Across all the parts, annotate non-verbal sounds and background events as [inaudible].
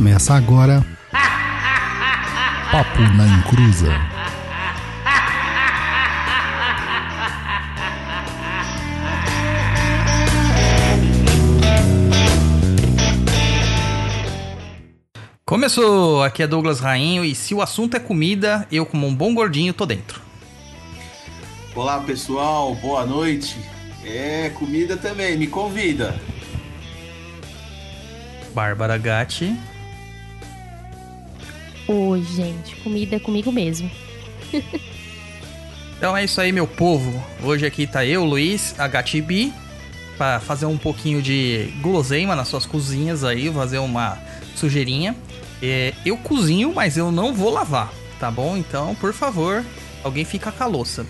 Começa agora. Papo na Encruza. Começou! Aqui é Douglas Rainho e se o assunto é comida, eu, como um bom gordinho, tô dentro. Olá pessoal, boa noite. É, comida também, me convida. Bárbara Gatti. Oi, gente, comida é comigo mesmo. [laughs] Então é isso aí, meu povo. Hoje aqui tá eu, Luiz, Gatibi, para fazer um pouquinho de guloseima nas suas cozinhas aí, fazer uma sujeirinha. É, eu cozinho, mas eu não vou lavar, tá bom? Então, por favor, alguém fica com a louça.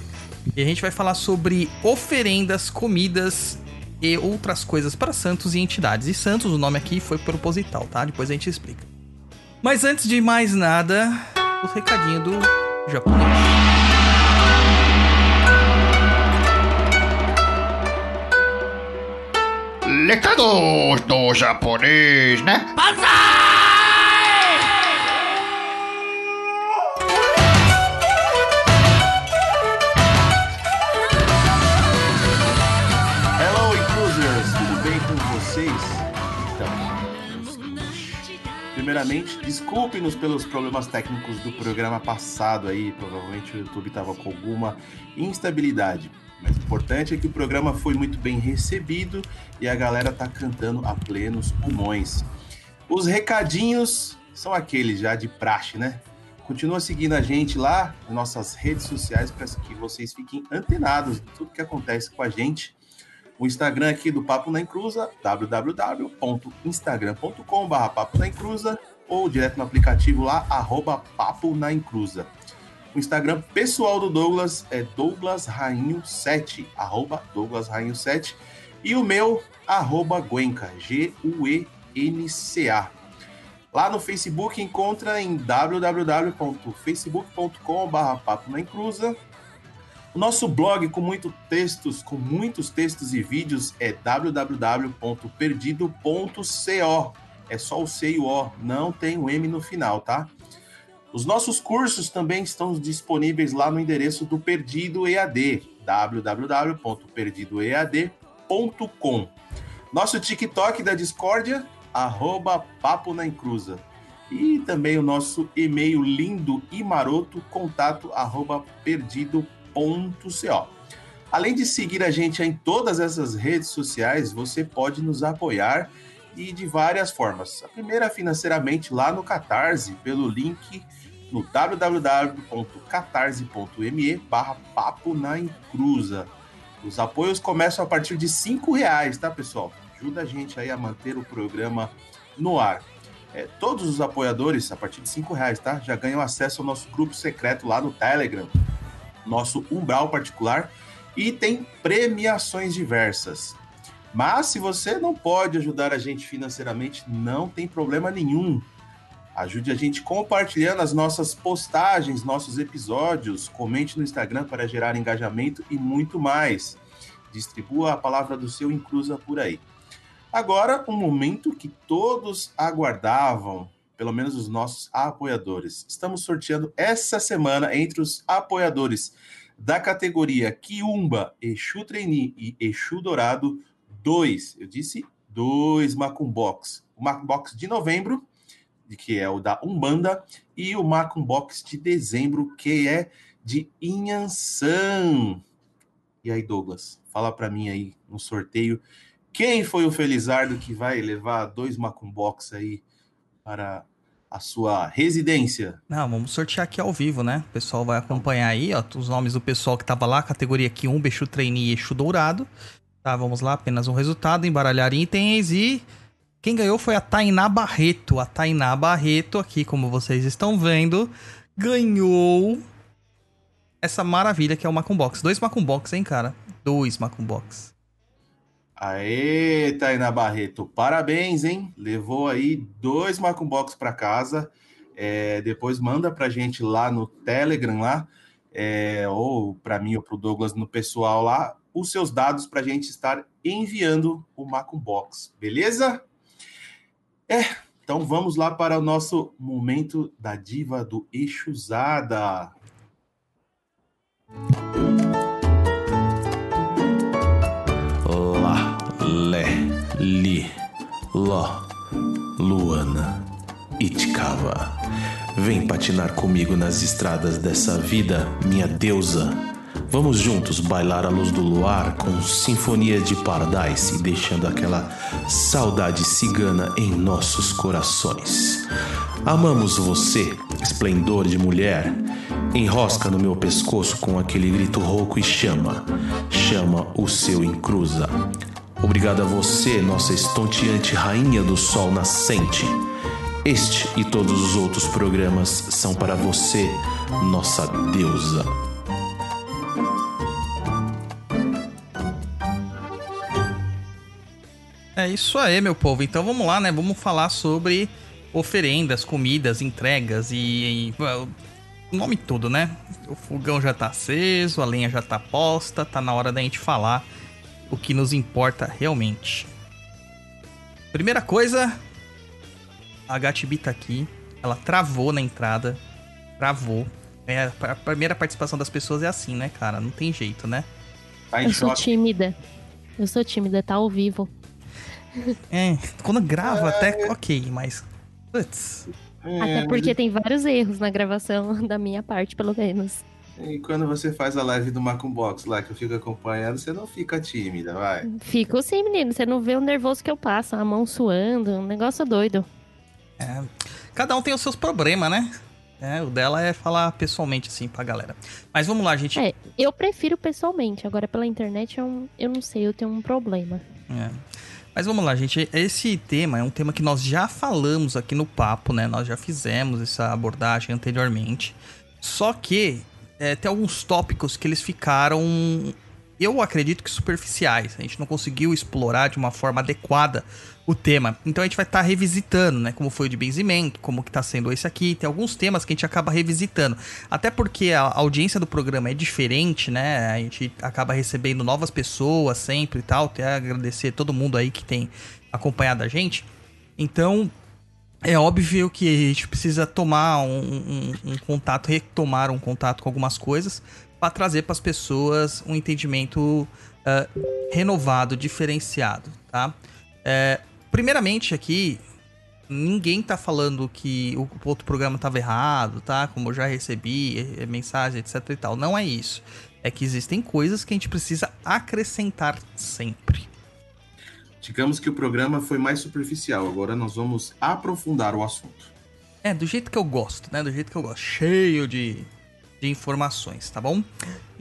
E a gente vai falar sobre oferendas, comidas e outras coisas para santos e entidades. E santos, o nome aqui foi proposital, tá? Depois a gente explica. Mas antes de mais nada, o recadinho do japonês. Recados do japonês, né? Hello, primeiramente, desculpe-nos pelos problemas técnicos do programa passado aí. Provavelmente o YouTube estava com alguma instabilidade. Mas o importante é que o programa foi muito bem recebido e a galera tá cantando a plenos pulmões. Os recadinhos são aqueles já de praxe, né? Continua seguindo a gente lá nas nossas redes sociais para que vocês fiquem antenados de tudo que acontece com a gente. O Instagram aqui do Papo na Encruza, www.instagram.com.br Papo na Encruza ou direto no aplicativo lá, arroba Papo na Encruza. O Instagram pessoal do Douglas é Douglas Rainho 7, arroba Douglas Rainho 7. E o meu, arroba Guenca, G-U-E-N-C-A. Lá no Facebook encontra em www.facebook.com.br Papo na Encruza. O nosso blog com muitos textos, com muitos textos e vídeos é www.perdido.co. É só o C e o O, não tem o M no final, tá? Os nossos cursos também estão disponíveis lá no endereço do Perdido EAD, www.perdidoead.com. Nosso TikTok da Discórdia, arroba Papo na Encruza. E também o nosso e-mail lindo e maroto, contato arroba perdido.co. Além de seguir a gente em todas essas redes sociais, você pode nos apoiar e de várias formas. A primeira financeiramente lá no Catarse, pelo link no www.catarse.me barra papo na encruza. Os apoios começam a partir de cinco reais, tá, pessoal? Ajuda a gente aí a manter o programa no ar. É, todos os apoiadores, a partir de cinco reais, tá? Já ganham acesso ao nosso grupo secreto lá no Telegram, nosso umbral particular, e tem premiações diversas. Mas se você não pode ajudar a gente financeiramente, não tem problema nenhum. Ajude a gente compartilhando as nossas postagens, nossos episódios, comente no Instagram para gerar engajamento e muito mais. Distribua a palavra do seu Inclusa por aí. Agora, um momento que todos aguardavam, pelo menos os nossos apoiadores. Estamos sorteando essa semana entre os apoiadores da categoria Kiumba, Exu Trainee e Exu Dourado, dois, eu disse dois Macum Box. O Macum Box de novembro, que é o da Umbanda, e o Macum Box de dezembro, que é de Inhansan. E aí, Douglas, fala para mim aí no sorteio, quem foi o Felizardo que vai levar dois Macum Box aí para a sua residência? Não, vamos sortear aqui ao vivo, né? O pessoal vai acompanhar aí, ó, os nomes do pessoal que tava lá, categoria aqui 1, Exu Trainee e Exu Dourado. Tá, vamos lá, apenas um resultado, embaralhar itens e quem ganhou foi a Tainá Barreto. A Tainá Barreto, aqui como vocês estão vendo, ganhou essa maravilha que é o Macum Box. Dois Macum Box, hein, cara? Dois Macum Box. Aê, Tainá Barreto, parabéns, hein? Levou aí dois Macum Box para casa. É, depois manda pra gente lá no Telegram lá, é, ou para mim ou pro Douglas no pessoal lá, os seus dados para a gente estar enviando o Macum Box, beleza? É, Então vamos lá para o nosso momento da diva do Exusada. Lá, Lé, Li, Ló, Luana, Itkava. Vem patinar comigo nas estradas dessa vida, minha deusa. Vamos juntos bailar à luz do luar com sinfonia de Paradise e deixando aquela saudade cigana em nossos corações. Amamos você, esplendor de mulher. Enrosca no meu pescoço com aquele grito rouco e chama, chama o seu encruza. Obrigado a você, nossa estonteante rainha do sol nascente. Este e todos os outros programas são para você, nossa deusa. É isso aí, meu povo. Então vamos lá, né? Vamos falar sobre oferendas, comidas, entregas e, e o nome todo, né? O fogão já tá aceso, a lenha já tá posta, tá na hora da gente falar o que nos importa realmente. Primeira coisa, a Gatibi tá aqui, ela travou na entrada, travou. É, a primeira participação das pessoas é assim, né, cara? Não tem jeito, né? Tá em Eu sou choque. tímida. Eu sou tímida, tá ao vivo. [laughs] É, quando grava até ok, mas. Putz. É, Até porque tem vários erros na gravação, [laughs] da minha parte, pelo menos. E quando você faz a live do Macumbox lá, que eu fico acompanhando, você não fica tímida, vai. Fico assim, menino. Você não vê o nervoso que eu passo, a mão suando, um negócio doido. É, cada um tem os seus problemas, né? É, o dela é falar pessoalmente assim pra galera. Mas vamos lá, gente. É, eu prefiro pessoalmente. Agora, pela internet, eu, eu não sei, eu tenho um problema. É. Mas vamos lá, gente. Esse tema é um tema que nós já falamos aqui no papo, né? Nós já fizemos essa abordagem anteriormente. Só que é, tem alguns tópicos que eles ficaram, eu acredito que superficiais. A gente não conseguiu explorar de uma forma adequada o tema. Então a gente vai estar revisitando, né? Como foi o de benzimento, como que tá sendo esse aqui. Tem alguns temas que a gente acaba revisitando. Até porque a audiência do programa é diferente, né? A gente acaba recebendo novas pessoas sempre e tal. Até agradecer todo mundo aí que tem acompanhado a gente. Então, é óbvio que a gente precisa tomar um, um- um contato, retomar um contato com algumas coisas para trazer para as pessoas um entendimento ah, renovado, diferenciado, tá? É, primeiramente aqui, ninguém tá falando que o outro programa tava errado, tá? Como eu já recebi eh, mensagem, etc e tal. Não é isso. É que existem coisas que a gente precisa acrescentar sempre. Digamos que o programa foi mais superficial, agora nós vamos aprofundar o assunto. É, do jeito que eu gosto, né? Do jeito que eu gosto. Cheio de, de informações, tá bom?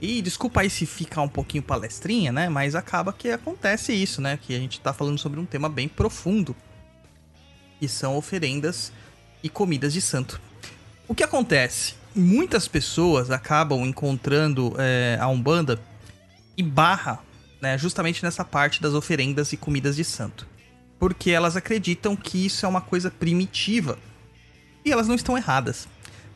E desculpa aí se ficar um pouquinho palestrinha, né? Mas acaba que acontece isso, né? Que a gente tá falando sobre um tema bem profundo. Que são oferendas e comidas de santo. O que acontece? Muitas pessoas acabam encontrando é, a Umbanda e barra, né? Justamente nessa parte das oferendas e comidas de santo. Porque elas acreditam que isso é uma coisa primitiva. E elas não estão erradas,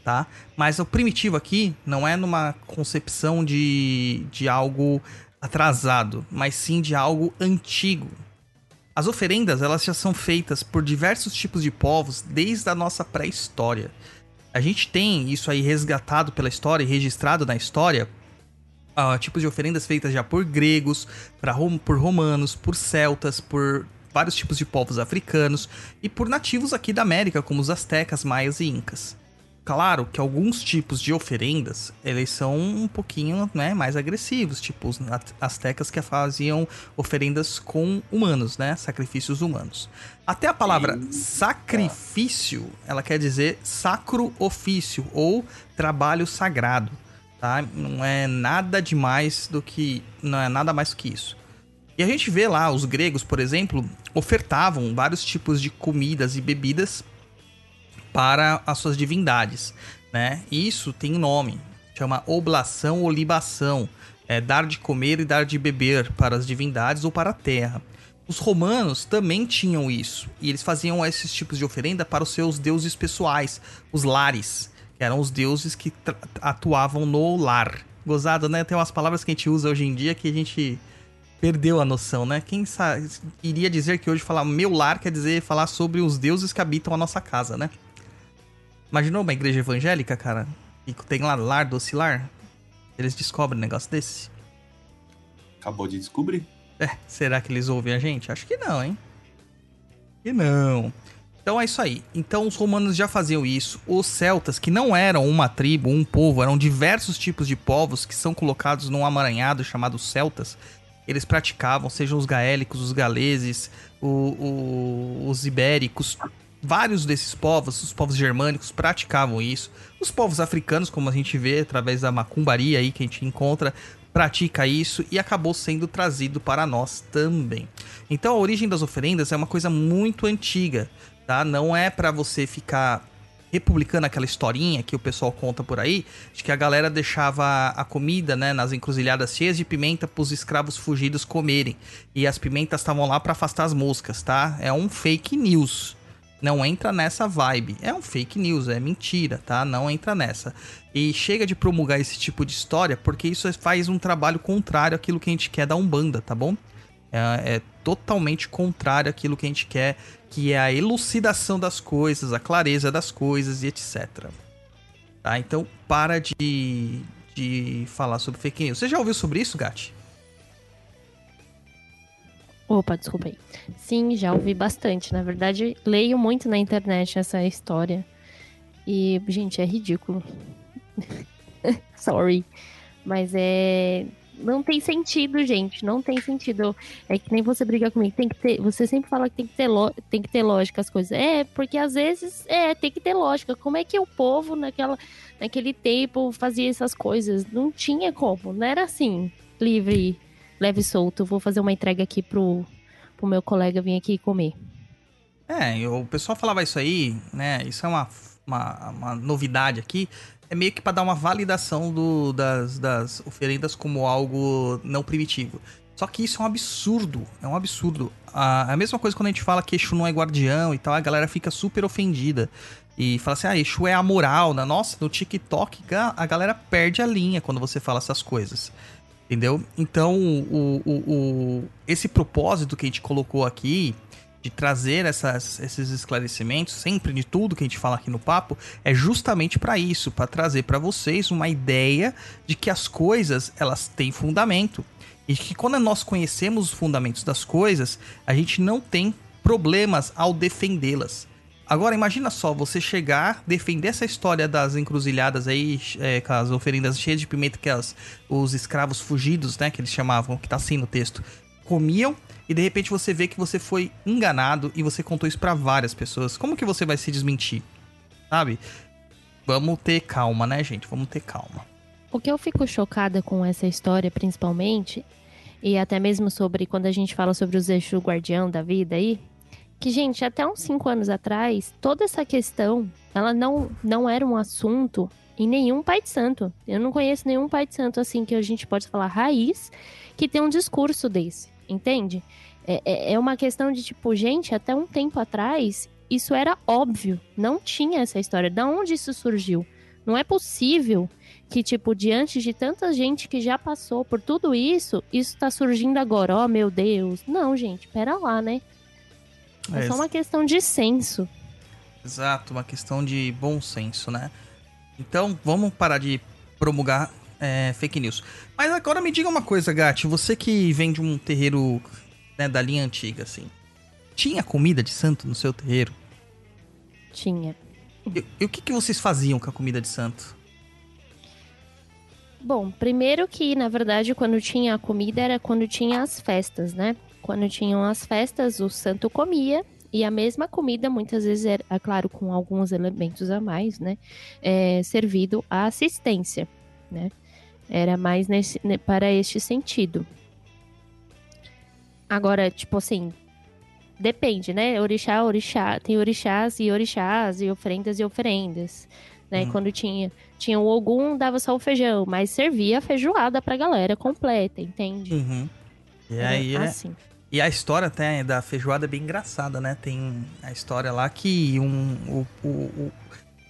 tá? Mas o primitivo aqui não é numa concepção de, de algo atrasado, mas sim de algo antigo. As oferendas, elas já são feitas por diversos tipos de povos desde a nossa pré-história. A gente tem isso aí resgatado pela história e registrado na história, ah, tipos de oferendas feitas já por gregos, pra por romanos, por celtas, por vários tipos de povos africanos e por nativos aqui da América, como os astecas, maias e incas. Claro que alguns tipos de oferendas, eles são um pouquinho né, mais agressivos, tipo os astecas que faziam oferendas com humanos, né, sacrifícios humanos. Até a palavra sacrifício, ela quer dizer sacro ofício ou trabalho sagrado, tá? Não é nada demais do que, não é nada mais do que isso. E a gente vê lá, os gregos, por exemplo, ofertavam vários tipos de comidas e bebidas para as suas divindades, né? Isso tem nome, chama oblação ou libação, é dar de comer e dar de beber para as divindades ou para a terra. Os romanos também tinham isso, e eles faziam esses tipos de oferenda para os seus deuses pessoais, os lares, que eram os deuses que atuavam no lar. Gozado, né? Tem umas palavras que a gente usa hoje em dia que a gente perdeu a noção, né? Quem iria dizer que hoje falar meu lar quer dizer falar sobre os deuses que habitam a nossa casa, né? Imaginou uma igreja evangélica, cara? E tem lá lar do lar? Eles descobrem um negócio desse? Acabou de descobrir. É, será que eles ouvem a gente? Acho que não, hein? Que não. Então é isso aí. Então os romanos já faziam isso. Os celtas, que não eram uma tribo, um povo, eram diversos tipos de povos que são colocados num amaranhado chamado celtas. Eles praticavam, sejam os gaélicos, os galeses, o- o- os ibéricos, vários desses povos, os povos germânicos praticavam isso. Os povos africanos, como a gente vê através da macumbaria aí que a gente encontra, pratica isso e acabou sendo trazido para nós também. Então a origem das oferendas é uma coisa muito antiga, tá? Não é para você ficar republicando aquela historinha que o pessoal conta por aí, de que a galera deixava a comida, né, nas encruzilhadas cheias de pimenta para os escravos fugidos comerem. E as pimentas estavam lá para afastar as moscas, tá? É um fake news. Não entra nessa vibe. É um fake news, é mentira, tá? Não entra nessa. E chega de promulgar esse tipo de história, porque isso faz um trabalho contrário àquilo que a gente quer da Umbanda, tá bom? É, é totalmente contrário àquilo que a gente quer, que é a elucidação das coisas, a clareza das coisas e etc. Tá? Então, para de, de falar sobre fake news. Você já ouviu sobre isso, Gatti? Opa, desculpa aí. Sim, já ouvi bastante. Na verdade, leio muito na internet essa história. E, gente, é ridículo. [laughs] Sorry. Mas é. Não tem sentido, gente. Não tem sentido. É que nem você briga comigo. Tem que ter. Você sempre fala que tem que ter, lo... tem que ter lógica as coisas. É, porque às vezes é, tem que ter lógica. Como é que o povo naquela, naquele tempo fazia essas coisas? Não tinha como. Não era assim, livre leve solto. Vou fazer uma entrega aqui pro, pro meu colega vir aqui comer. É, o pessoal falava isso aí, né? Isso é uma, uma, uma novidade aqui. É meio que para dar uma validação do, das, das oferendas como algo não primitivo. Só que isso é um absurdo. É um absurdo. A, a mesma coisa quando a gente fala que Exu não é guardião e tal, a galera fica super ofendida. E fala assim, ah, Exu é amoral. Né? Nossa, no TikTok a galera perde a linha quando você fala essas coisas. Entendeu? Então, o, o, o- esse propósito que a gente colocou aqui, de trazer essas- esses esclarecimentos, sempre de tudo que a gente fala aqui no papo, é justamente para isso, para trazer para vocês uma ideia de que as coisas elas têm fundamento e que quando nós conhecemos os fundamentos das coisas, a gente não tem problemas ao defendê-las. Agora imagina só você chegar, defender essa história das encruzilhadas aí, é, com as oferendas cheias de pimenta que as, os escravos fugidos, né, que eles chamavam, que tá assim no texto, comiam e de repente você vê que você foi enganado e você contou isso pra várias pessoas. Como que você vai se desmentir? Sabe? Vamos ter calma, né, gente? Vamos ter calma. O que eu fico chocada com essa história, principalmente, e até mesmo sobre quando a gente fala sobre os eixos guardião da vida aí, que, gente, até uns cinco anos atrás, toda essa questão, ela não, não era um assunto em nenhum pai de santo. Eu não conheço nenhum pai de santo, assim, que a gente pode falar raiz, que tem um discurso desse, entende? É, é- é uma questão de, tipo, gente, até um tempo atrás, isso era óbvio. Não tinha essa história. Da onde isso surgiu? Não é possível que, tipo, diante de tanta gente que já passou por tudo isso, isso tá surgindo agora. Oh, meu Deus. Não, gente, pera lá, né? É, É, só uma questão de senso. Exato, uma questão de bom senso, né? Então, vamos parar de promulgar é, fake news. Mas agora me diga uma coisa, Gatti. Você que vem de um terreiro né, da linha antiga, assim. Tinha comida de santo no seu terreiro? Tinha. E, e o que, que vocês faziam com a comida de santo? Bom, primeiro que, na verdade, quando tinha a comida era quando tinha as festas, né? Quando tinham as festas, o santo comia. E a mesma comida, muitas vezes, era, é claro, com alguns elementos a mais, né? É, servido à assistência, né? Era mais nesse, ne- para este sentido. Agora, tipo assim, depende, né? Orixá, orixá. Tem orixás e orixás, e ofrendas e oferendas. Né? Hum. Quando tinha, tinha o Ogum, dava só o feijão, mas servia a feijoada pra galera completa, entende? Uhum. E aí, é, assim. E a história até da feijoada é bem engraçada, né? Tem a história lá que um, o, o,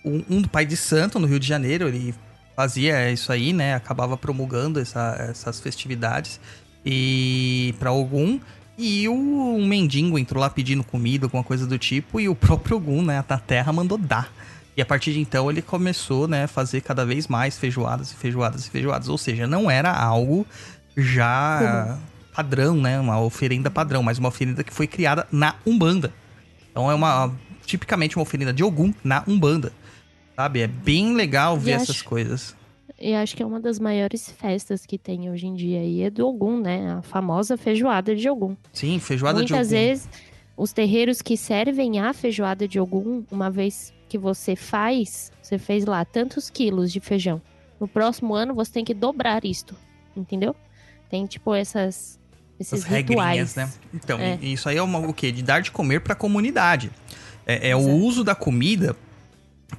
o- um, pai de santo no Rio de Janeiro, ele fazia isso aí, né? Acabava promulgando essa- essas festividades. e para Ogum. E o um mendigo entrou lá pedindo comida, alguma coisa do tipo, e o próprio Ogum, né, da terra, mandou dar. E a partir de então ele começou, né, a fazer cada vez mais feijoadas e feijoadas e feijoadas. Ou seja, não era algo já padrão, né, uma oferenda padrão, mas uma oferenda que foi criada na Umbanda. Então é uma tipicamente uma oferenda de Ogum na Umbanda. Sabe? É bem legal ver E essas acho- coisas. E acho que é uma das maiores festas que tem hoje em dia aí é do Ogum, né? A famosa feijoada de Ogum. Sim, feijoada Muitas de Ogum. vezes, os terreiros que servem a feijoada de Ogum, uma vez que você faz, você fez lá tantos quilos de feijão. No próximo ano, você tem que dobrar isto, entendeu? Tem, tipo, essas, esses regrinhas, rituais. né? Então, É. isso aí é uma, o quê? De dar de comer pra comunidade. É, é o uso da comida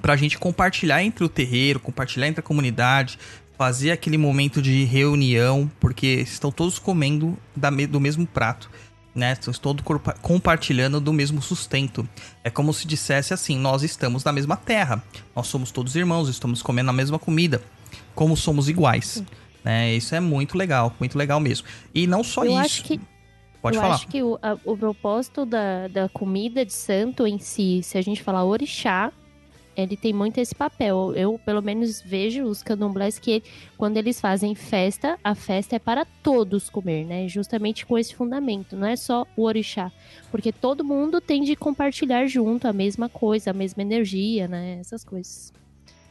pra gente compartilhar entre o terreiro, compartilhar entre a comunidade, fazer aquele momento de reunião, porque estão todos comendo da do mesmo prato. Né? Estão todos compartilhando do mesmo sustento. É como se dissesse assim: nós estamos na mesma terra, nós somos todos irmãos, estamos comendo a mesma comida, como somos iguais. Né? Isso é muito legal, muito legal mesmo. E não só Eu isso. acho que Pode eu falar. acho que o, a- o propósito da, da comida de santo em si, se a gente falar orixá, ele tem muito esse papel. Eu, pelo menos, vejo os candomblés que quando eles fazem festa, a festa é para todos comer, né? Justamente com esse fundamento, não é só o orixá. Porque todo mundo tem de compartilhar junto a mesma coisa, a mesma energia, né? Essas coisas.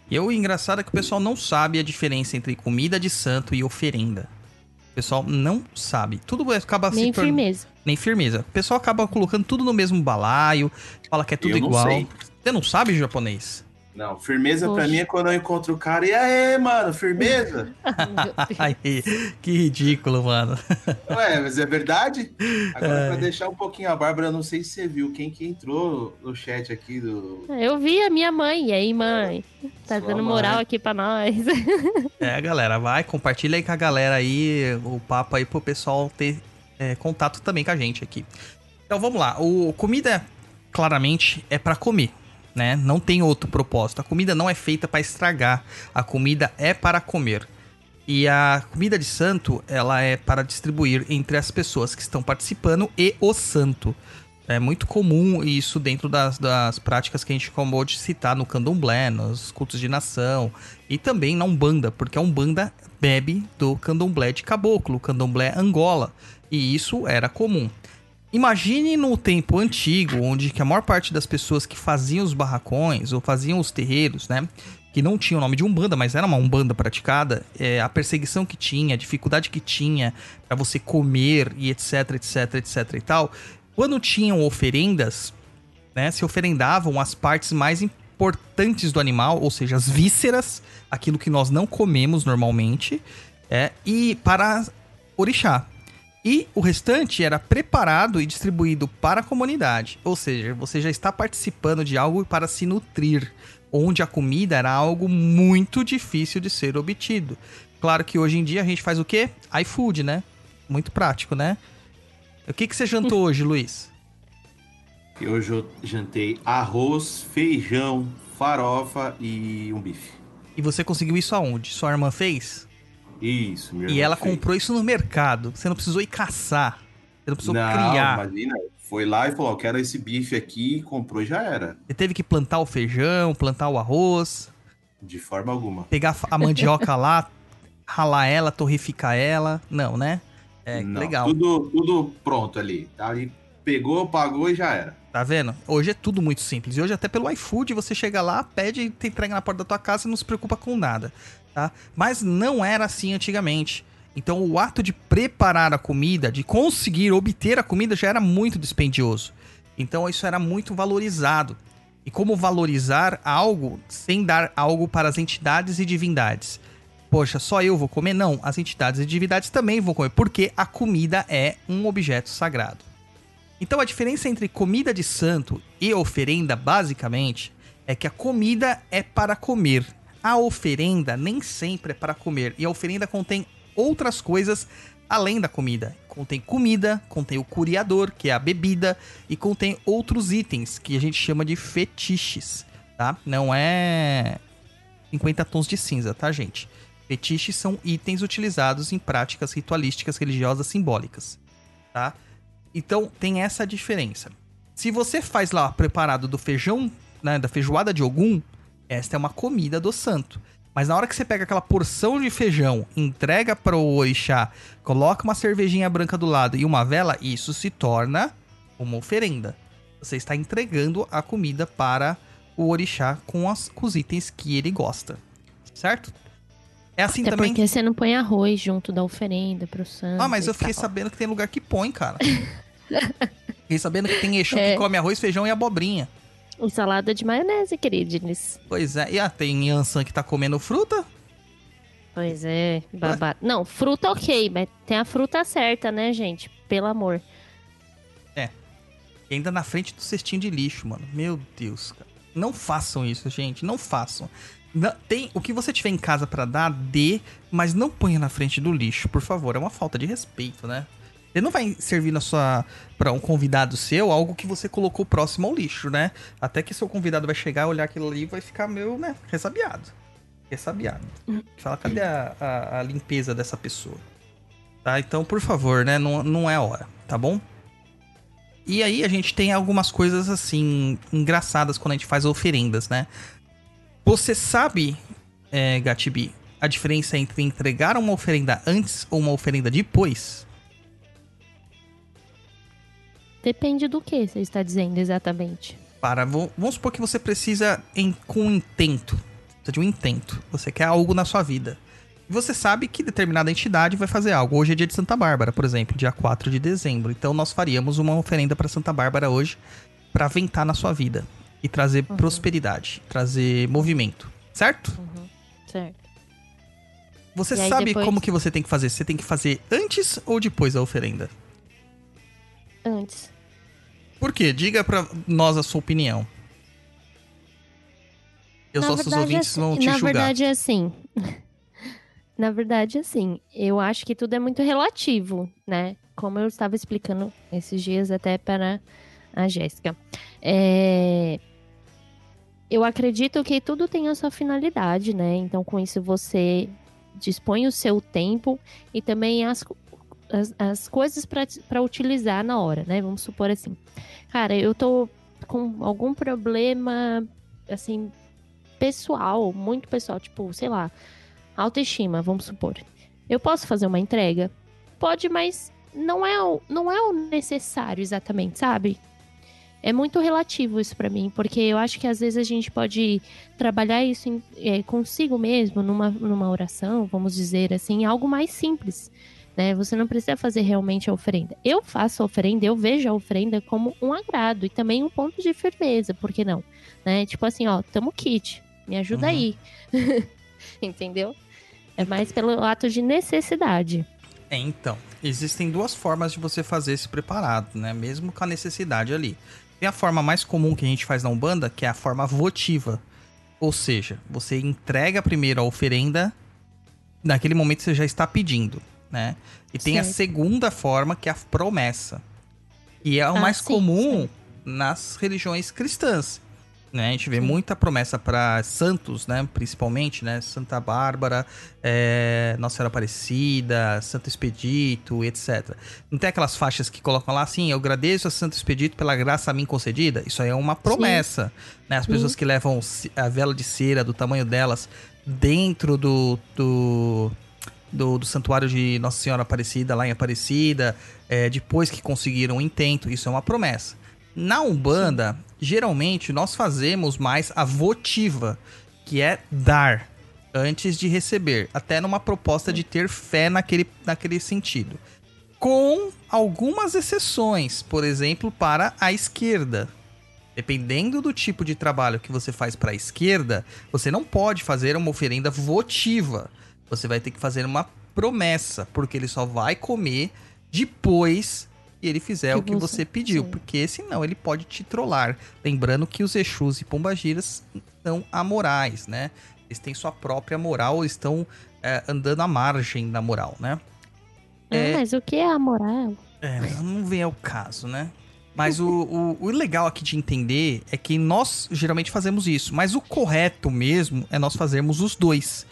E o engraçado é que o pessoal não sabe a diferença entre comida de santo e oferenda. O pessoal não sabe. Tudo acaba Nem se firmeza. Nem firmeza. O pessoal acaba colocando tudo no mesmo balaio, fala que é tudo Eu não igual. sei. Você não sabe japonês? Não, firmeza pra Poxa. mim é quando eu encontro o cara. E aí, mano, firmeza? [laughs] Ai, que ridículo, mano. Ué, mas é verdade? Agora, É. pra deixar um pouquinho a Bárbara, eu não sei se você viu quem que entrou no chat aqui do. Eu vi a minha mãe. E aí, mãe? Tá Sua dando mãe. moral aqui pra nós. [laughs] É, galera, vai, compartilha aí com a galera aí o papo aí pro pessoal ter é, contato também com a gente aqui. Então vamos lá. O comida claramente é pra comer, né? Não tem outro propósito. A comida não é feita pra estragar. A comida é para comer. E a comida de santo, ela é para distribuir entre as pessoas que estão participando e o santo. É muito comum isso dentro das, das práticas que a gente acabou de citar no candomblé, nos cultos de nação e também na Umbanda, porque a Umbanda bebe do candomblé de caboclo, candomblé Angola, e isso era comum. Imagine no tempo antigo, onde que a maior parte das pessoas que faziam os barracões ou faziam os terreiros, né, que não tinha o nome de Umbanda, mas era uma Umbanda praticada, é, a perseguição que tinha, a dificuldade que tinha para você comer e etc, etc, etc e tal, quando tinham oferendas, né, se oferendavam as partes mais importantes do animal, ou seja, as vísceras, aquilo que nós não comemos normalmente, é, e para orixá. E o restante era preparado e distribuído para a comunidade. Ou seja, você já está participando de algo para se nutrir, onde a comida era algo muito difícil de ser obtido. Claro que hoje em dia a gente faz o quê? iFood, né? Muito prático, né? O que, que você jantou hoje, Luiz? Hoje eu jantei arroz, feijão, farofa e um bife. E você conseguiu isso aonde? Sua irmã fez? Isso, meu E ela comprou isso no mercado. Você não precisou ir caçar. Você não precisou Não, criar. imagina. Foi lá e falou: "Ó, quero esse bife aqui, comprou e já era. Você teve que plantar o feijão, plantar o arroz, De forma alguma. pegar a mandioca lá, [laughs] ralar ela, torreficar ela. Não, né? É, Não, legal. Tudo, tudo pronto ali. Aí pegou, pagou e já era. Tá vendo? Hoje é tudo muito simples. E hoje até pelo iFood você chega lá, pede e te entrega na porta da tua casa e não se preocupa com nada, tá? Mas não era assim antigamente. Então o ato de preparar a comida, de conseguir obter a comida já era muito dispendioso. Então isso era muito valorizado. E como valorizar algo sem dar algo para as entidades e divindades? Poxa, só eu vou comer? Não, as entidades e divindades também vão comer, porque a comida é um objeto sagrado. Então a diferença entre comida de santo e oferenda, basicamente, é que a comida é para comer. A oferenda nem sempre é para comer. E a oferenda contém outras coisas além da comida. Contém comida, contém o curiador, que é a bebida, e contém outros itens que a gente chama de fetiches, tá? Não é 50 tons de cinza, tá, gente? Fetiches são itens utilizados em práticas ritualísticas religiosas simbólicas, tá? Então tem essa diferença. Se você faz lá preparado do feijão, né, da feijoada de Ogum, esta é uma comida do santo. Mas na hora que você pega aquela porção de feijão, entrega para o orixá, coloca uma cervejinha branca do lado e uma vela, isso se torna uma oferenda. Você está entregando a comida para o orixá com, as, com os itens que ele gosta. Certo? É assim Até também. porque você não põe arroz junto da oferenda pro santo. Ah, mas eu fiquei tal. sabendo que tem lugar que põe, cara. [laughs] fiquei sabendo que tem Exu É. que come arroz, feijão e abobrinha. E salada de maionese, queridos. Pois é. E ah, tem Yansan que tá comendo fruta? Pois é, babado. Não, fruta ok, mas tem a fruta certa, né, gente? Pelo amor. E ainda na frente do cestinho de lixo, mano. Meu Deus, cara. Não façam isso, gente. Não façam. Não- tem o que você tiver em casa pra dar, dê, mas não ponha na frente do lixo, por favor. É uma falta de respeito, né? Você não vai servir na sua para um convidado seu algo que você colocou próximo ao lixo, né? Até que seu convidado vai chegar, olhar aquilo ali e vai ficar meio, né, ressabiado. Ressabiado. Fala, cadê a, a- a limpeza dessa pessoa? Tá? Então, por favor, né? Não, não é a hora, tá bom? E aí a gente tem algumas coisas assim engraçadas quando a gente faz oferendas, né? Você sabe, é, Gatibi, a diferença entre entregar uma oferenda antes ou uma oferenda depois? Depende do que você está dizendo exatamente. Para, vamos supor que você precisa em, com um intento. Precisa de um intento. Você quer algo na sua vida. E você sabe que determinada entidade vai fazer algo. Hoje é dia de Santa Bárbara, por exemplo, dia 4 de dezembro. Então nós faríamos uma oferenda para Santa Bárbara hoje para aventar na sua vida e trazer prosperidade, trazer movimento, certo? Certo. Você sabe depois- como que você tem que fazer? Você tem que fazer antes ou depois da oferenda? Antes. Por quê? Diga pra nós a sua opinião. E os Na nossos verdade, ouvintes assim- vão te Na julgar. verdade, é assim. [laughs] na verdade, assim, eu acho que tudo é muito relativo, né? Como eu estava explicando esses dias até para a Jéssica. É, Eu acredito que tudo tem a sua finalidade, né? Então, com isso, você dispõe o seu tempo e também as, as, as coisas para utilizar na hora, né? Vamos supor assim. Cara, eu tô com algum problema, assim, pessoal, muito pessoal, tipo, sei lá, autoestima, vamos supor. Eu posso fazer uma entrega? Pode, mas não é o, não é o necessário exatamente, sabe? É muito relativo isso pra mim, porque eu acho que às vezes a gente pode trabalhar isso em- é, consigo mesmo, numa, numa oração, vamos dizer assim, algo mais simples. Né? Você não precisa fazer realmente a oferenda. Eu faço a oferenda, eu vejo a oferenda como um agrado e também um ponto de firmeza, por que não? Né? Tipo assim, ó, tamo kit, me ajuda Uhum. aí. [laughs] Entendeu? É mais pelo ato de necessidade. É, então, existem duas formas de você fazer esse preparado, né? Mesmo com a necessidade ali. Tem a forma mais comum que a gente faz na Umbanda, que é a forma votiva. Ou seja, você entrega primeiro a oferenda, naquele momento você já está pedindo, né? E tem a segunda forma, que é a promessa. E é o Ah, mais sim, comum sim. nas religiões cristãs. Né? A gente vê Sim. muita promessa para santos, né? Principalmente, né? Santa Bárbara, é, Nossa Senhora Aparecida, Santo Expedito, etc. Não tem aquelas faixas que colocam lá assim, eu agradeço a Santo Expedito pela graça a mim concedida? Isso aí é uma promessa, né? As pessoas que levam a vela de cera do tamanho delas dentro do, do, do, do santuário de Nossa Senhora Aparecida, lá em Aparecida, é, depois que conseguiram o intento, isso é uma promessa. Na Umbanda, geralmente nós fazemos mais a votiva, que é dar antes de receber, até numa proposta de ter fé naquele, naquele sentido. Com algumas exceções, por exemplo, para a esquerda. Dependendo do tipo de trabalho que você faz para a esquerda, você não pode fazer uma oferenda votiva. Você vai ter que fazer uma promessa, porque ele só vai comer depois que ele fizer Que o que você- você pediu, sim. porque senão ele pode te trollar. Lembrando que os Exus e Pombagiras são amorais, né? Eles têm sua própria moral, estão é, andando à margem da moral, né? É. Ah, mas o que é a moral? É, não vem ao caso, né? Mas o, o, o legal aqui de entender é que nós geralmente fazemos isso, mas o correto mesmo é nós fazermos os dois.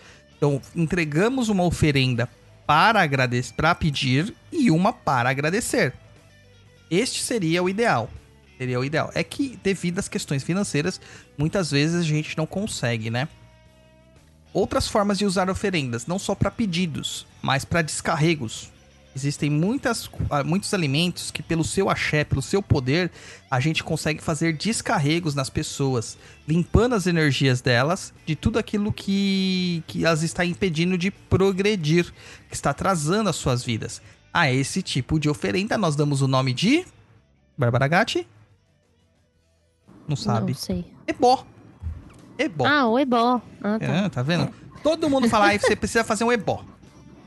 Então, entregamos uma oferenda para agradecer, para pedir e uma para agradecer. Este seria o ideal. Seria o ideal. É que, devido às questões financeiras, muitas vezes a gente não consegue, né? Outras formas de usar oferendas, não só para pedidos, mas para descarregos. Existem muitas, ah, muitos alimentos que, pelo seu axé, pelo seu poder, a gente consegue fazer descarregos nas pessoas, limpando as energias delas de tudo aquilo que, que as está impedindo de progredir, que está atrasando as suas vidas. A esse tipo de oferenda, nós damos o nome de. Bárbara Gatti? Não sabe. Não sei. Ebó. Ebó. Ah, o ebó. Ah, tá. É, tá vendo? Todo mundo fala, aí você precisa fazer um ebó.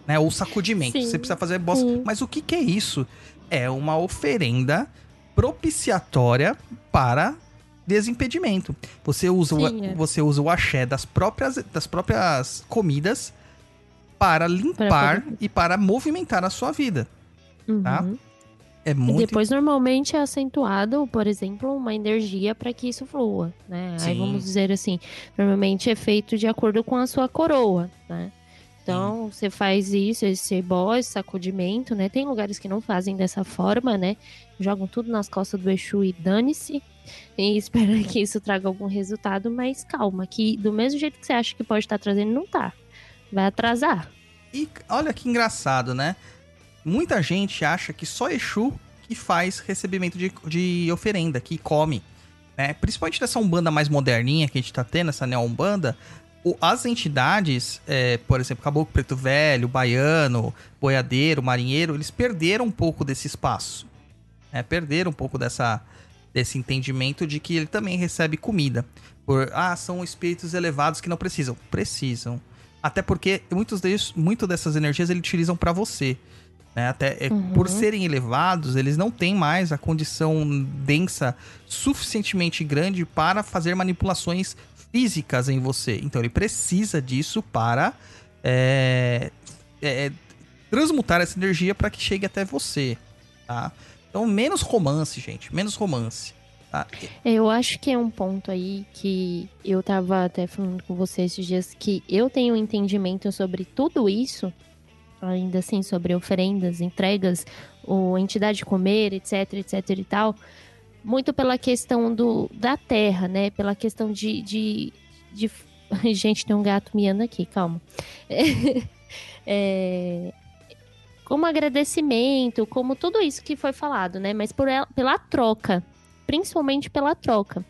Né? Ou sacudimento. Sim, você precisa fazer ebó. sim. Mas o que, que é isso? É uma oferenda propiciatória para desimpedimento. Você usa, o, Sim, é. você usa o axé das próprias, das próprias comidas para limpar e para movimentar a sua vida. tá? Uhum. É E muito depois, normalmente, é acentuado, por exemplo, uma energia para que isso flua, né? Aí Sim. vamos dizer assim, normalmente é feito de acordo com a sua coroa, né? Então, você faz isso, esse esse sacudimento, né? Tem lugares que não fazem dessa forma, né? Jogam tudo nas costas do Exu e dane-se. E [laughs] espera que isso traga algum resultado, mas calma, que do mesmo jeito que você acha que pode estar trazendo, não tá. Vai atrasar. E olha que engraçado, né? Muita gente acha que só Exu que faz recebimento de, de oferenda, que come. Né? Principalmente dessa Umbanda mais moderninha que a gente tá tendo, essa Neo-Umbanda. o- As entidades, é, por exemplo, Caboclo Preto Velho, Baiano, Boiadeiro, Marinheiro, eles perderam um pouco desse espaço. né? Perderam um pouco dessa, desse entendimento de que ele também recebe comida. Por, ah, são espíritos elevados que não precisam. Precisam. Até porque muitos deles, muito dessas energias eles utilizam para você. Né? Até é, Uhum. por serem elevados, eles não têm mais a condição densa suficientemente grande para fazer manipulações físicas em você. Então ele precisa disso para é, é, transmutar essa energia para que chegue até você. Tá? Então menos romance, gente, menos romance. Tá? É, Eu acho que é um ponto aí que eu tava até falando com você esses dias que eu tenho um entendimento sobre tudo isso, ainda assim, sobre oferendas, entregas, o entidade de comer, etc, etc e tal, muito pela questão do, da terra, né? Pela questão de. de, de... [laughs] Gente, tem um gato miando aqui, calma. [laughs] É, como agradecimento, como tudo isso que foi falado, né? Mas por ela, pela troca, principalmente pela troca.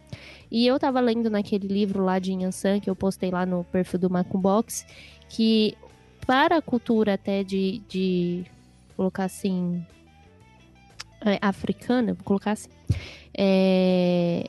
E eu tava lendo naquele livro lá de Yansan, que eu postei lá no perfil do Macumbox, que para a cultura até de, de colocar assim, é, africana, vou colocar assim, é,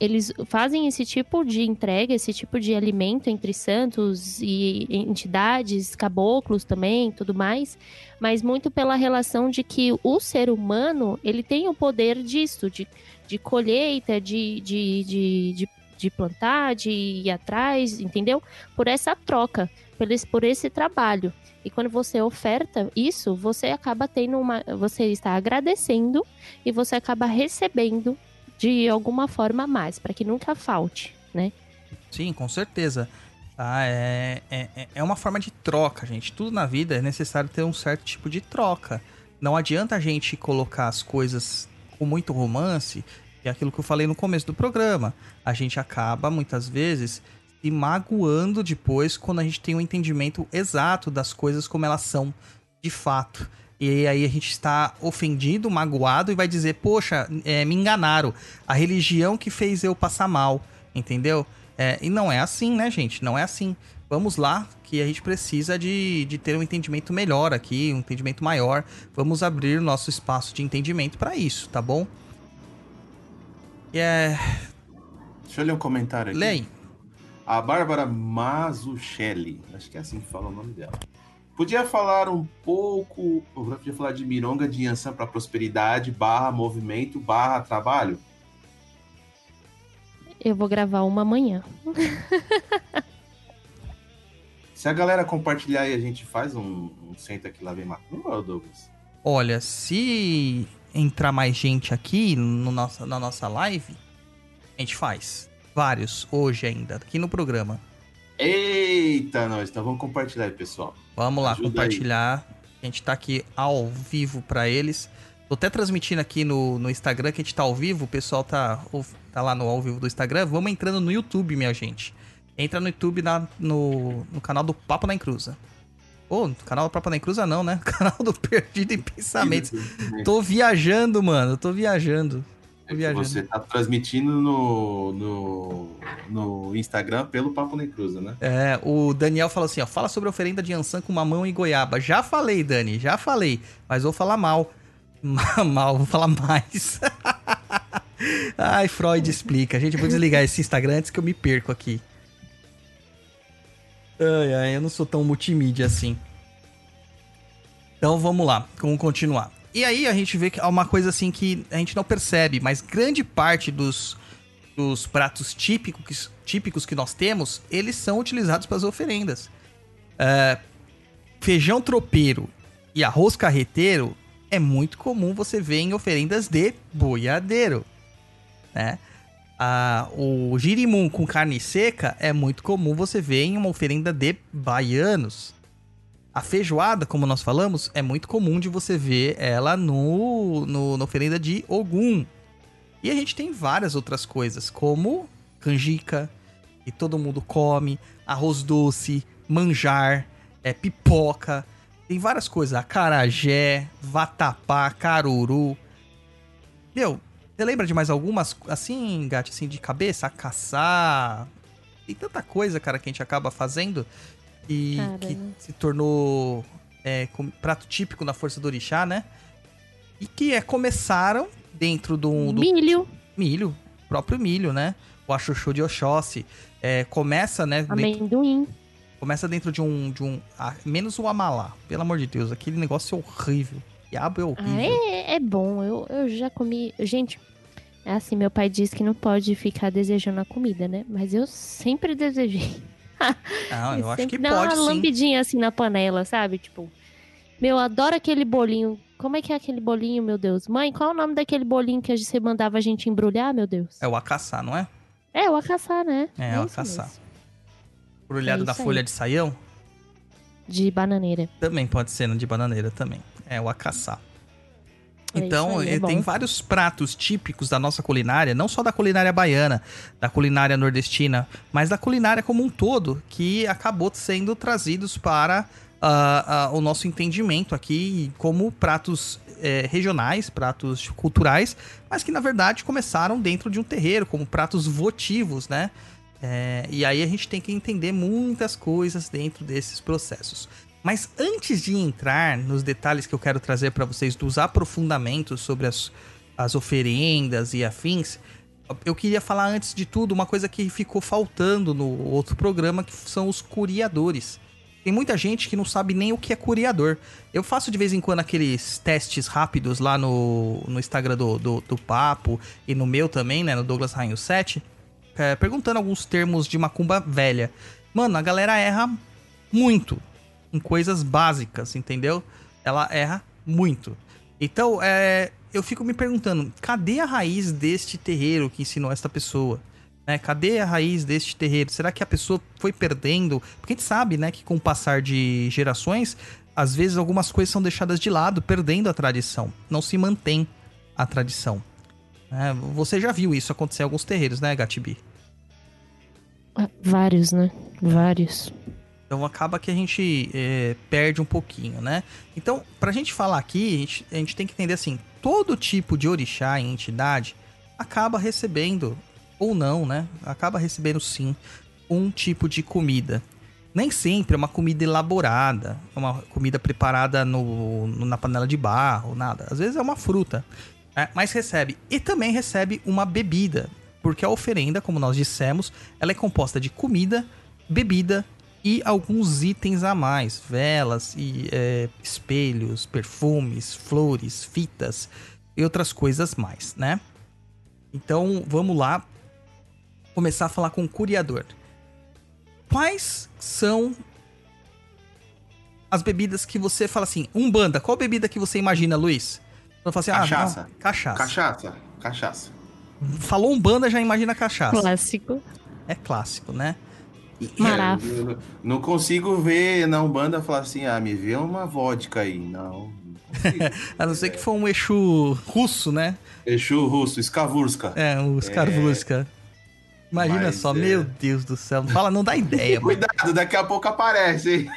eles fazem esse tipo de entrega, esse tipo de alimento entre santos e entidades, caboclos também, tudo mais, mas muito pela relação de que o ser humano, ele tem o poder disso, de, de colheita, de, de, de, de, de plantar, de ir atrás, entendeu? Por essa troca, por esse, por esse trabalho. E quando você oferta isso, você acaba tendo uma. Você está agradecendo e você acaba recebendo de alguma forma mais, para que nunca falte, né? Sim, com certeza. Tá? É, é, é- uma forma de troca, gente. Tudo na vida é necessário ter um certo tipo de troca. Não adianta a gente colocar as coisas com muito romance, é aquilo que eu falei no começo do programa. A gente acaba, muitas vezes, se magoando depois quando a gente tem um entendimento exato das coisas como elas são de fato. E aí a gente está ofendido, magoado e vai dizer, poxa, é, me enganaram. A religião que fez eu passar mal, entendeu? É, e não é assim, né, gente? Não é assim. Vamos lá, que a gente precisa de, de ter um entendimento melhor aqui, um entendimento maior. Vamos abrir nosso espaço de entendimento para isso, tá bom? É. Deixa eu ler um comentário aqui. Aí. A Bárbara Mazuchelli, acho que é assim que fala o nome dela. Podia falar um pouco, podia falar de Mironga de Yansan para prosperidade, barra movimento, barra trabalho? Eu vou gravar uma amanhã. Se a galera compartilhar e a gente faz um, um senta aqui lá bem macumba, Douglas? Olha, se entrar mais gente aqui no nossa, na nossa live, a gente faz. Vários, hoje ainda, aqui no programa. Eita, nós. Então vamos compartilhar aí, pessoal. Vamos lá, Ajuda compartilhar. A gente tá aqui ao vivo pra eles. Tô até transmitindo aqui no, no Instagram que a gente tá ao vivo. O pessoal tá, tá lá no ao vivo do Instagram. Vamos entrando no YouTube, minha gente. Entra no YouTube na, no, no canal do Papo na Encruza. Ô, canal do Papo na Encruza não, né? [laughs] Canal do Perdido em Pensamentos. Tô viajando, mano. Tô viajando. É que viajando. você tá transmitindo no, no, no Instagram pelo Papo Nem Cruza, né? É, o Daniel falou assim, ó, fala sobre a oferenda de ançã com mamão e goiaba. Já falei, Dani, já falei, mas vou falar mal. [laughs] mal, vou falar mais. [laughs] Ai, Freud explica. Gente, eu vou desligar esse Instagram antes que eu me perco aqui. Ai, ai, eu não sou tão multimídia assim. Então vamos lá, vamos continuar. E aí a gente vê que é uma coisa assim que a gente não percebe, mas grande parte dos, dos pratos típicos, típicos que nós temos, eles são utilizados para as oferendas. É, feijão tropeiro e arroz carreteiro é muito comum você ver em oferendas de boiadeiro, né? Ah, o girimum com carne seca é muito comum você ver em uma oferenda de baianos. A feijoada, como nós falamos, é muito comum de você ver ela no, no, na oferenda de Ogum. E a gente tem várias outras coisas, como canjica, que todo mundo come, arroz doce, manjar, é, pipoca. Tem várias coisas, acarajé, vatapá, caruru. Meu, você lembra de mais algumas, assim, Gatti, assim, de cabeça? A caçar. Tem tanta coisa, cara, que a gente acaba fazendo e Cara, que se tornou é, prato típico na Força do Orixá, né? E que é, começaram dentro do, do Milho, milho, próprio milho, né? O achuchu de Oxóssi. É, começa, né? dentro- amendoim. começa dentro de um. De um menos o amalá, pelo amor de Deus. Aquele negócio é horrível. Diabo é horrível. Ah, é, é bom. Eu, eu já comi. Gente, é assim, meu pai diz que não pode ficar desejando a comida, né? Mas eu sempre desejei. [laughs] Não, eu [laughs] acho que sempre dá pode uma sim. lambidinha assim na panela, sabe? Tipo, meu, eu adoro aquele bolinho. Como é que é aquele bolinho, meu Deus? Mãe, qual é o nome daquele bolinho que você mandava a gente embrulhar, meu Deus? É o acaçá, não é? É, o acaçá, né? É, o isso acaçá. mesmo. Brulhado É da isso aí. folha de saião? De bananeira. Também pode ser no de bananeira também. É o acaçá. É Então, é eh, tem vários pratos típicos da nossa culinária, não só da culinária baiana, da culinária nordestina, mas da culinária como um todo, que acabou sendo trazidos para ah, ah, o nosso entendimento aqui como pratos eh, regionais, pratos culturais, mas que na verdade começaram dentro de um terreiro, como pratos votivos, né? É, e aí a gente tem que entender muitas coisas dentro desses processos. Mas antes de entrar nos detalhes que eu quero trazer para vocês dos aprofundamentos sobre as, as oferendas e afins, eu queria falar antes de tudo uma coisa que ficou faltando no outro programa, que são os curiadores. Tem muita gente que não sabe nem o que é curiador. Eu faço de vez em quando aqueles testes rápidos lá no, no Instagram do, do, do Papo e no meu também, né, no Douglas Rainho 7, é, perguntando alguns termos de macumba velha. Mano, a galera erra muito em coisas básicas, entendeu? Ela erra muito. Então, é, eu fico me perguntando, cadê a raiz deste terreiro que ensinou esta pessoa? Né? Cadê a raiz deste terreiro? Será que a pessoa foi perdendo? Porque a gente sabe, né, que com o passar de gerações, às vezes algumas coisas são deixadas de lado, perdendo a tradição. Não se mantém a tradição. né? você já viu isso acontecer em alguns terreiros, né, Gatibi? Ah, Vários, né? Vários. Então acaba que a gente é, perde um pouquinho, né? Então, pra gente falar aqui, a gente, a gente tem que entender assim: todo tipo de orixá e entidade acaba recebendo, ou não, né? Acaba recebendo sim um tipo de comida. Nem sempre é uma comida elaborada, é uma comida preparada no, na panela de barro, nada. Às vezes é uma fruta, né? mas recebe. E também recebe uma bebida, porque a oferenda, como nós dissemos, ela é composta de comida, bebida e alguns itens a mais, velas e é, espelhos, perfumes, flores, fitas e outras coisas mais, né? Então vamos lá começar a falar com o curiador. Quais são as bebidas que você fala assim, umbanda, qual bebida que você imagina, Luiz? Eu falo assim, ah, Cachaça. não, cachaça. Cachaça. Cachaça. Falou umbanda, já imagina cachaça. Clássico. É clássico, né? Marafo. Eu não- não consigo ver na Umbanda falar assim, ah, me vê uma vodka aí. Não. [laughs] A não ser que for um Exu russo, né? Exu russo, Skavurska. É, o Skarvurska. Imagina Mas, só, é. meu Deus do céu. Não fala, não dá ideia, [laughs] mano. Cuidado, daqui a pouco aparece, hein?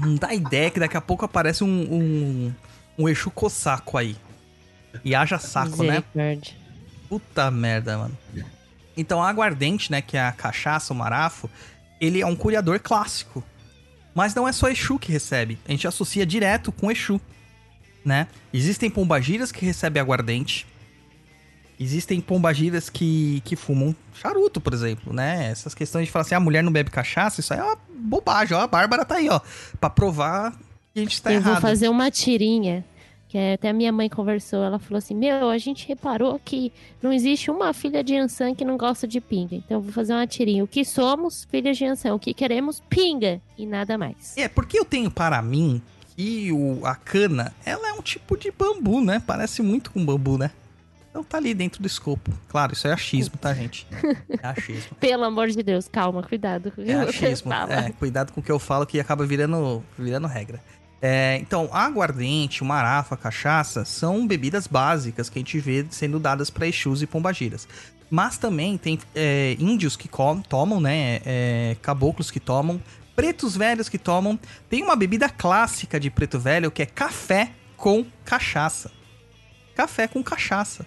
Não dá ideia que daqui a pouco aparece um, um, um Exu Cossaco aí. E haja saco, né? Puta merda, mano. Então, a aguardente, né, que é a cachaça, o marafo, ele é um curiador clássico. Mas não é só Exu que recebe. A gente associa direto com Exu, né? Existem pombagiras que recebem aguardente. Existem pombagiras que, que fumam charuto, por exemplo, né? Essas questões de falar assim, a mulher não bebe cachaça, isso aí é uma bobagem. Ó, a Bárbara tá aí, ó, pra provar que a gente tá eu errado. vou fazer uma tirinha. Que é- até a minha mãe conversou. Ela falou assim: Meu, a gente reparou que não existe uma filha de Ansan que não gosta de pinga. Então eu vou fazer uma tirinha. O que somos, filhas de Ansan? O que queremos, pinga. E nada mais. É, porque eu tenho para mim que o, a cana, ela é um tipo de bambu, né? Parece muito com bambu, né? Então tá ali dentro do escopo. Claro, isso é achismo, tá, gente? É achismo. [laughs] Pelo amor de Deus, calma, cuidado. com É achismo. [laughs] É, cuidado com o que eu falo que acaba virando, virando regra. É, então, aguardente, marafa, cachaça são bebidas básicas que a gente vê sendo dadas para Exus e pombagiras. Mas também tem é, índios que tomam, né? é, caboclos que tomam, pretos velhos que tomam. Tem uma bebida clássica de preto velho que é café com cachaça. Café com cachaça.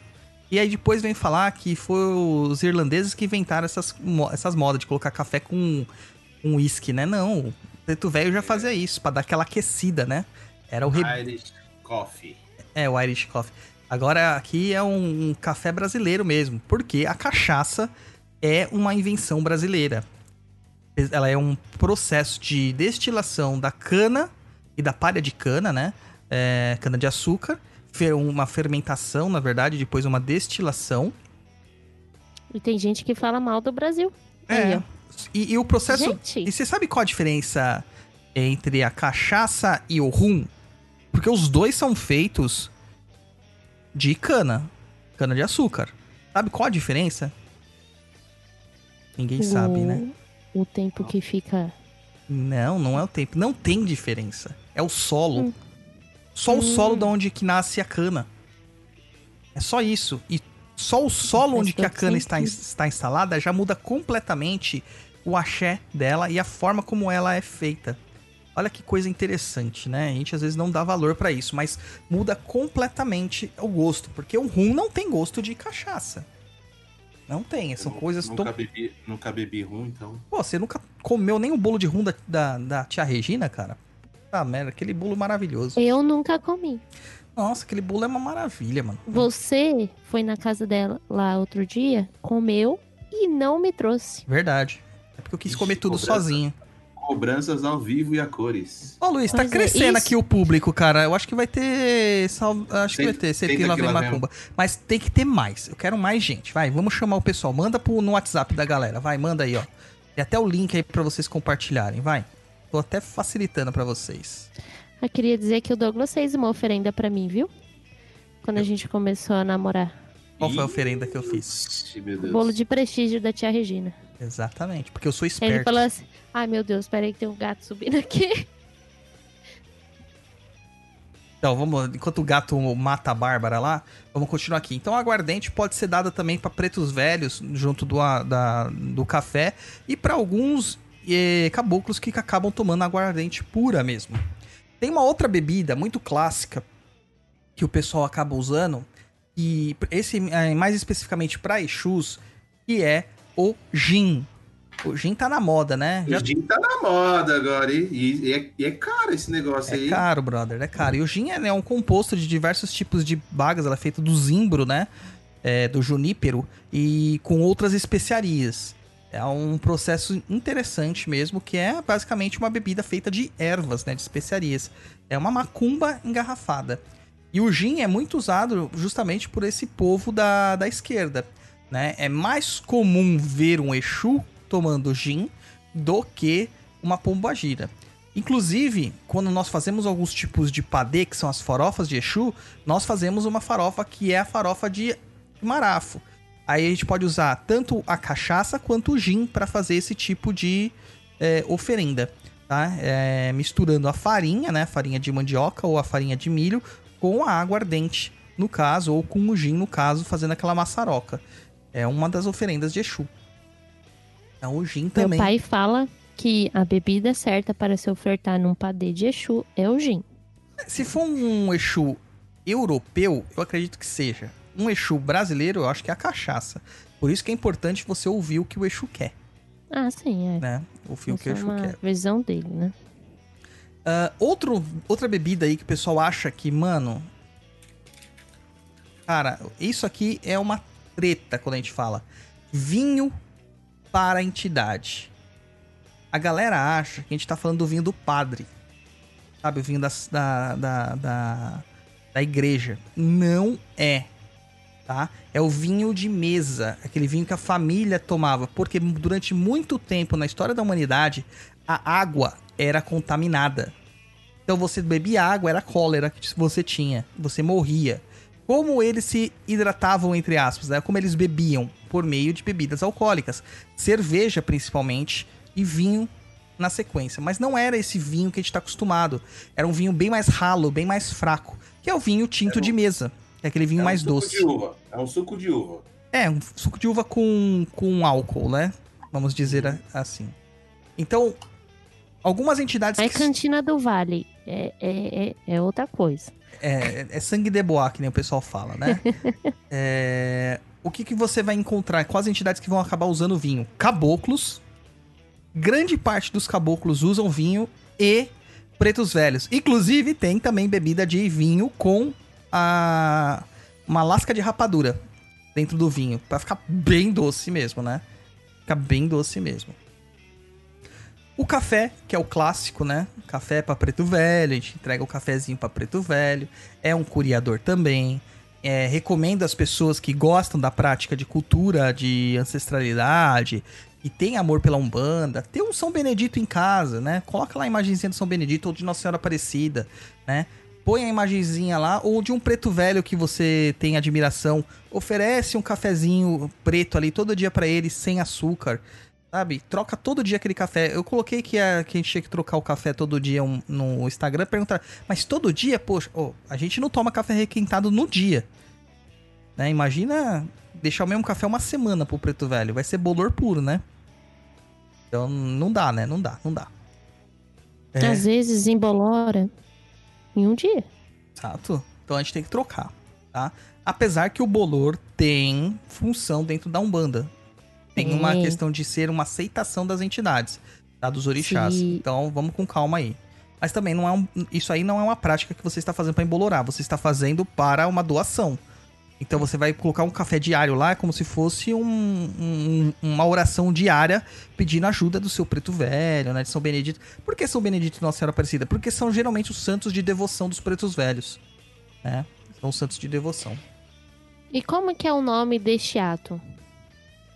E aí depois vem falar que foi os irlandeses que inventaram essas, essas modas de colocar café com um uísque, né? Não, preto velho já fazia isso, pra dar aquela aquecida, né? Era o re... Irish Coffee. É, o Irish Coffee. Agora aqui é um, um café brasileiro mesmo, porque a cachaça é uma invenção brasileira. Ela é um processo de destilação da cana e da palha de cana, né? É, cana de açúcar. Uma fermentação, na verdade, depois uma destilação. E tem gente que fala mal do Brasil. Aí, É. ó. E, e o processo. Gente. E você sabe qual a diferença entre a cachaça e o rum? Porque os dois são feitos de cana. Cana de açúcar. Sabe qual a diferença? Ninguém sabe, O- né? O tempo que fica. Não, não é o tempo. Não tem diferença. É o solo. Hum. Só o Hum. solo de onde que nasce a cana. É só isso. E só o solo onde que a cana está, está instalada já muda completamente o axé dela e a forma como ela é feita. Olha que coisa interessante, né? A gente às vezes não dá valor pra isso, mas muda completamente o gosto, porque o rum não tem gosto de cachaça. Não tem, são Eu coisas nunca to- bebi, nunca bebi rum, então. Pô, você nunca comeu nem o bolo de rum da, da, da tia Regina, cara? Puta merda, aquele bolo maravilhoso. Eu nunca comi. Nossa, aquele bolo é uma maravilha, mano. Você foi na casa dela lá outro dia, comeu e não me trouxe. Verdade. É porque eu quis Ixi, comer tudo cobrança. sozinho. Cobranças ao vivo e a cores. Ô, Luiz, tá Pois é, crescendo isso- aqui o público, cara. Eu acho que vai ter. Sal... Acho que Tem- vai ter. Que lá vem macumba. Mas tem que ter mais. Eu quero mais gente. Vai, vamos chamar o pessoal. Manda pro, no WhatsApp da galera. Vai, manda aí, ó. Tem até o link aí pra vocês compartilharem. Vai. Tô até facilitando pra vocês. Eu queria dizer que o Douglas fez uma oferenda pra mim, viu? Quando a gente começou a namorar. Qual foi a oferenda que eu fiz? Ixi, meu Deus. Bolo de prestígio da tia Regina. Exatamente, porque eu sou Aí ele esperto. falou assim: Ai meu Deus, peraí que tem um gato subindo aqui. [laughs] Então, vamos. Enquanto o gato mata a Bárbara lá, vamos continuar aqui. Então, a aguardente pode ser dada também para pretos velhos, junto do, da- do café, e para alguns eh, caboclos que acabam tomando aguardente pura mesmo. Tem uma outra bebida muito clássica que o pessoal acaba usando, e esse eh, mais especificamente para Exus, que é o gin. O gin tá na moda, né? Já O gin tá na moda agora, e, e é, e é caro esse negócio É aí. caro, brother, é caro. E o gin é né, um composto de diversos tipos de bagas, ela é feita do zimbro, né? É, do junípero e com outras especiarias. É um processo interessante mesmo, que é basicamente uma bebida feita de ervas, né? De especiarias. É uma macumba engarrafada. E o gin é muito usado justamente por esse povo da, da esquerda, né? É mais comum ver um Exu tomando gin do que uma pombagira. Inclusive, quando nós fazemos alguns tipos de padê, que são as farofas de Exu, nós fazemos uma farofa que é a farofa de marafo. Aí a gente pode usar tanto a cachaça quanto o gin para fazer esse tipo de é, oferenda, tá? É, misturando a farinha, né? Farinha de mandioca ou a farinha de milho com a água ardente, no caso, ou com o gin, no caso, fazendo aquela maçaroca. É uma das oferendas de Exu. Então o gin também. Meu pai fala que a bebida certa para se ofertar num padê de Exu é o gin. Se for um Exu europeu, eu acredito que seja. Um Exu brasileiro, eu acho que é a cachaça. Por isso que é importante você ouvir o que o Exu quer, Ah, sim, é. né? Ouvir o que o é Exu uma quer. visão dele, né? Ah, outro, outra bebida aí que o pessoal acha que, mano. Cara, isso aqui é uma treta quando a gente fala. Vinho para a entidade. A galera acha que a gente tá falando do vinho do padre. Sabe, o vinho das- da, da, da, da igreja. Não é. Tá? É o vinho de mesa, aquele vinho que a família tomava, porque durante muito tempo na história da humanidade, a água era contaminada. Então você bebia água, era cólera que você tinha, você morria. Como eles se hidratavam, entre aspas, né? Como eles bebiam por meio de bebidas alcoólicas, cerveja principalmente e vinho na sequência. Mas não era esse vinho que a gente está acostumado. Era um vinho bem mais ralo, bem mais fraco, que é o vinho tinto de mesa, é aquele vinho É um mais suco doce. de uva. É um suco de uva. É, um suco de uva com, com álcool, né? Vamos dizer a- assim. Então, algumas entidades Aí que Cantina do Vale é, é, é, é outra coisa. É, é sangue de boa, que nem o pessoal fala, né? [laughs] É, o que, que você vai encontrar? Quais entidades que vão acabar usando vinho? Caboclos. Grande parte dos caboclos usam vinho e pretos velhos. Inclusive, tem também bebida de vinho com a uma lasca de rapadura dentro do vinho. Pra ficar bem doce mesmo, né? Fica bem doce mesmo. O café, que é o clássico, né? Café pra preto velho, a gente entrega o cafezinho pra preto velho. É um curiador também. É, recomendo às pessoas que gostam da prática de cultura, de ancestralidade, e tem amor pela Umbanda, ter um São Benedito em casa, né? Coloca lá a imagenzinha do São Benedito ou de Nossa Senhora Aparecida, né? Põe a imagenzinha lá, ou de um preto velho que você tem admiração. Oferece um cafezinho preto ali todo dia pra ele, sem açúcar. Sabe? Troca todo dia aquele café. Eu coloquei que a, que a gente tinha que trocar o café todo dia um- no Instagram. Perguntar, mas todo dia, poxa, ô, a gente não toma café requentado no dia. Né? Imagina deixar o mesmo café uma semana pro preto velho. Vai ser bolor puro, né? Então não dá, né? Não dá, não dá. É, Às vezes embolora em um dia. exato. Então a gente tem que trocar, tá? Apesar que o bolor tem função dentro da Umbanda. Tem uma questão de ser uma aceitação das entidades, tá? Dos orixás. Sim. Então vamos com calma aí. Mas também não é um, isso aí não é uma prática que você está fazendo para embolorar, você está fazendo para uma doação. Então você vai colocar um café diário lá, é como se fosse um- um- uma oração diária pedindo ajuda do seu preto velho, né? De São Benedito. Por que São Benedito e Nossa Senhora Aparecida? Porque são geralmente os santos de devoção dos pretos velhos, né? São os santos de devoção. E como que é o nome deste ato,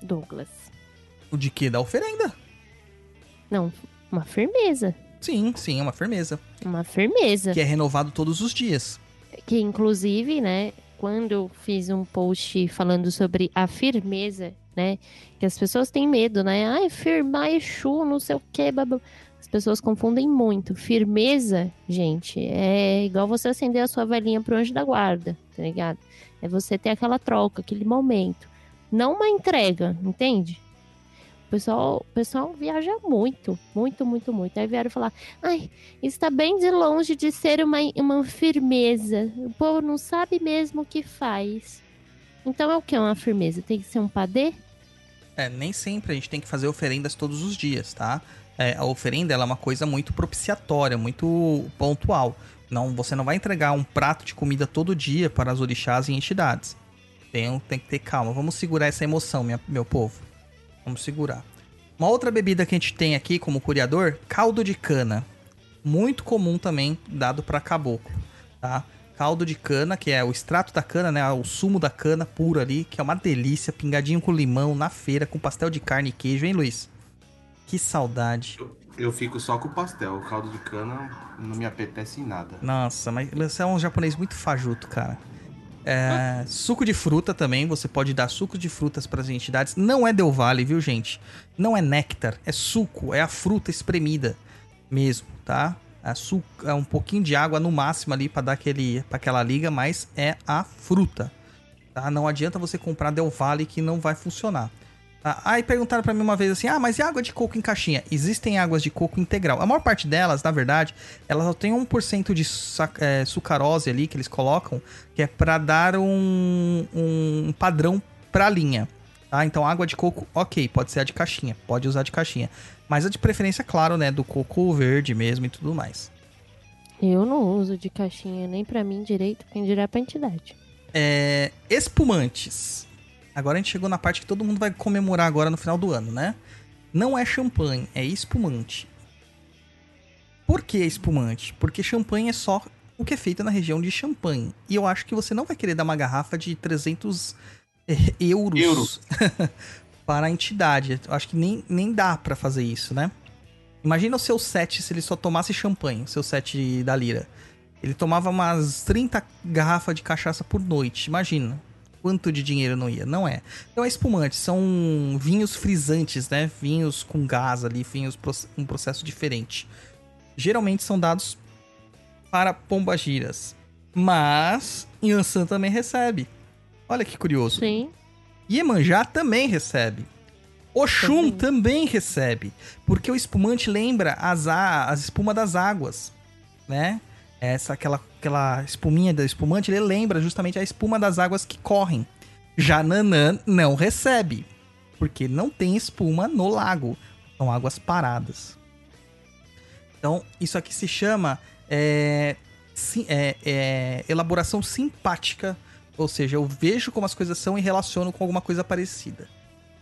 Douglas? O de quê? Da oferenda. Não, uma firmeza. Sim, sim, é uma firmeza. Uma firmeza. Que é renovado todos os dias. Que inclusive, né, quando eu fiz um post falando sobre a firmeza, né, que as pessoas têm medo, né? Ai, firmar Exu, não sei o que, As pessoas confundem muito. Firmeza, gente, é igual você acender a sua velhinha pro anjo da guarda, tá ligado? É você ter aquela troca, aquele momento. Não uma entrega, entende? O pessoal, o pessoal viaja muito, muito, muito, muito. Aí vieram falar, ai, está bem de longe de ser uma, uma firmeza. O povo não sabe mesmo o que faz. Então é o que? Uma firmeza? Tem que ser um padê? É, nem sempre a gente tem que fazer oferendas todos os dias, tá? É, a oferenda é uma coisa muito propiciatória, muito pontual. Não, você não vai entregar um prato de comida todo dia para as orixás e entidades. Tem, tem que ter calma. Vamos segurar essa emoção, minha- meu povo. Vamos segurar. Uma outra bebida que a gente tem aqui como curiador, caldo de cana. Muito comum também, dado para caboclo, tá? Caldo de cana, que é o extrato da cana, né? O sumo da cana puro ali, que é uma delícia, pingadinho com limão na feira, com pastel de carne e queijo, hein, Luiz? Que saudade. Eu fico só com o pastel. O caldo de cana não me apetece em nada. Nossa, mas você é um japonês muito fajuto, cara. É, suco de fruta também, você pode dar suco de frutas para as entidades. Não é Del Valle, viu, gente? Não é néctar, é suco, é a fruta espremida mesmo, tá? É, suco, é um pouquinho de água no máximo ali para dar aquele, pra aquela liga, mas é a fruta. Tá? Não adianta você comprar Del Valle que não vai funcionar. Tá? Aí perguntaram para mim uma vez assim: ah, mas e água de coco em caixinha? Existem águas de coco integral. A maior parte delas, na verdade, elas só tem 1% de é, sucarose ali que eles colocam, que é para dar um, um padrão pra linha. Tá? Então, água de coco, ok, pode ser a de caixinha, pode usar de caixinha. Mas a de preferência, claro, né? Do coco verde mesmo e tudo mais. Eu não uso de caixinha nem pra mim direito, quem dirá pra entidade. É, espumantes. Agora a gente chegou na parte que todo mundo vai comemorar agora no final do ano, né? Não é champanhe, é espumante. Por que espumante? Porque champanhe é só o que é feito na região de champanhe. E eu acho que você não vai querer dar uma garrafa de 300 eh, euros, Euros. [laughs] para a entidade. Eu acho que nem, nem dá pra fazer isso, né? Imagina o seu set se ele só tomasse champanhe, o seu set da Lira. Ele tomava umas 30 garrafas de cachaça por noite. Imagina. Quanto de dinheiro não ia? Não é. Então é espumante. São vinhos frisantes, né? Vinhos com gás ali, vinhos um processo diferente. Geralmente são dados para pombagiras. Mas Yansan também recebe. Olha que curioso. Sim. Iemanjá também recebe. Oxum também recebe. Porque o espumante lembra as, a, as espumas das águas, né? Essa, aquela, aquela espuminha do espumante, ele lembra justamente a espuma das águas que correm. Já Nanã não recebe. Porque não tem espuma no lago. São águas paradas. Então, isso aqui se chama é, sim- é, é, elaboração simpática. Ou seja, eu vejo como as coisas são e relaciono com alguma coisa parecida.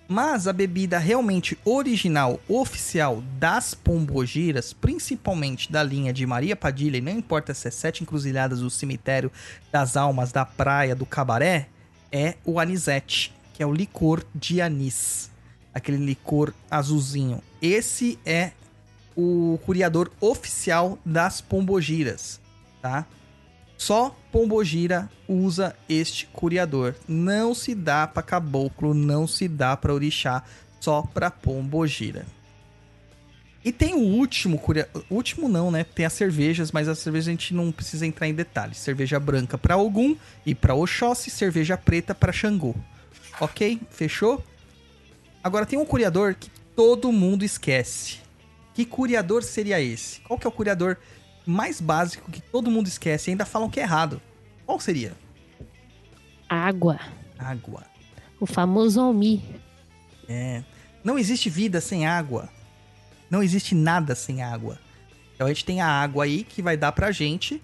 Mas a bebida realmente original, oficial das pombogiras, principalmente da linha de Maria Padilha, e não importa se é Sete Encruzilhadas do Cemitério das Almas, da Praia, do Cabaré, é o anisete, que é o licor de anis. Aquele licor azulzinho. Esse é o curiador oficial das pombogiras, tá? Só Pombogira usa este curiador. Não se dá pra caboclo, não se dá pra orixá, só pra Pombogira. E tem o último curiador. Último não, né? Tem as cervejas, mas as cervejas a gente não precisa entrar em detalhes. Cerveja branca pra Ogum e pra Oxóssi, cerveja preta pra Xangô. Ok? Fechou? Agora tem um curiador que todo mundo esquece. Que curiador seria esse? Qual que é o curiador mais básico que todo mundo esquece e ainda falam que é errado? Qual seria? Água. Água. O famoso Omi. É. Não existe vida sem água. Não existe nada sem água. Então a gente tem a água aí que vai dar pra gente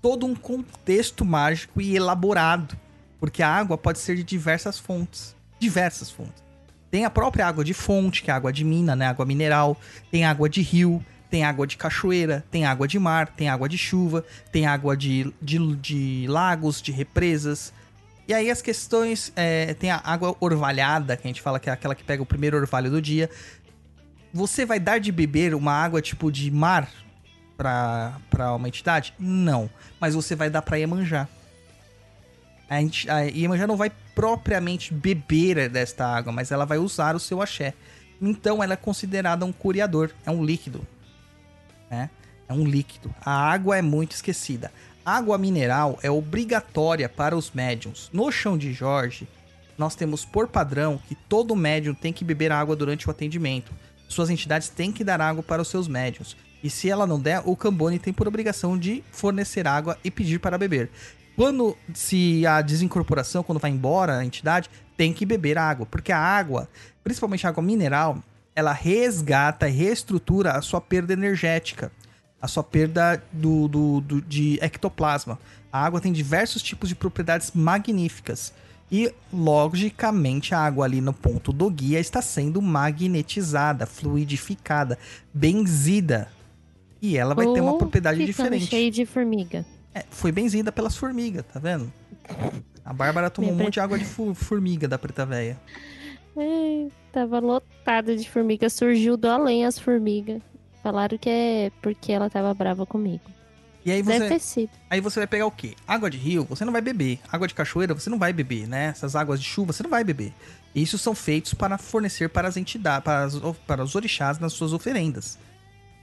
todo um contexto mágico e elaborado. Porque a água pode ser de diversas fontes. Diversas fontes. Tem a própria água de fonte, que é água de mina, né? Água mineral. Tem água de rio. Tem água de cachoeira. Tem água de mar. Tem água de chuva. Tem água de, de, de lagos, de represas. E aí as questões. é, tem a água orvalhada, que a gente fala que é aquela que pega o primeiro orvalho do dia. Você vai dar de beber uma água tipo de mar pra, pra uma entidade? Não. Mas você vai dar pra Iemanjá. A, enti- a Iemanjá não vai propriamente beber desta água, mas ela vai usar o seu axé. Então ela é considerada um curiador. É um líquido. Né? É um líquido. A água é muito esquecida. Água mineral é obrigatória para os médiums. No chão de Jorge, nós temos por padrão que todo médium tem que beber água durante o atendimento. Suas entidades têm que dar água para os seus médiums. E se ela não der, o Cambone tem por obrigação de fornecer água e pedir para beber. Quando se a desincorporação, quando vai embora a entidade, tem que beber água, porque a água, principalmente a água mineral, ela resgata e reestrutura a sua perda energética, a sua perda do, do- do- de ectoplasma. A água tem diversos tipos de propriedades magníficas. E, logicamente, a água ali no ponto do guia está sendo magnetizada, fluidificada, benzida. E ela vai ter uma propriedade diferente. cheio de formiga. É, foi benzida pelas formigas, tá vendo? A Bárbara tomou um Minha monte de água de formiga da preta véia. Tava lotada de formiga. Surgiu do além as formigas. Falaram que é porque ela tava brava comigo. E aí Deve você, ter sido. aí você vai pegar o quê? Água de rio, você não vai beber. Água de cachoeira, você não vai beber, né? Essas águas de chuva, você não vai beber. Isso são feitos para fornecer para as entidades, para, as- para os orixás nas suas oferendas.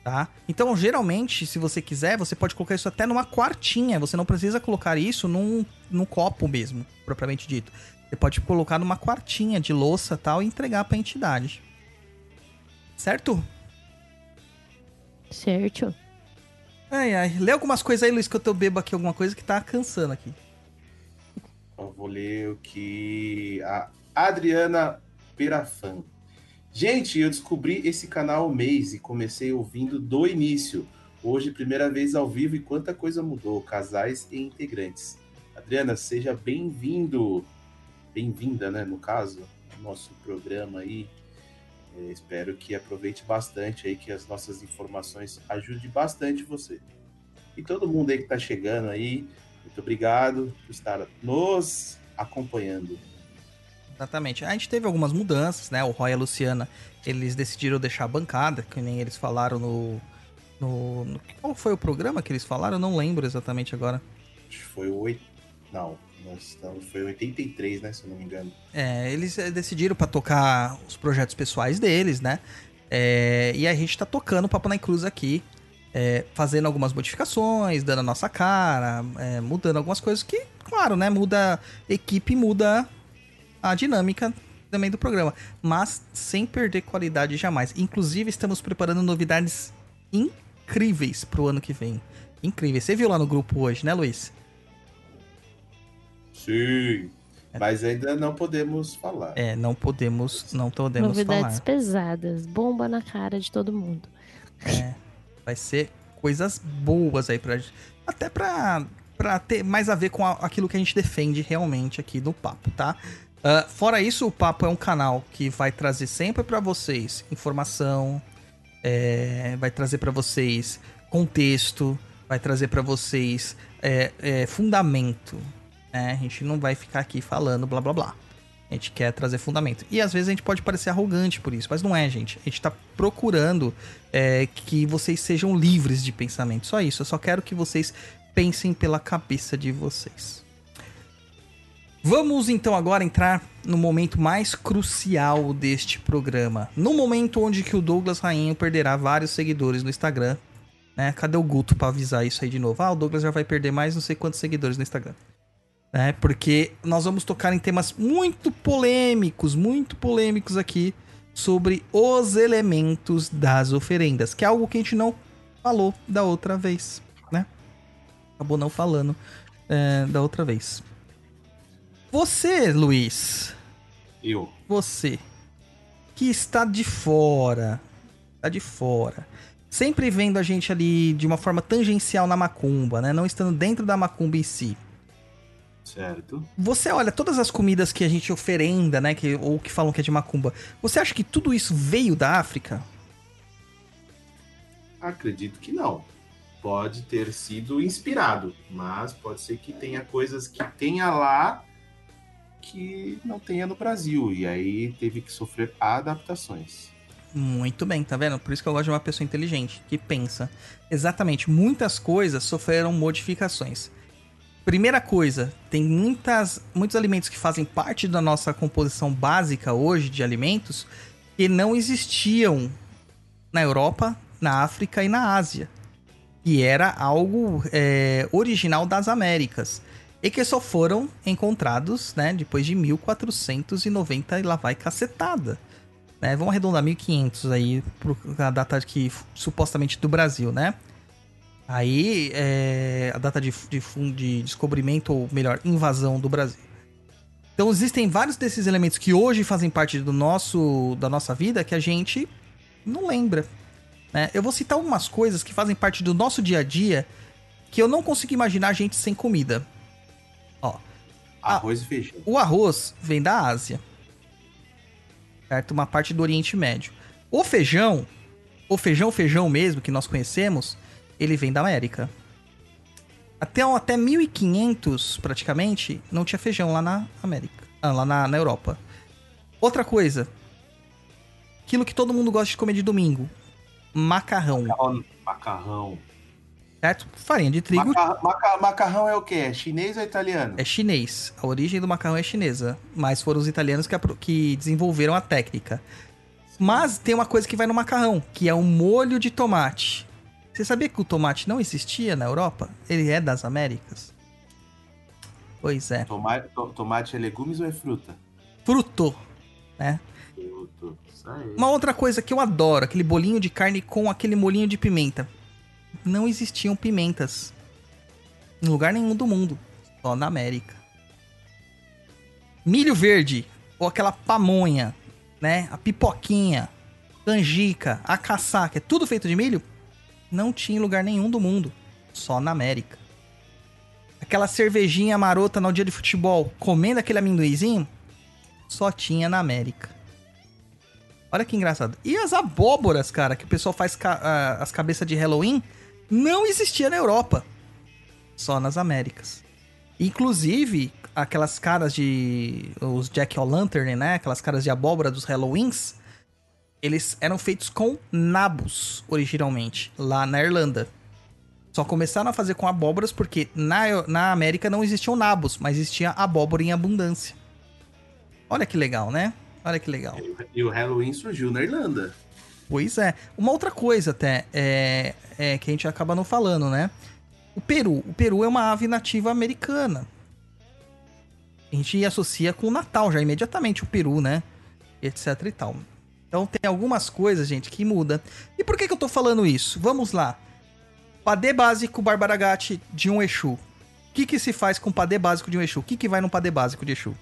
Tá? Então, geralmente, se você quiser, você pode colocar isso até numa quartinha. Você não precisa colocar isso num, num copo mesmo, propriamente dito. Você pode colocar numa quartinha de louça tal e entregar pra entidade. Certo? Certo. Ai, ai. Lê algumas coisas aí, Luiz, que eu tô bebo aqui, alguma coisa que tá cansando aqui. Eu vou ler o que a Adriana Perafan. Gente, eu descobri esse canal um mês e comecei ouvindo do início. Hoje, primeira vez ao vivo e quanta coisa mudou, casais e integrantes. Adriana, seja bem-vindo, bem-vinda, né, no caso, ao nosso programa aí. É, espero que aproveite bastante aí, que as nossas informações ajudem bastante você. E todo mundo aí que tá chegando aí, muito obrigado por estar nos acompanhando. Exatamente. A gente teve algumas mudanças, né? O Roy e a Luciana, eles decidiram deixar a bancada, que nem eles falaram no. no, no- qual foi o programa que eles falaram? Eu não lembro exatamente agora. Acho que foi o oito. Não, estamos, foi 83, né? Se eu não me engano. É, eles eh, decidiram pra tocar os projetos pessoais deles, né? É, e a gente tá tocando o Papo na Cruz aqui, é, fazendo algumas modificações, dando a nossa cara, é, mudando algumas coisas que, claro, né? Muda a equipe, muda a dinâmica também do programa, mas sem perder qualidade jamais. Inclusive, estamos preparando novidades incríveis pro ano que vem. Incríveis. Você viu lá no grupo hoje, né, Luiz? Sim. Mas ainda não podemos falar. É, não podemos, não podemos Novidades falar. pesadas. Bomba na cara de todo mundo. É, vai ser coisas boas aí pra gente. Até pra, pra ter mais a ver com a- aquilo que a gente defende realmente aqui no Papo, tá? Ah, fora isso, o Papo é um canal que vai trazer sempre pra vocês informação, é, vai trazer pra vocês contexto, vai trazer pra vocês é, é, fundamento. Né? A gente não vai ficar aqui falando blá blá blá. A gente quer trazer fundamento. E às vezes a gente pode parecer arrogante por isso, mas não é, gente. A gente tá procurando é, que vocês sejam livres de pensamento. Só isso. Eu só quero que vocês pensem pela cabeça de vocês. Vamos então agora entrar no momento mais crucial deste programa. No momento onde que o Douglas Rainho perderá vários seguidores no Instagram. Né? Cadê o Guto pra avisar isso aí de novo? Ah, o Douglas já vai perder mais não sei quantos seguidores no Instagram. Né? Porque nós vamos tocar em temas muito polêmicos, muito polêmicos aqui sobre os elementos das oferendas, que é algo que a gente não falou da outra vez, né? Acabou não falando é, da outra vez. Você, Luiz, Eu. você que está de fora, tá de fora, sempre vendo a gente ali de uma forma tangencial na macumba, né? Não estando dentro da macumba em si. Certo. Você olha todas as comidas que a gente oferenda, né? Que, ou que falam que é de macumba. Você acha que tudo isso veio da África? Acredito que não. Pode ter sido inspirado, mas pode ser que tenha coisas que tenha lá que não tenha no Brasil. E aí teve que sofrer adaptações. Muito bem, tá vendo? Por isso que eu gosto de uma pessoa inteligente, que pensa. Exatamente, muitas coisas sofreram modificações. Primeira coisa, tem muitas, muitos alimentos que fazem parte da nossa composição básica hoje de alimentos que não existiam na Europa, na África e na Ásia. E era algo é, original das Américas. E que só foram encontrados, né, depois de 1490 e lá vai cacetada né? Vamos arredondar 1500 aí a data que supostamente do Brasil, né? Aí é a data de, de, de descobrimento, ou melhor, invasão do Brasil. Então existem vários desses elementos que hoje fazem parte do nosso da nossa vida que a gente não lembra. Né? Eu vou citar algumas coisas que fazem parte do nosso dia a dia que eu não consigo imaginar a gente sem comida. Ó, Arroz e feijão. o arroz vem da Ásia. Certo? Uma parte do Oriente Médio. O feijão, o feijão, feijão mesmo, que nós conhecemos, ele vem da América. Até, até 1500, praticamente, não tinha feijão lá na América. Ah, lá na, na Europa. Outra coisa. Aquilo que todo mundo gosta de comer de domingo. Macarrão. Macarrão. Macarrão. certo? Farinha de trigo Maca- maca- macarrão é o quê? É chinês ou italiano? é chinês. A origem do macarrão é chinesa, mas foram os italianos que, que desenvolveram a técnica. Mas tem uma coisa que vai no macarrão, que é o molho de tomate. Você sabia que o tomate não existia na Europa? Ele é das Américas. Pois é. Tomate, to- tomate é legumes ou é fruta? Fruto, né? Fruto. Uma outra coisa que eu adoro, aquele bolinho de carne com aquele molinho de pimenta. Não existiam pimentas em lugar nenhum do mundo, só na América. Milho verde, ou aquela pamonha, né? A pipoquinha, canjica, a caçaca, é tudo feito de milho? Não tinha em lugar nenhum do mundo, só na América. Aquela cervejinha marota no dia de futebol, comendo aquele amendoizinho, só tinha na América. Olha que engraçado. E as abóboras, cara, que o pessoal faz ca- as cabeças de Halloween, não existia na Europa. Só nas Américas. Inclusive, aquelas caras de. Os Jack O'Lantern, né? Aquelas caras de abóbora dos Halloweens. Eles eram feitos com nabos, originalmente, lá na Irlanda. Só começaram a fazer com abóboras porque na, na América não existiam nabos, mas existia abóbora em abundância. Olha que legal, né? Olha que legal. E o Halloween surgiu na Irlanda. Pois é. Uma outra coisa até, é, é que a gente acaba não falando, né? O Peru. O Peru é uma ave nativa americana. A gente associa com o Natal já imediatamente, o Peru, né? Etc e tal. Então tem algumas coisas, gente, que muda. E por que, que eu tô falando isso? Vamos lá. Padê básico Barbaragate de um Exu. O que, que se faz com padê básico de um Exu? O que, que vai no padê básico de Exu?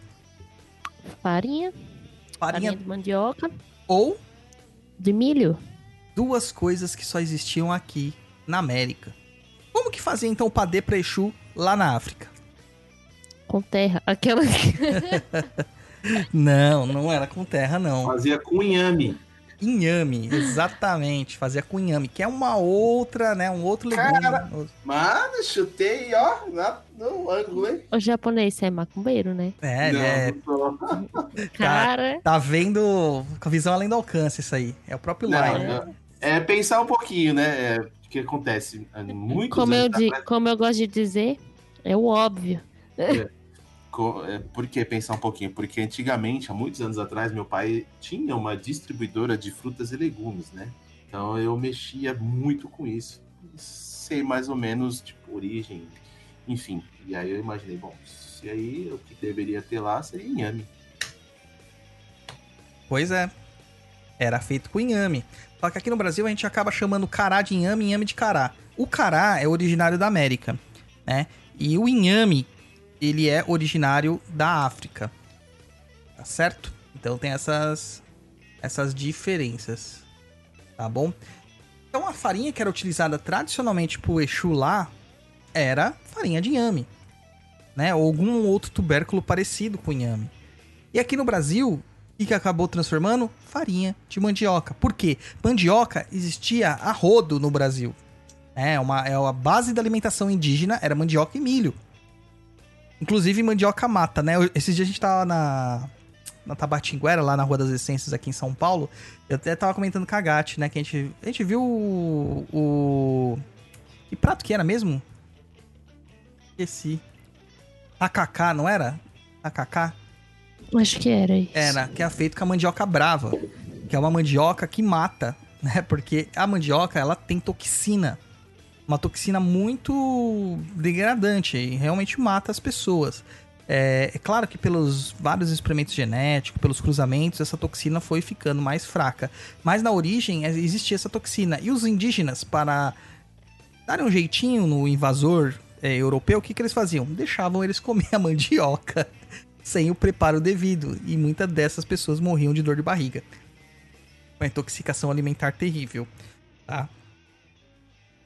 Farinha, farinha Farinha de mandioca, ou de milho. duas coisas que só existiam aqui na América. Como que fazia então o padê pra Exu lá na África? Com terra. Aquela [laughs] Não, não era com terra, não. Fazia com inhame. Inhame, exatamente. Fazia com inhame, que é uma outra, né? Um outro legume. Cara. Mano, chutei, ó, na- no ângulo, hein? O japonês você é macumbeiro, né? É, Não, é, não. [laughs] Cara, tá vendo com a visão além do alcance isso aí. É o próprio Não, Line. não. É pensar um pouquinho, né? É, o que acontece? Muitos como eu, atrás- como eu gosto de dizer, é o óbvio. É, Por que pensar um pouquinho? Porque antigamente, há muitos anos atrás, meu pai tinha uma distribuidora de frutas e legumes, né? Então eu mexia muito com isso. Sei mais ou menos, tipo, origem, enfim. E aí eu imaginei, bom, se aí o que deveria ter lá seria inhame. Pois é. Era feito com inhame. Só que aqui no Brasil a gente acaba chamando cará de inhame inhame de cará. O cará é originário da América, né? E o inhame, ele é originário da África. Tá certo? Então tem essas essas diferenças. Tá bom? Então a farinha que era utilizada tradicionalmente pro Exu lá era farinha de inhame, né? Ou algum outro tubérculo parecido com inhame. E aqui no Brasil, e que acabou transformando farinha de mandioca. Por quê? Mandioca existia a rodo no Brasil. É, uma, é a base da alimentação indígena era mandioca e milho. Inclusive mandioca mata, né? Esses dias a gente tava na, na Tabatinguera, lá na Rua das Essências, aqui em São Paulo. Eu até tava comentando com a Gatti, né? Que a gente, a gente viu o, o... Que prato que era mesmo? Esqueci. Tacacá, não era? Tacacá? Acho que era isso. Era, que é feito com a mandioca brava. Que é uma mandioca que mata, né? Porque a mandioca, ela tem toxina. Uma toxina muito degradante e realmente mata as pessoas. É, é claro que pelos vários experimentos genéticos, pelos cruzamentos, essa toxina foi ficando mais fraca. Mas na origem é, existia essa toxina. E os indígenas, para darem um jeitinho no invasor é, europeu, o que, que eles faziam? Deixavam eles comer [laughs] a mandioca sem o preparo devido. E muitas dessas pessoas morriam de dor de barriga. Uma intoxicação alimentar terrível. Tá?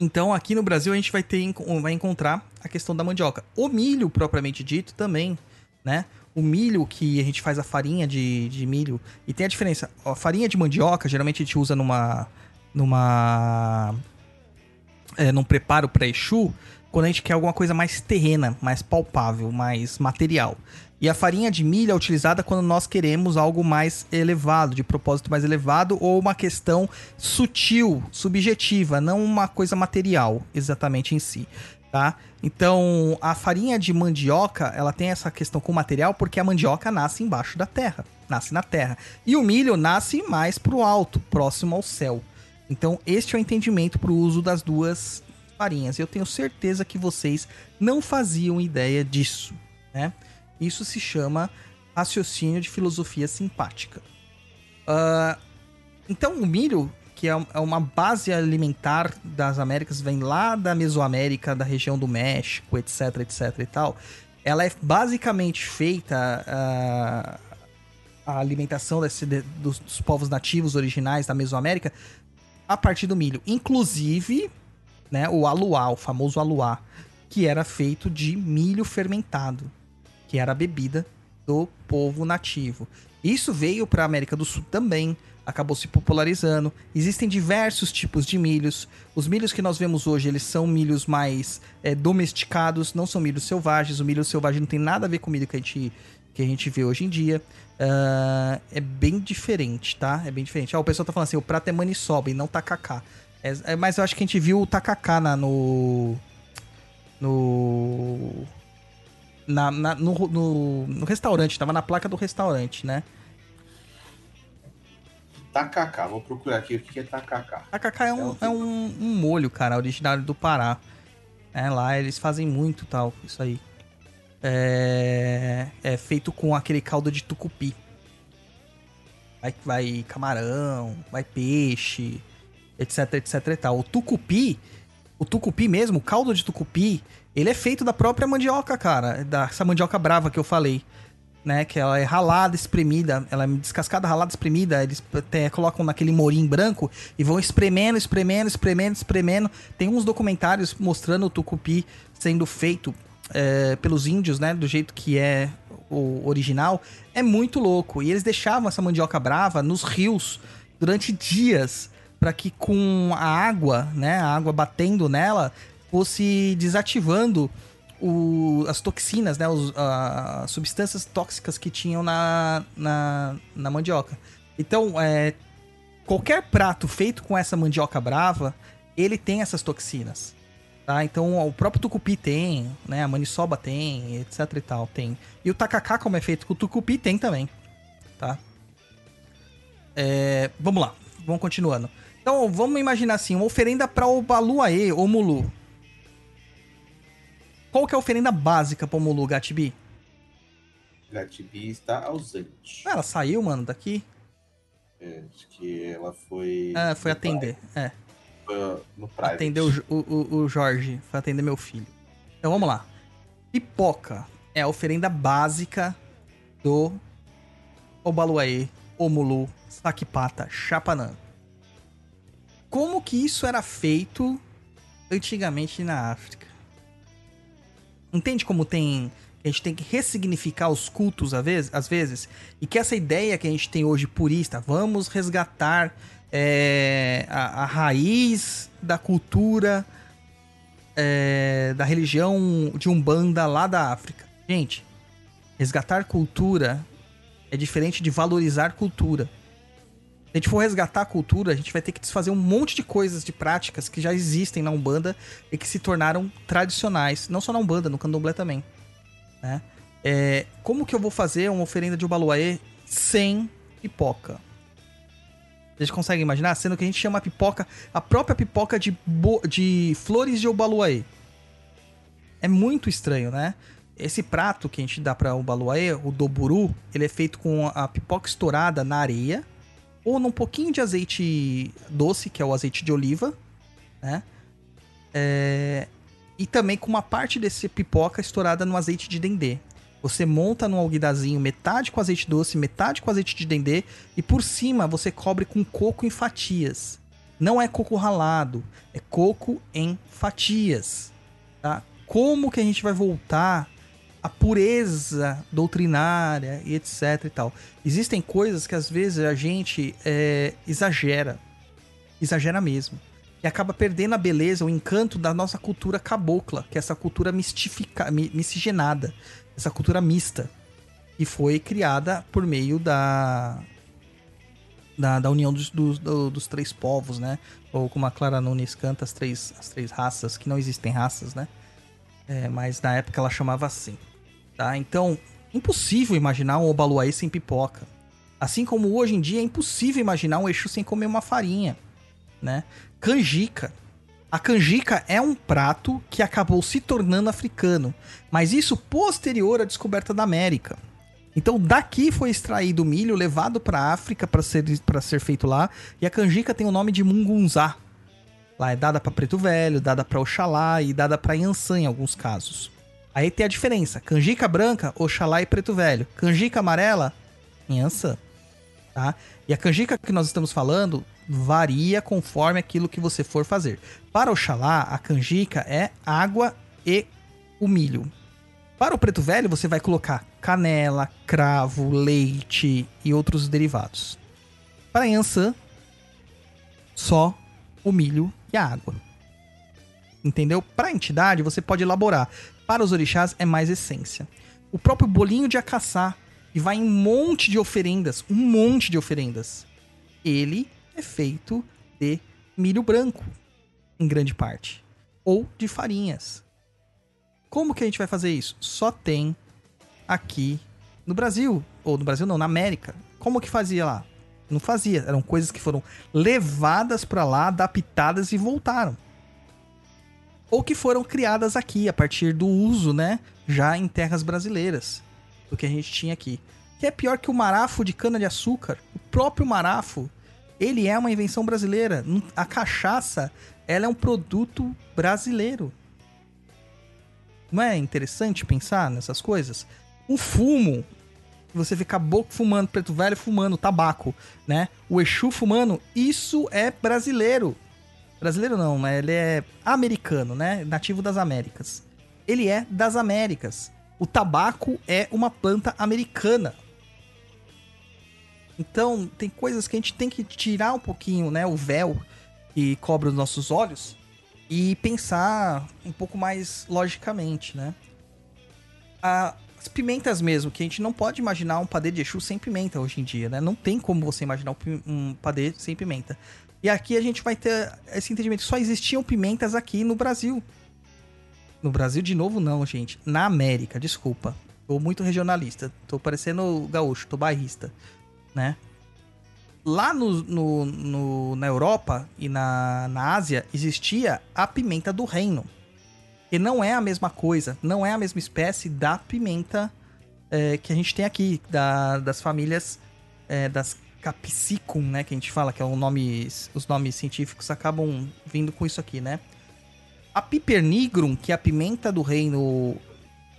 Então aqui no Brasil a gente vai ter vai encontrar a questão da mandioca. O milho, propriamente dito, também, né? O milho que a gente faz a farinha de, de milho. E tem a diferença. A farinha de mandioca, geralmente a gente usa numa. numa. É, num preparo para Exu, quando a gente quer alguma coisa mais terrena, mais palpável, mais material. E a farinha de milho é utilizada quando nós queremos algo mais elevado, de propósito mais elevado, ou uma questão sutil, subjetiva, não uma coisa material exatamente em si. Tá? Então, a farinha de mandioca, ela tem essa questão com o material porque a mandioca nasce embaixo da terra, nasce na terra. E o milho nasce mais pro alto, próximo ao céu. Então, este é o entendimento para o uso das duas farinhas. Eu tenho certeza que vocês não faziam ideia disso, né? Isso se chama raciocínio de filosofia simpática. Uh, então, o milho, que é é uma base alimentar das Américas, vem lá da Mesoamérica, da região do México, etc, etc e tal. Ela é basicamente feita uh, a alimentação desse, dos, dos povos nativos originais da Mesoamérica a partir do milho. Inclusive, né, o aluá, o famoso aluá, que era feito de milho fermentado, que era a bebida do povo nativo. Isso veio para a América do Sul também, acabou se popularizando. Existem diversos tipos de milhos. Os milhos que nós vemos hoje, eles são milhos mais é, domesticados, não são milhos selvagens. O milho selvagem não tem nada a ver com o milho que a gente, que a gente vê hoje em dia. Uh, é bem diferente, tá? É bem diferente. Ah, o pessoal tá falando assim, o prato é maniçoba e não tacacá. É, é, mas eu acho que a gente viu o tacacá na, no... No... Na, na no, no, no, restaurante, tava na placa do restaurante, né? Tacacá, vou procurar aqui o que é tacacá. Tacacá é um, é um, um molho, cara, originário do Pará. É, lá eles fazem muito tal, isso aí é, é feito com aquele caldo de tucupi. Vai, vai camarão, vai peixe, etc, etc e tal. O tucupi, o tucupi mesmo, o caldo de tucupi, ele é feito da própria mandioca, cara. Dessa mandioca brava que eu falei. Né, que ela é ralada, espremida, ela é descascada, ralada, espremida, eles até colocam naquele morim branco e vão espremendo, espremendo, espremendo, espremendo. Tem uns documentários mostrando o tucupi sendo feito é, pelos índios, né? Do jeito que é o original, é muito louco. E eles deixavam essa mandioca brava nos rios durante dias para que com a água, né, a água batendo nela, fosse desativando o, as toxinas, né, os, as substâncias tóxicas que tinham na, na, na mandioca. Então, é, qualquer prato feito com essa mandioca brava, ele tem essas toxinas. Tá? Então o próprio tucupi tem, né? A maniçoba tem, etc e tal, tem. E o tacacá, como é feito com o tucupi, tem também, tá? É, vamos lá, vamos continuando. Então vamos imaginar assim, uma oferenda para o Baluaê ou Mulu. Qual que é a oferenda básica para o Mulu, Gatibi? Gatibi está ausente. Ah, ela saiu, mano, daqui? É, acho que ela foi... Ah, foi atender, é no private. Atender o, o, o Jorge, foi atender meu filho. Então vamos lá. Pipoca é a oferenda básica do Obaluaê, Omulu, Sakipata, Chapanã. Como que isso era feito antigamente na África? Entende como tem a gente tem que ressignificar os cultos às vezes, às vezes, e que essa ideia que a gente tem hoje purista, vamos resgatar é, a, a, raiz da cultura é, da religião de Umbanda lá da África. Gente, resgatar cultura é diferente de valorizar cultura. A gente for resgatar a cultura, a gente vai ter que desfazer um monte de coisas, de práticas que já existem na Umbanda e que se tornaram tradicionais. Não só na Umbanda, no Candomblé também. Né? É, como que eu vou fazer uma oferenda de Ubaluaê sem pipoca? Vocês conseguem imaginar? Sendo que a gente chama a pipoca, a própria pipoca de, de flores de Obaluaê. É muito estranho, né? Esse prato que a gente dá para o Obaluaê, o doburu, ele é feito com a pipoca estourada na areia ou num pouquinho de azeite doce, que é o azeite de oliva, né? É... E também com uma parte desse pipoca estourada no azeite de dendê. Você monta num alguidazinho metade com azeite doce, metade com azeite de dendê e por cima você cobre com coco em fatias. Não é coco ralado, é coco em fatias, tá? Como que a gente vai voltar à pureza doutrinária e etc e tal? Existem coisas que às vezes a gente é, exagera, exagera mesmo e acaba perdendo a beleza, o encanto da nossa cultura cabocla, que é essa cultura mistificada, miscigenada essa cultura mista. e foi criada por meio da da, da união dos, dos, do- dos três povos, né? Ou como a Clara Nunes canta, as três, as três raças, que não existem raças, né? É, mas na época ela chamava assim, tá? Então, impossível imaginar um Obaluaê sem pipoca. Assim como hoje em dia é impossível imaginar um Exu sem comer uma farinha, né? Canjica. A canjica é um prato que acabou se tornando africano, mas isso posterior à descoberta da América. Então daqui foi extraído o milho, levado para a África para ser, pra ser feito lá, e a canjica tem o nome de mungunzá. Lá é dada para Preto Velho, dada para Oxalá e dada para Yansan em alguns casos. Aí tem a diferença: canjica branca, Oxalá e Preto Velho. Canjica amarela, Yansan. Tá? E a canjica que nós estamos falando varia conforme aquilo que você for fazer. Para Oxalá, a canjica é água e o milho. Para o preto velho, você vai colocar canela, cravo, leite e outros derivados. Para Yansan, só o milho e a água. Entendeu? Para a entidade, você pode elaborar. Para os orixás, é mais essência. O próprio bolinho de acaçá, e vai em um monte de oferendas, um monte de oferendas. Ele é feito de milho branco, em grande parte. Ou de farinhas. Como que a gente vai fazer isso? Só tem aqui no Brasil. Ou no Brasil não, na América. Como que fazia lá? Não fazia. Eram coisas que foram levadas pra lá, adaptadas e voltaram. Ou que foram criadas aqui a partir do uso, né? Já em terras brasileiras. Do que a gente tinha aqui. Que é pior que o marafo de cana-de-açúcar. O próprio marafo, ele é uma invenção brasileira. A cachaça, ela é um produto brasileiro. Não é interessante pensar nessas coisas? O fumo, você vê caboclo fumando, preto velho fumando, tabaco, né? O Exu fumando, isso é brasileiro. Brasileiro não, ele é americano, né? Nativo das Américas. Ele é das Américas. O tabaco é uma planta americana. Então, tem coisas que a gente tem que tirar um pouquinho, né? O véu que cobre os nossos olhos e pensar um pouco mais logicamente, né? As pimentas mesmo, que a gente não pode imaginar um padê de Exu sem pimenta hoje em dia, né? Não tem como você imaginar um padê sem pimenta. E aqui a gente vai ter esse entendimento. Só existiam pimentas aqui no Brasil. No Brasil, de novo, não, gente. Na América, desculpa. Tô muito regionalista. Tô parecendo gaúcho, tô bairrista, né? Lá no, no- no- na Europa e na, na Ásia existia a pimenta do reino. E não é a mesma coisa, não é a mesma espécie da pimenta é, que a gente tem aqui, da- das famílias é, das capsicum, né? Que a gente fala, que é o nome, os nomes científicos acabam vindo com isso aqui, né? A Pipernigrum, que é a pimenta do reino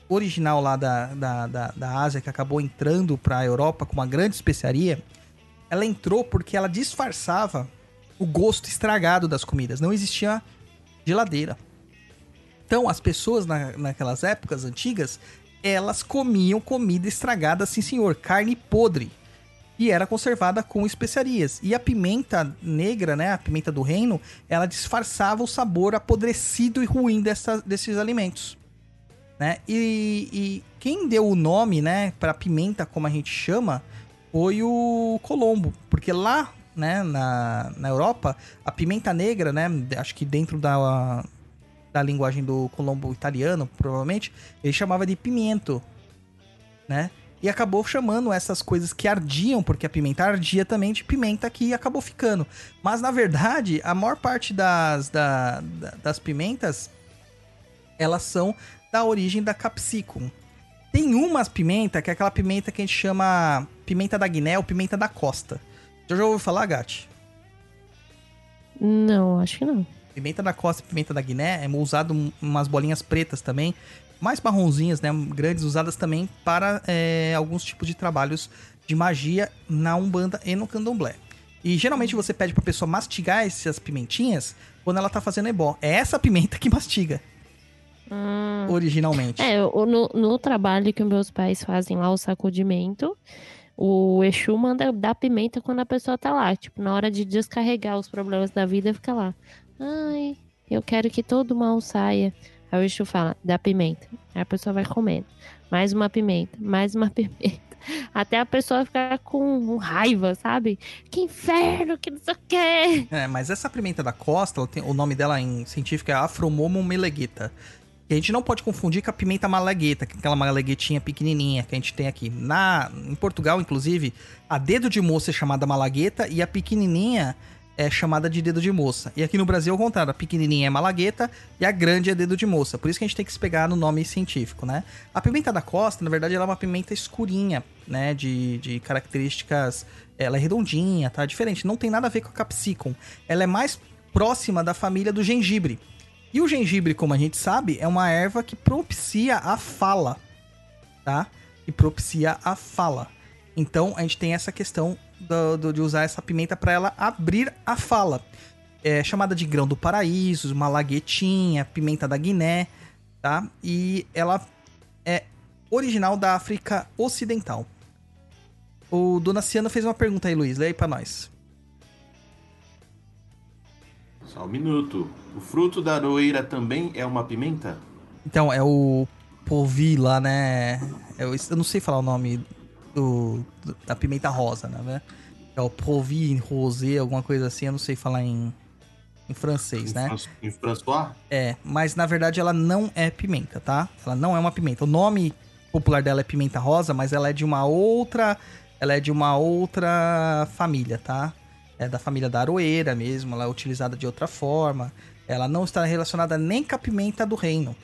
original lá da, da, da, da Ásia, que acabou entrando para a Europa com uma grande especiaria, ela entrou porque ela disfarçava o gosto estragado das comidas. Não existia geladeira. Então, as pessoas na, naquelas épocas antigas, elas comiam comida estragada, sim senhor, carne podre. E era conservada com especiarias. E a pimenta negra, né, a pimenta do reino, ela disfarçava o sabor apodrecido e ruim dessa, desses alimentos. Né? E, e quem deu o nome, né, para pimenta, como a gente chama, foi o Colombo. Porque lá, né, na, na Europa, a pimenta negra, né, acho que dentro da, da linguagem do Colombo italiano, provavelmente, ele chamava de pimento, né? E acabou chamando essas coisas que ardiam, porque a pimenta ardia também de pimenta que acabou ficando. Mas na verdade, a maior parte das, da- da- das pimentas elas são da origem da capsicum. Tem umas pimenta que é aquela pimenta que a gente chama pimenta da Guiné ou pimenta da costa. Já já ouviu falar, Gatti? Não, acho que não. Pimenta da costa e pimenta da Guiné é usado um- umas bolinhas pretas também, mais marronzinhas, né? Grandes, usadas também para é, alguns tipos de trabalhos de magia na Umbanda e no Candomblé. E geralmente você pede pra pessoa mastigar essas pimentinhas quando ela tá fazendo ebó. É essa pimenta que mastiga, Hum. originalmente. É, no, no trabalho que meus pais fazem lá, o sacudimento, o Exu manda dar pimenta quando a pessoa tá lá. Tipo, na hora de descarregar os problemas da vida, fica lá. Ai, eu quero que todo mal saia. Aí o Exu fala, dá pimenta. Aí a pessoa vai comendo. Mais uma pimenta, mais uma [laughs] pimenta. Até a pessoa ficar com raiva, sabe? Que inferno, que não sei o quê. É, mas essa pimenta da costa, tem- o nome dela em científico é Afromomum melegueta. E a gente não pode confundir com a pimenta malagueta, é aquela malaguetinha pequenininha que a gente tem aqui. Na, em Portugal, inclusive, a dedo de moça é chamada malagueta e a pequenininha é chamada de dedo de moça. E aqui no Brasil é o contrário, a pequenininha é malagueta e a grande é dedo de moça. Por isso que a gente tem que se pegar no nome científico, né? A pimenta da costa, na verdade, ela é uma pimenta escurinha, né? De, de características... Ela é redondinha, tá? Diferente, não tem nada a ver com a capsicum. Ela é mais próxima da família do gengibre. E o gengibre, como a gente sabe, é uma erva que propicia a fala, tá? Que propicia a fala. Então a gente tem essa questão do- do- de usar essa pimenta para ela abrir a fala. É chamada de grão do paraíso, malaguetinha, pimenta da Guiné, tá? E ela é original da África Ocidental. O Donaciano fez uma pergunta aí, Luiz. Lê aí pra nós. Só um minuto. O fruto da aroeira também é uma pimenta? Então, é o Povi lá, né? Eu, eu não sei falar o nome do- da pimenta rosa, né? É o Povi Rosé, alguma coisa assim, eu não sei falar em, em francês, né? Em François? É, mas na verdade ela não é pimenta, tá? Ela não é uma pimenta. O nome popular dela é pimenta rosa, mas ela é de uma outra, ela é de uma outra família, tá? É da família da aroeira mesmo, ela é utilizada de outra forma. Ela não está relacionada nem com a pimenta do reino,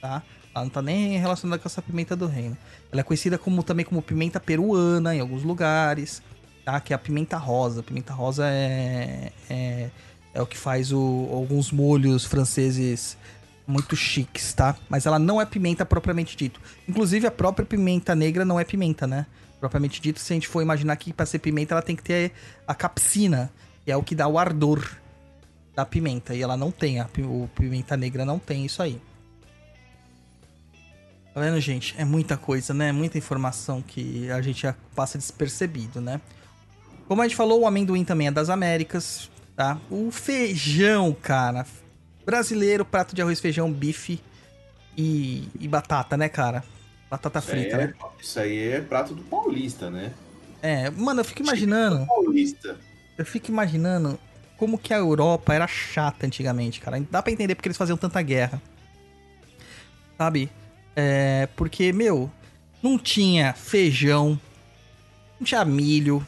tá? Ela não está nem relacionada com essa pimenta do reino. Ela é conhecida como também como pimenta peruana em alguns lugares, tá? Que é a pimenta rosa. Pimenta rosa é, é é o que faz o- alguns molhos franceses muito chiques, tá? Mas ela não é pimenta propriamente dito. Inclusive, a própria pimenta negra não é pimenta, né? Propriamente dito, se a gente for imaginar que para ser pimenta ela tem que ter a capsina, que é o que dá o ardor da pimenta. E ela não tem, a pimenta negra não tem isso aí. Tá vendo, gente? É muita coisa, né? Muita informação que a gente já passa despercebido, né? Como a gente falou, o amendoim também é das Américas, tá? O feijão, cara. Brasileiro, prato de arroz, feijão, bife e, e batata, né, cara? Batata Isso frita, é, né? isso aí é prato do paulista, né? É, mano, eu fico imaginando, Paulista. eu fico imaginando como que a Europa era chata antigamente, cara. Dá pra entender porque eles faziam tanta guerra. Sabe? É, porque, meu, não tinha feijão, não tinha milho,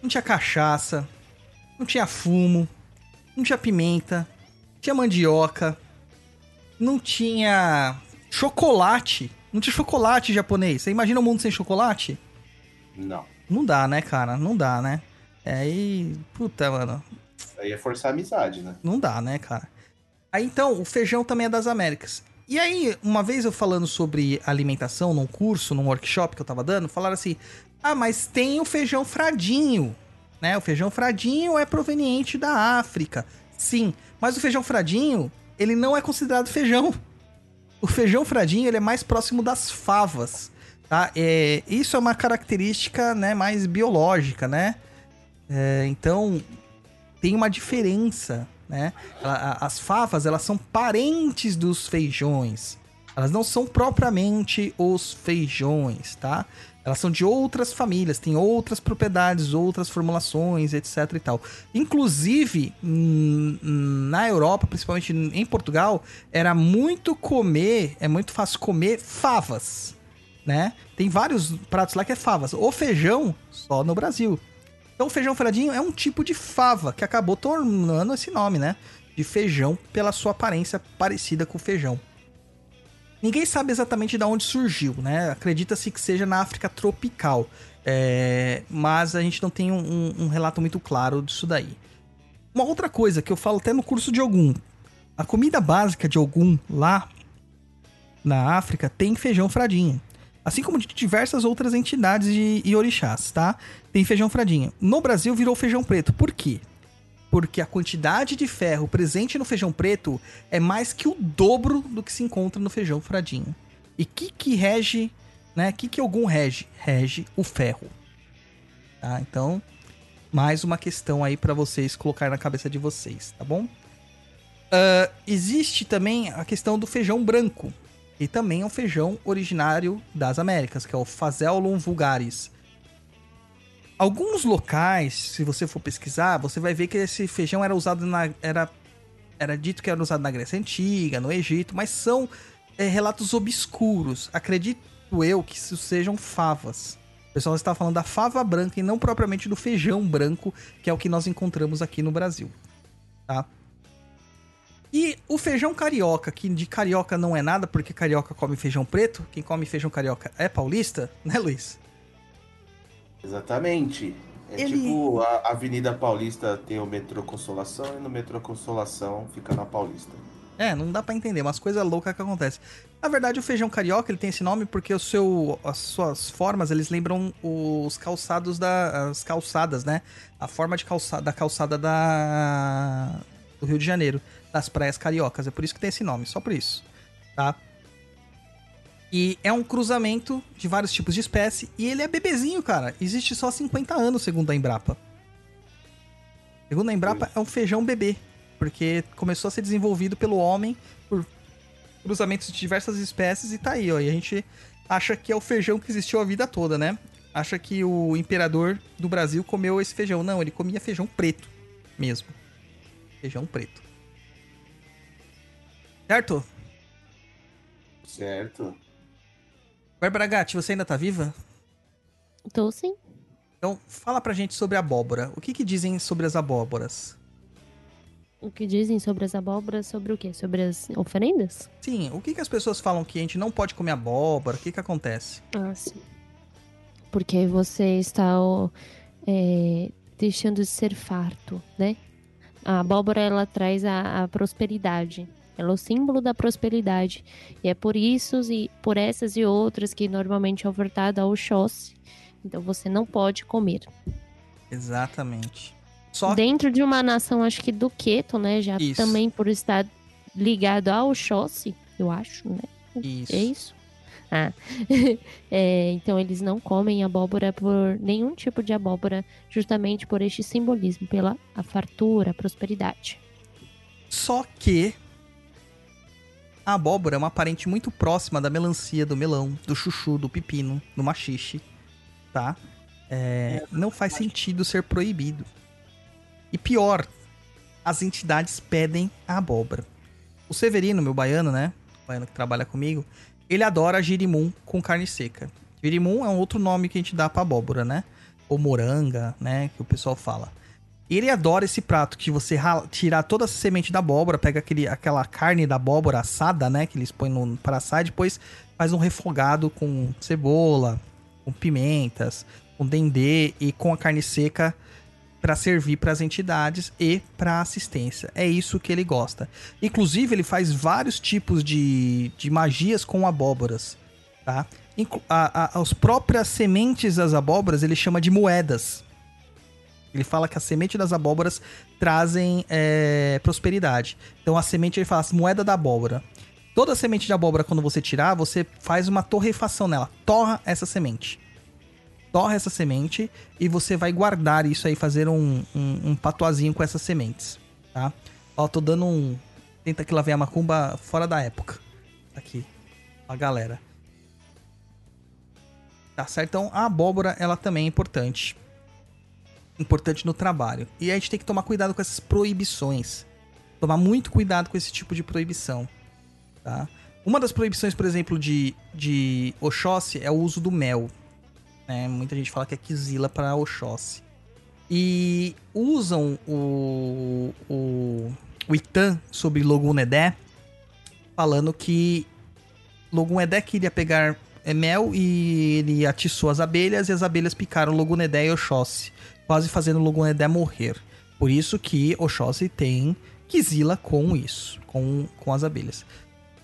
não tinha cachaça, não tinha fumo, não tinha pimenta, não tinha mandioca, não tinha chocolate. Não tinha chocolate japonês. Você imagina o mundo sem chocolate? Não. Não dá, né, cara? Não dá, né? É aí. Puta, mano. Aí é forçar a amizade, né? Não dá, né, cara? Aí então, o feijão também é das Américas. E aí, uma vez eu falando sobre alimentação num curso, num workshop que eu tava dando, falaram assim: ah, mas tem o feijão fradinho, né? O feijão fradinho é proveniente da África. Sim, mas o feijão fradinho, ele não é considerado feijão. O feijão fradinho, ele é mais próximo das favas, tá? É, isso é uma característica, né, mais biológica, né? É, então, tem uma diferença, né? As favas, elas são parentes dos feijões. Elas não são propriamente os feijões, tá? Elas são de outras famílias, têm outras propriedades, outras formulações, etc e tal. Inclusive, na Europa, principalmente em Portugal, era muito comer, é muito fácil comer favas, né? Tem vários pratos lá que é favas. O feijão, só no Brasil. Então, feijão fradinho é um tipo de fava que acabou tornando esse nome, né? De feijão pela sua aparência parecida com feijão. Ninguém sabe exatamente de onde surgiu, né? Acredita-se que seja na África tropical, é, mas a gente não tem um, um- um relato muito claro disso daí. Uma outra coisa que eu falo até no curso de Ogum: a comida básica de Ogum lá na África tem feijão fradinho. Assim como de diversas outras entidades e, e orixás, tá? Tem feijão fradinho. No Brasil virou feijão preto. Por quê? Porque a quantidade de ferro presente no feijão preto é mais que o dobro do que se encontra no feijão fradinho. E que que rege, né? Que que algum rege? Rege o ferro. Tá? Então, mais uma questão aí pra vocês colocar na cabeça de vocês, tá bom? Ah, existe também a questão do feijão branco, que também é um feijão originário das Américas, que é o Phaseolum vulgaris. Alguns locais, se você for pesquisar, você vai ver que esse feijão era usado na. Era, era dito que era usado na Grécia Antiga, no Egito, mas são é, relatos obscuros. Acredito eu que isso sejam favas. O pessoal está falando da fava branca e não propriamente do feijão branco, que é o que nós encontramos aqui no Brasil. Tá? E o feijão carioca, que de carioca não é nada, porque carioca come feijão preto. Quem come feijão carioca é paulista, né, Luiz? Exatamente. É Ele- tipo a Avenida Paulista tem o metrô Consolação e no metrô Consolação fica na Paulista. É, não dá pra entender, umas coisas loucas que acontecem. Na verdade, o feijão carioca ele tem esse nome porque o seu, as suas formas eles lembram os calçados da, as calçadas, né? A forma de calçada da calçada da do Rio de Janeiro, das praias cariocas. É por isso que tem esse nome, só por isso, tá? E é um cruzamento de vários tipos de espécie e ele é bebezinho, cara. Existe só há 50 anos, segundo a Embrapa. Segundo a Embrapa, é um feijão bebê porque começou a ser desenvolvido pelo homem por cruzamentos de diversas espécies e tá aí, ó. E a gente acha que é o feijão que existiu a vida toda, né? Acha que o imperador do Brasil comeu esse feijão. Não, ele comia feijão preto mesmo. Feijão preto. Certo? Certo? Bárbara Gatti, você ainda tá viva? Tô sim. Então, fala pra gente sobre a abóbora. O que que dizem sobre as abóboras? O que dizem sobre as abóboras? Sobre o quê? Sobre as oferendas? Sim, o que que as pessoas falam que a gente não pode comer abóbora? O que que acontece? Ah, sim. Porque você está é, deixando de ser farto, né? A abóbora, ela traz a, a prosperidade. Ela é o símbolo da prosperidade. E é por isso e por essas e outras que normalmente é ofertada ao Oxóssi. Então você não pode comer. Exatamente. Só Dentro de uma nação, acho que do Queto, né? Já Isso. também por estar ligado ao Oxóssi, eu acho, né? Isso. É isso? Ah. [laughs] É, então eles não comem abóbora por nenhum tipo de abóbora, justamente por este simbolismo, pela a fartura, a prosperidade. Só que a abóbora é uma parente muito próxima da melancia, do melão, do chuchu, do pepino, do machixe, tá? É, não faz sentido ser proibido. E pior, as entidades pedem a abóbora. O Severino, meu baiano, né? O baiano que trabalha comigo, ele adora girimum com carne seca. Girimum é um outro nome que a gente dá pra abóbora, né? Ou moranga, né? Que o pessoal fala. Ele adora esse prato que você tirar toda a semente da abóbora, pega aquele, aquela carne da abóbora assada, né? Que eles põem no, para assar e depois faz um refogado com cebola, com pimentas, com dendê e com a carne seca para servir para as entidades e para assistência. É isso que ele gosta. Inclusive, ele faz vários tipos de, de magias com abóboras, tá? Inclu- a- a- as próprias sementes das abóboras ele chama de moedas. Ele fala que a semente das abóboras trazem é, prosperidade. Então a semente ele fala assim, moeda da abóbora. Toda semente de abóbora, quando você tirar, você faz uma torrefação nela. Torra essa semente. Torra essa semente e você vai guardar isso aí, fazer um, um, um patuazinho com essas sementes. Tá? Ó, tô dando um. Tenta que lá vem a macumba fora da época. Aqui. A galera. Tá certo? Então a abóbora, ela também é importante importante no trabalho. E a gente tem que tomar cuidado com essas proibições. Tomar muito cuidado com esse tipo de proibição. Tá? Uma das proibições, por exemplo, de, de Oxóssi é o uso do mel. né? Muita gente fala que é quizila para Oxóssi. E usam o, o, o Itan sobre Logunedé, falando que Logunedé queria pegar é, mel e ele atiçou as abelhas e as abelhas picaram Logunedé e Oxóssi quase fazendo Logunedé morrer. Por isso que Oxóssi tem Kizila com isso, com, com as abelhas.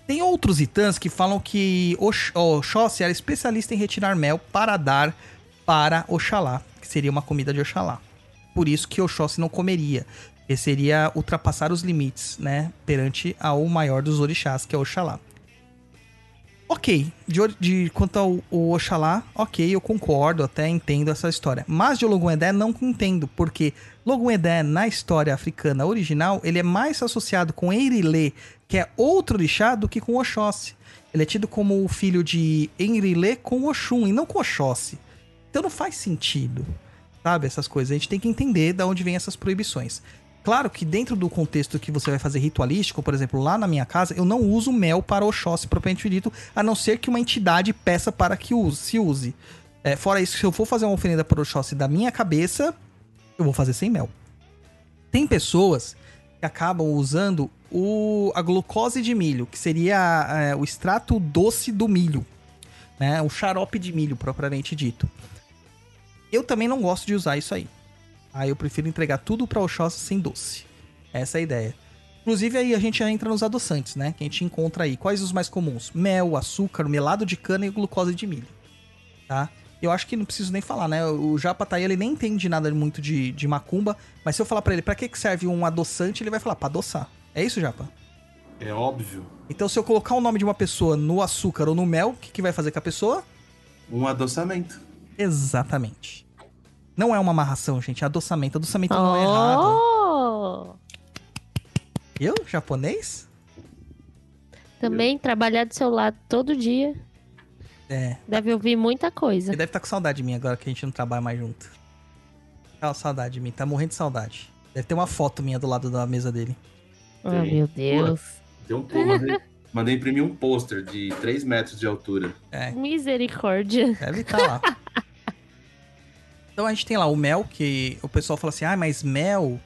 Tem outros itãs que falam que Ox- Oxóssi era especialista em retirar mel para dar para Oxalá, que seria uma comida de Oxalá. Por isso que Oxóssi não comeria, que seria ultrapassar os limites, né, perante ao maior dos orixás, que é Oxalá. Ok, de, de quanto ao, ao Oxalá, ok, eu concordo, até entendo essa história. Mas de Ologun Edé não entendo, porque Logun Edé, na história africana original, ele é mais associado com Eirilê, que é outro orixá, do que com Oxóssi. Ele é tido como o filho de Eirilê com Oxum, e não com Oxóssi. Então não faz sentido, sabe, essas coisas. A gente tem que entender de onde vem essas proibições. Claro que dentro do contexto que você vai fazer ritualístico, por exemplo, lá na minha casa, eu não uso mel para Oxóssi propriamente dito, a não ser que uma entidade peça para que use, se use. É, fora isso, se eu for fazer uma oferenda para Oxóssi da minha cabeça, eu vou fazer sem mel. Tem pessoas que acabam usando o, a glucose de milho, que seria é, o extrato doce do milho, né? O xarope de milho, propriamente dito. Eu também não gosto de usar isso aí. Aí eu prefiro entregar tudo para Oxóssi sem doce. Essa é a ideia. Inclusive aí a gente já entra nos adoçantes, né? Que a gente encontra aí. Quais os mais comuns? Mel, açúcar, melado de cana e glucose de milho. Tá? Eu acho que não preciso nem falar, né? O Japa tá aí, ele nem entende nada muito de, de macumba. Mas se eu falar pra ele, pra que que serve um adoçante, ele vai falar, pra adoçar. É isso, Japa? É óbvio. Então se eu colocar o nome de uma pessoa no açúcar ou no mel, o que, que vai fazer com a pessoa? Um adoçamento. Exatamente. Não é uma amarração, gente. É adoçamento. Adoçamento não é errado. Oh! Eu? Japonês? Também trabalhar do seu lado todo dia. É. Deve ouvir muita coisa. Ele deve estar com saudade de mim agora que a gente não trabalha mais junto. Tá com saudade de mim, tá morrendo de saudade. Deve ter uma foto minha do lado da mesa dele. Ah, meu Deus. Tem um pô, mandei, mandei imprimir um pôster de 3 metros de altura. É, Misericórdia. deve estar lá. [laughs] Então a gente tem lá o mel, que o pessoal fala assim: ah, mas mel.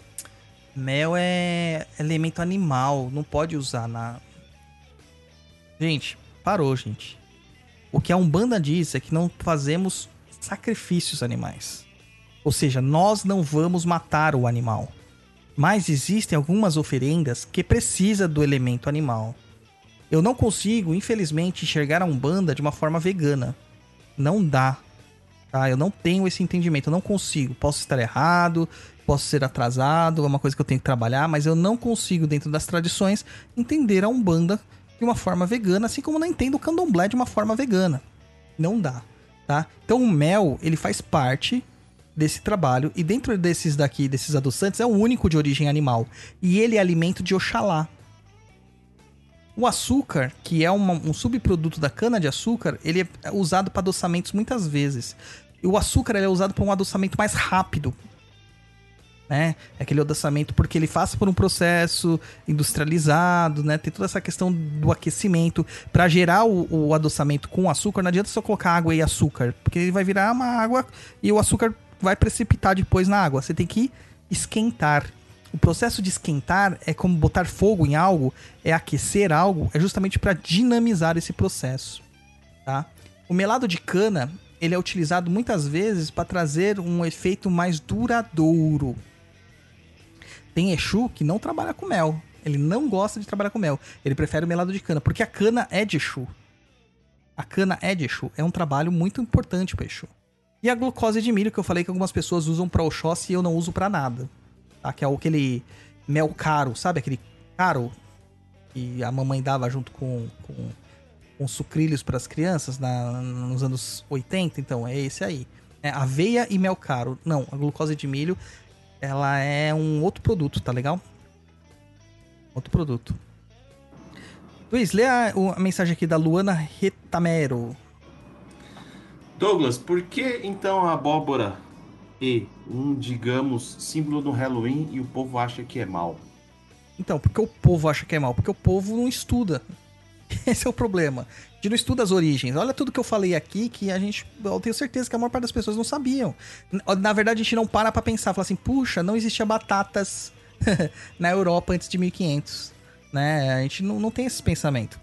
Mel é elemento animal, não pode usar na. Gente, parou, gente. O que a Umbanda diz é que não fazemos sacrifícios animais. Ou seja, nós não vamos matar o animal. Mas existem algumas oferendas que precisa do elemento animal. Eu não consigo, infelizmente, enxergar a Umbanda de uma forma vegana. Não dá. Tá? Eu não tenho esse entendimento, eu não consigo. Posso estar errado, posso ser atrasado, é uma coisa que eu tenho que trabalhar, mas eu não consigo, dentro das tradições, entender a Umbanda de uma forma vegana, assim como não entendo o candomblé de uma forma vegana. Não dá, tá? Então o mel, ele faz parte desse trabalho e dentro desses daqui, desses adoçantes, é o único de origem animal e ele é alimento de Oxalá. O açúcar, que é uma- um subproduto da cana de açúcar, ele é usado para adoçamentos muitas vezes. E o açúcar é usado para um adoçamento mais rápido, né? É aquele adoçamento porque ele passa por um processo industrializado, né? Tem toda essa questão do aquecimento. Para gerar o, o adoçamento com açúcar, não adianta só colocar água e açúcar, porque ele vai virar uma água e o açúcar vai precipitar depois na água. Você tem que esquentar. O processo de esquentar é como botar fogo em algo, é aquecer algo, é justamente para dinamizar esse processo, tá? O melado de cana, ele é utilizado muitas vezes para trazer um efeito mais duradouro. Tem Exu que não trabalha com mel. Ele não gosta de trabalhar com mel. Ele prefere o melado de cana, porque a cana é de Exu. A cana é de Exu. É um trabalho muito importante para Exu. E a glucose de milho, que eu falei que algumas pessoas usam para Oxóssi e eu não uso para nada. Que é aquele mel caro, sabe? Aquele caro que a mamãe dava junto com, com, com sucrilhos para as crianças na- nos anos 80. Então, é esse aí. É aveia e mel caro. Não, a glucose de milho, ela é um outro produto, tá legal? Outro produto. Luiz, lê a, a mensagem aqui da Luana Retamero. Douglas, por que então a abóbora é um, digamos, símbolo do Halloween e o povo acha que é mal? Então, porque o povo acha que é mal? Porque o povo não estuda. [laughs] Esse é o problema. A gente não estuda as origens. Olha tudo que eu falei aqui que a gente. Eu tenho certeza que a maior parte das pessoas não sabiam. Na verdade, a gente não para pra pensar. Fala assim, puxa, não existia batatas [laughs] na Europa antes de 1500. Né? A gente não, não tem esse pensamento.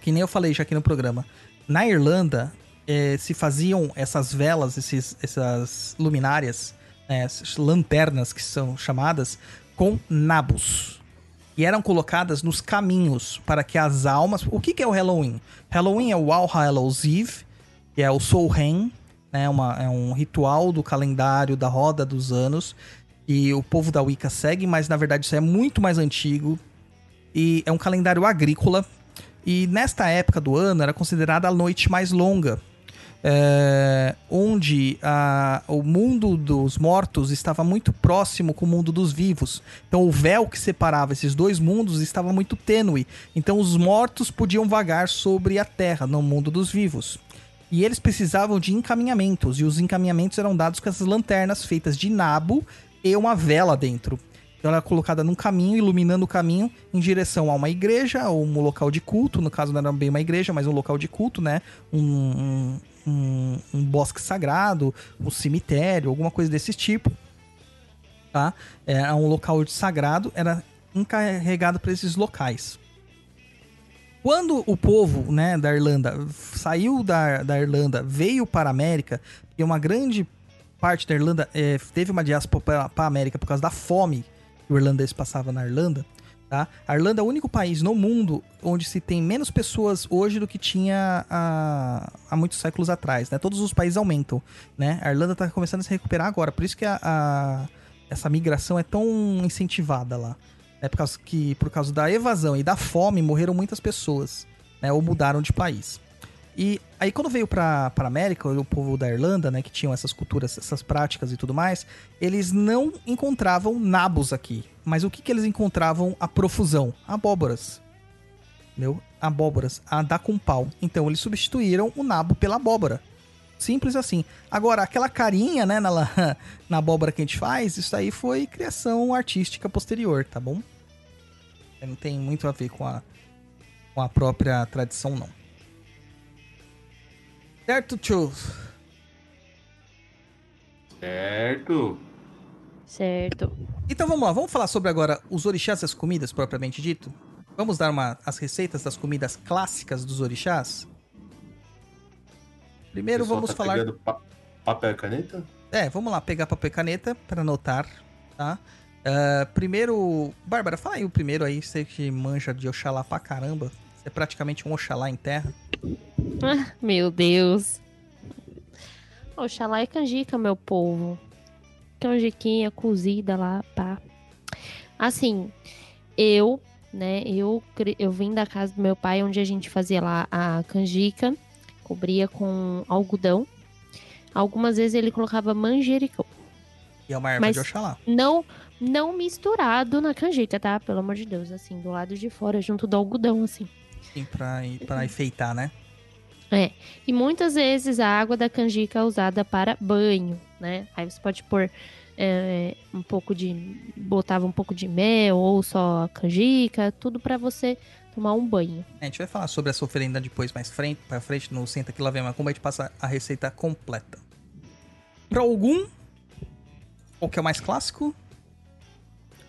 Que nem eu falei já aqui no programa. Na Irlanda, eh, se faziam essas velas, esses, essas luminárias, né, essas lanternas que são chamadas, com nabos. E eram colocadas nos caminhos para que as almas. O que, que é o Halloween? Halloween é o All Hallows Eve, que é o Samhain, né? É um ritual do calendário da roda dos anos. E o povo da Wicca segue, mas na verdade isso é muito mais antigo. E é um calendário agrícola. E nesta época do ano era considerada a noite mais longa, é, onde a- o mundo dos mortos estava muito próximo com o mundo dos vivos. Então o véu que separava esses dois mundos estava muito tênue. Então os mortos podiam vagar sobre a terra, no mundo dos vivos. E eles precisavam de encaminhamentos, e os encaminhamentos eram dados com essas lanternas feitas de nabo e uma vela dentro. Então ela era colocada num caminho, iluminando o caminho em direção a uma igreja ou um local de culto. No caso não era bem uma igreja, mas um local de culto, né? Um, um, um- um bosque sagrado, um cemitério, alguma coisa desse tipo. Tá? Era um local sagrado, era encarregado para esses locais. Quando o povo né, da Irlanda saiu da, da Irlanda, veio para a América, e uma grande parte da Irlanda eh, teve uma diáspora para a América por causa da fome que o irlandês passava na Irlanda. Tá? A Irlanda é o único país no mundo onde se tem menos pessoas hoje do que tinha há, há muitos séculos atrás. Né? Todos os países aumentam. Né? A Irlanda está começando a se recuperar agora. Por isso que a, a- essa migração é tão incentivada lá. É por causa que por causa da evasão e da fome morreram muitas pessoas, né? Ou mudaram de país. E aí quando veio pra, pra América, o povo da Irlanda, né, que tinham essas culturas, essas práticas e tudo mais, eles não encontravam nabos aqui. Mas o que que eles encontravam a profusão? Abóboras. Entendeu? Abóboras, a dar com pau. Então eles substituíram o nabo pela abóbora. Simples assim. Agora, aquela carinha, né, na, [laughs] na abóbora que a gente faz, isso aí foi criação artística posterior, tá bom? Não tem muito a ver com a, com a própria tradição, não. Certo, tio? Certo. Certo. Então vamos lá, vamos falar sobre agora os orixás e as comidas, propriamente dito? Vamos dar uma, as receitas das comidas clássicas dos orixás? Primeiro vamos tá falar... pa- papel e caneta? É, vamos lá, pegar papel e caneta pra anotar, tá? Ah, primeiro, Bárbara, fala aí o primeiro aí, você que manja de Oxalá pra caramba. É praticamente um Oxalá em terra. Ah, meu Deus. Oxalá é canjica, meu povo. Canjiquinha cozida lá, pá. Assim, eu, né, eu, eu vim da casa do meu pai, onde a gente fazia lá a canjica, cobria com algodão. Algumas vezes ele colocava manjericão. E é uma erva Mas- de Oxalá. Não, não misturado na canjica, tá? Pelo amor de Deus, assim, do lado de fora, junto do algodão, assim. Sim, pra, pra enfeitar, né? E muitas vezes a água da canjica é usada para banho, né? Aí você pode pôr é, um pouco de. botava um pouco de mel ou só canjica, tudo para você tomar um banho. A gente vai falar sobre essa oferenda depois, mais frente, pra frente, no Senta que lá vem Macumba, a gente passa a receita completa. Pra algum, o que é o mais clássico,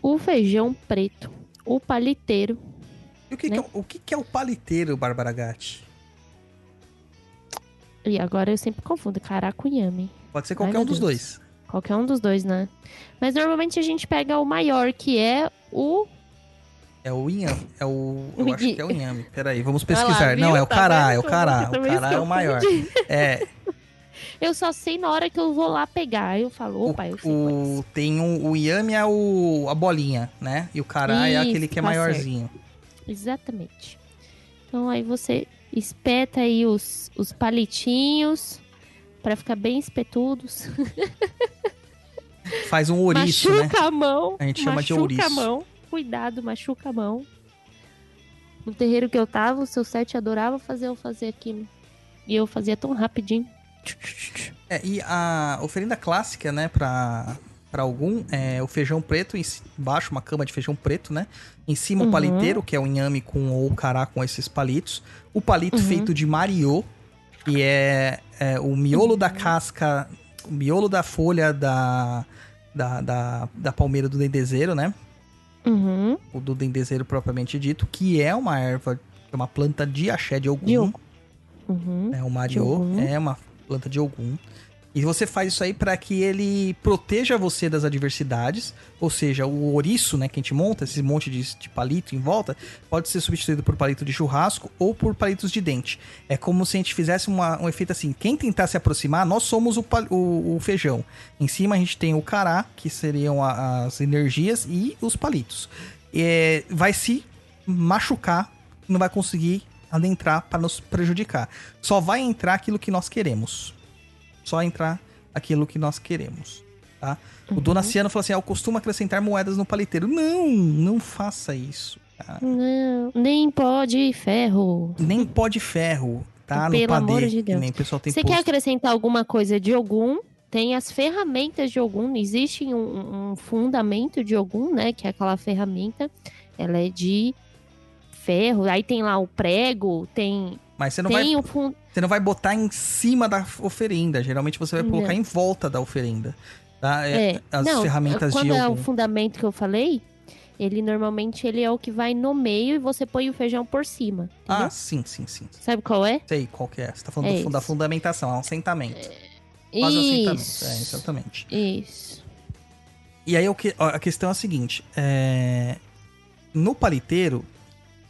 O feijão preto, o paliteiro. E o que, Né? que é, o o que, que é o paliteiro, Bárbara Gatti? E agora eu sempre confundo caracuiame. Pode ser Ai, qualquer meu um dos dois. Qualquer um dos dois, né? Mas normalmente a gente pega o maior, que é o. É o inhame. É o. Eu O acho que é o inhame. Peraí, vamos Olha lá, pesquisar. Não, é o Tá cará, vendo é o cará. O cará é o maior. [laughs] É, Eu só sei na hora que eu vou lá pegar. Eu falo, opa, eu sei o, o, tem um, o inhame é o, a bolinha, né? E o cará é Isso, aquele que é tá maiorzinho. Exatamente. Então aí você espeta aí os, os palitinhos pra ficar bem espetudos. [laughs] Faz um ouriço, né? machuca a mão. A gente chama de machuca ouriço. a mão. Cuidado, machuca a mão. No terreiro que eu tava, o seu sete adorava fazer eu fazer aquilo. E eu fazia tão rapidinho. É, e a oferenda clássica, né, pra, pra algum, é o feijão preto, embaixo uma cama de feijão preto, né? Em cima o Uhum. paliteiro, que é o inhame com ou o cará com esses palitos. O palito Uhum. feito de mariô, que é, é o miolo da casca, o miolo da folha da, da, da, da palmeira do dendezeiro, né? Uhum. O do dendezeiro propriamente dito, que é uma erva, é uma planta de axé de Ogum. Uhum. É o Mariô, é uma planta de Ogum. E você faz isso aí para que ele proteja você das adversidades, ou seja, o ouriço, né, que a gente monta, esse monte de, de palito em volta, pode ser substituído por palito de churrasco ou por palitos de dente. É como se a gente fizesse uma- um efeito assim, quem tentar se aproximar, nós somos o, o- o feijão. Em cima a gente tem o cará, que seriam a- as energias, e os palitos. É, vai se machucar, não vai conseguir adentrar para nos prejudicar. Só vai entrar aquilo que nós queremos. Só entrar aquilo que nós queremos. Tá? O Donaciano falou assim: ah, eu costumo acrescentar moedas no paliteiro. Não, não faça isso. tá? Não, nem pode ferro. Nem pó de ferro, tá? Pelo no padê, amor de Deus. Você quer acrescentar alguma coisa de Ogum? Tem as ferramentas de Ogum. Existe um, um fundamento de Ogum, né? Que é aquela ferramenta. Ela é de ferro. Aí tem lá o prego, tem, Mas você não, vai, tem o fun... você não vai botar em cima da oferenda. Geralmente você vai Não. colocar em volta da oferenda. Tá? É, É, as não, ferramentas quando de é o algum. fundamento que eu falei, ele normalmente ele é o que vai no meio e você põe o feijão por cima. Entendeu? Ah, sim, sim, sim. Sabe qual é? Sei qual que é. Você tá falando É do da isso. fundamentação, é um assentamento. Quase um assentamento. Isso. É, exatamente. Isso. E aí o a questão é a seguinte: é, no paliteiro,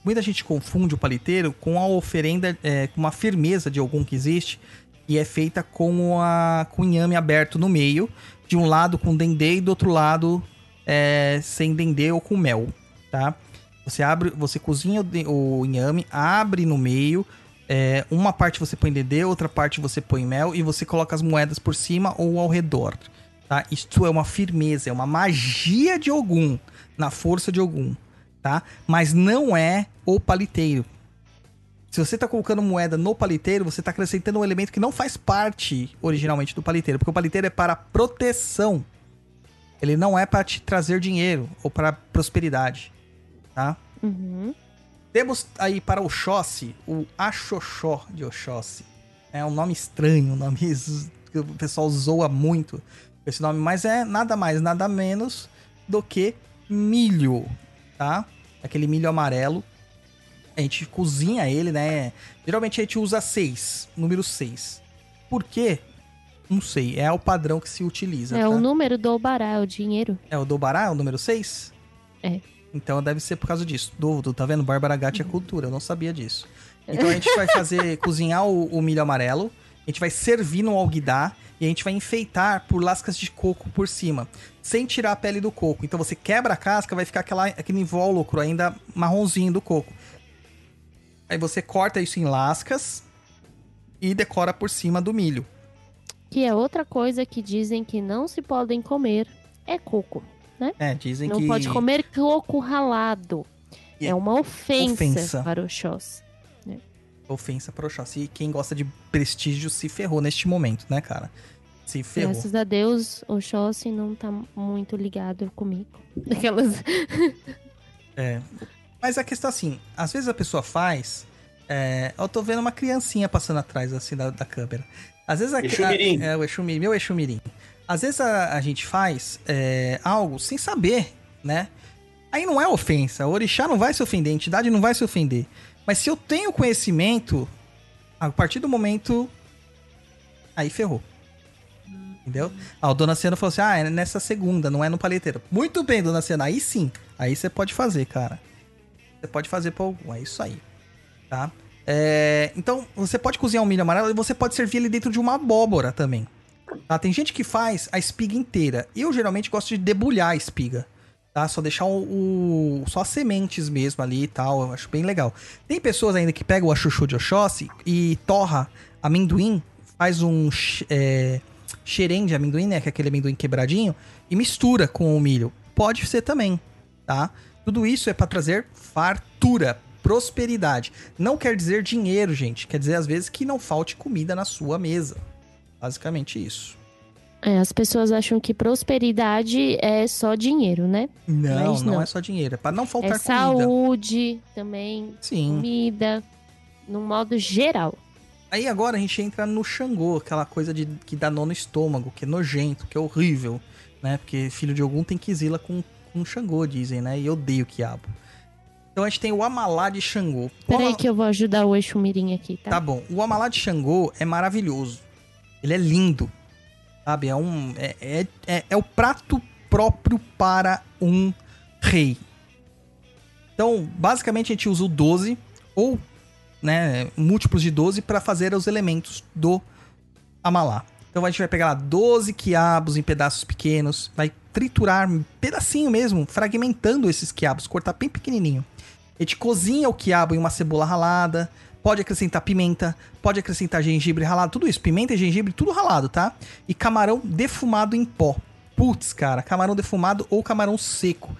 muita gente confunde o paliteiro com a oferenda, é, com uma firmeza de algum que existe, e é feita com, a, com inhame aberto no meio, de um lado com dendê e do outro lado é, sem dendê ou com mel, tá? Você abre, você cozinha o, o inhame, abre no meio, é, uma parte você põe dendê, outra parte você põe mel e você coloca as moedas por cima ou ao redor. Tá? Isto é uma firmeza, é uma magia de Ogum, na força de Ogum, tá? Mas não é o paliteiro. Se você tá colocando moeda no paliteiro, você tá acrescentando um elemento que não faz parte originalmente do paliteiro, porque o paliteiro é para proteção. Ele não é para te trazer dinheiro ou para prosperidade, tá? Uhum. Temos aí para Oxóssi o Axoxó de Oxóssi. É um nome estranho, um nome [laughs] que o pessoal zoa muito esse nome, mas é nada mais, nada menos do que milho, tá? Aquele milho amarelo. A gente cozinha ele, né? Geralmente a gente usa 6, número 6. Por quê? Não sei, é o padrão que se utiliza. É tá? o número do Obará, é o dinheiro. É o Dobará, é o número 6? É. Então deve ser por causa disso. Do, do- tá vendo? Bárbara Gatti é cultura, eu não sabia disso. Então a gente vai fazer, [laughs] cozinhar o, o milho amarelo, a gente vai servir no alguidar e a gente vai enfeitar por lascas de coco por cima, sem tirar a pele do coco. Então você quebra a casca, vai ficar aquela, aquele invólucro ainda marronzinho do coco. Aí você corta isso em lascas e decora por cima do milho. Que é outra coisa que dizem que não se podem comer. É coco. É, dizem não que... pode comer coco ralado. E- É uma ofensa, Ofensa. para o Xós. Ofensa pro Oxóssi. E quem gosta de prestígio se ferrou neste momento, né, cara? Se ferrou. Graças a Deus, o Xóssi não tá muito ligado comigo. [laughs] Aquelas... É. Mas a questão é assim, às vezes a pessoa faz. é, eu tô vendo uma criancinha passando atrás assim da, da câmera. Às vezes a, Exumirim. a- é o Exumirim, meu Exumirim. Às vezes a, a gente faz é, algo sem saber, né? Aí não é ofensa. O orixá não vai se ofender, a entidade não vai se ofender. Mas se eu tenho conhecimento, a partir do momento. Aí ferrou. Entendeu? Ah, o Dona Ciano falou assim: ah, é nessa segunda, não é no palheteiro. Muito bem, Dona Ciano, aí sim. Aí você pode fazer, cara. Você pode fazer pra algum, é isso aí. Tá? É, então, você pode cozinhar um milho amarelo e você pode servir ele dentro de uma abóbora também. Tá? Tem gente que faz a espiga inteira. Eu geralmente gosto de debulhar a espiga. Tá? Só deixar o, o- só as sementes mesmo ali e tal. Eu acho bem legal. Tem pessoas ainda que pegam a chuchu de Oxóssi e torra amendoim, faz um é, xerém de amendoim, né? Que é aquele amendoim quebradinho, e mistura com o milho. Pode ser também, tá? Tudo isso é para trazer fartura, prosperidade. Não quer dizer dinheiro, gente. Quer dizer, às vezes, que não falte comida na sua mesa. Basicamente isso. É, as pessoas acham que prosperidade é só dinheiro, né? Não, não, não. é só dinheiro. É para não faltar é comida. saúde também, Sim. comida, no modo geral. Aí agora a gente entra no Xangô, aquela coisa de que dá nó no estômago, que é nojento, que é horrível, né? Porque filho de algum tem quisila com, com Xangô, dizem, né? E eu odeio quiabo. Então a gente tem o Amalá de Xangô. O Peraí Ama- que eu vou ajudar o Exu Mirim aqui, tá? Tá bom. O Amalá de Xangô é maravilhoso. Ele é lindo. Sabe? É um. É, é, é, é o prato próprio para um rei. Então, basicamente, a gente usa o 12 ou né, múltiplos de 12 para fazer os elementos do Amalá. Então a gente vai pegar lá 12 quiabos em pedaços pequenos, vai triturar pedacinho mesmo, fragmentando esses quiabos, cortar bem pequenininho. A gente cozinha o quiabo em uma cebola ralada, Pode acrescentar pimenta, pode acrescentar gengibre ralado, tudo isso. Pimenta e gengibre, tudo ralado, tá? E camarão defumado em pó. Putz, cara, camarão defumado ou camarão seco.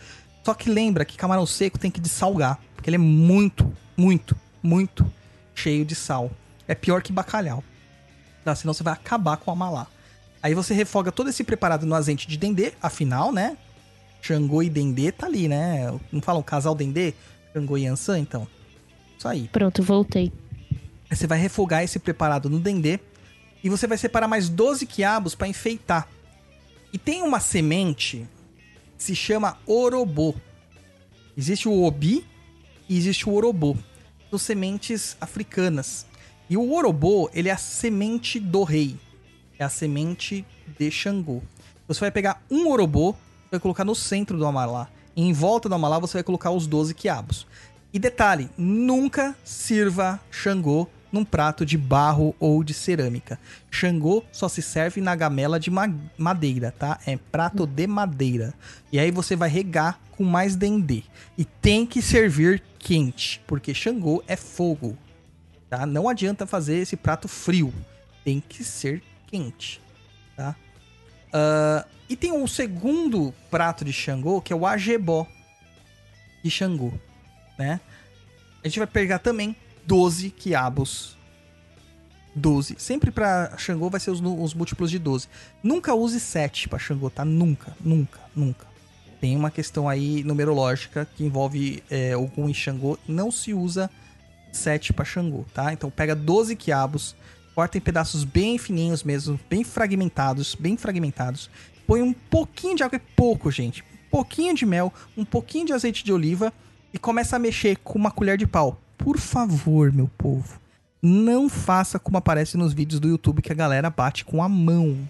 Só que lembra que camarão seco tem que dessalgar, porque ele é muito, muito, muito cheio de sal. É pior que bacalhau. Tá? Senão você vai acabar com a malá. Aí você refoga todo esse preparado no azeite de dendê, afinal, né? Xangô e dendê tá ali, né? Não falam casal dendê? Xangô e Ansan, então. Isso aí. Pronto, voltei. Você vai refogar esse preparado no dendê e você vai separar mais 12 quiabos para enfeitar. E tem uma semente que se chama orobô. Existe o obi e existe o orobô. São sementes africanas. E o orobô, ele é a semente do rei. É a semente de Xangô. Você vai pegar um orobô, vai colocar no centro do amalá. E em volta do amalá você vai colocar os 12 quiabos. E detalhe, nunca sirva Xangô num prato de barro ou de cerâmica. Xangô só se serve na gamela de ma madeira, tá? É prato de madeira. E aí você vai regar com mais dendê. E tem que servir quente, porque Xangô é fogo. Tá? Não adianta fazer esse prato frio. Tem que ser quente, tá? Uh, e tem um segundo prato de Xangô, que é o ajebó de Xangô, né? A gente vai pegar também 12 quiabos. 12. Sempre pra Xangô vai ser os, os múltiplos de 12. Nunca use 7 pra Xangô, tá? Nunca, nunca, nunca. Tem uma questão aí numerológica que envolve é, Ogum e Xangô. Não se usa 7 pra Xangô, tá? Então pega 12 quiabos, corta em pedaços bem fininhos mesmo, bem fragmentados, bem fragmentados. Põe um pouquinho de água, é pouco, gente. Um pouquinho de mel, um pouquinho de azeite de oliva e começa a mexer com uma colher de pau. Por favor, meu povo, não faça como aparece nos vídeos do YouTube que a galera bate com a mão.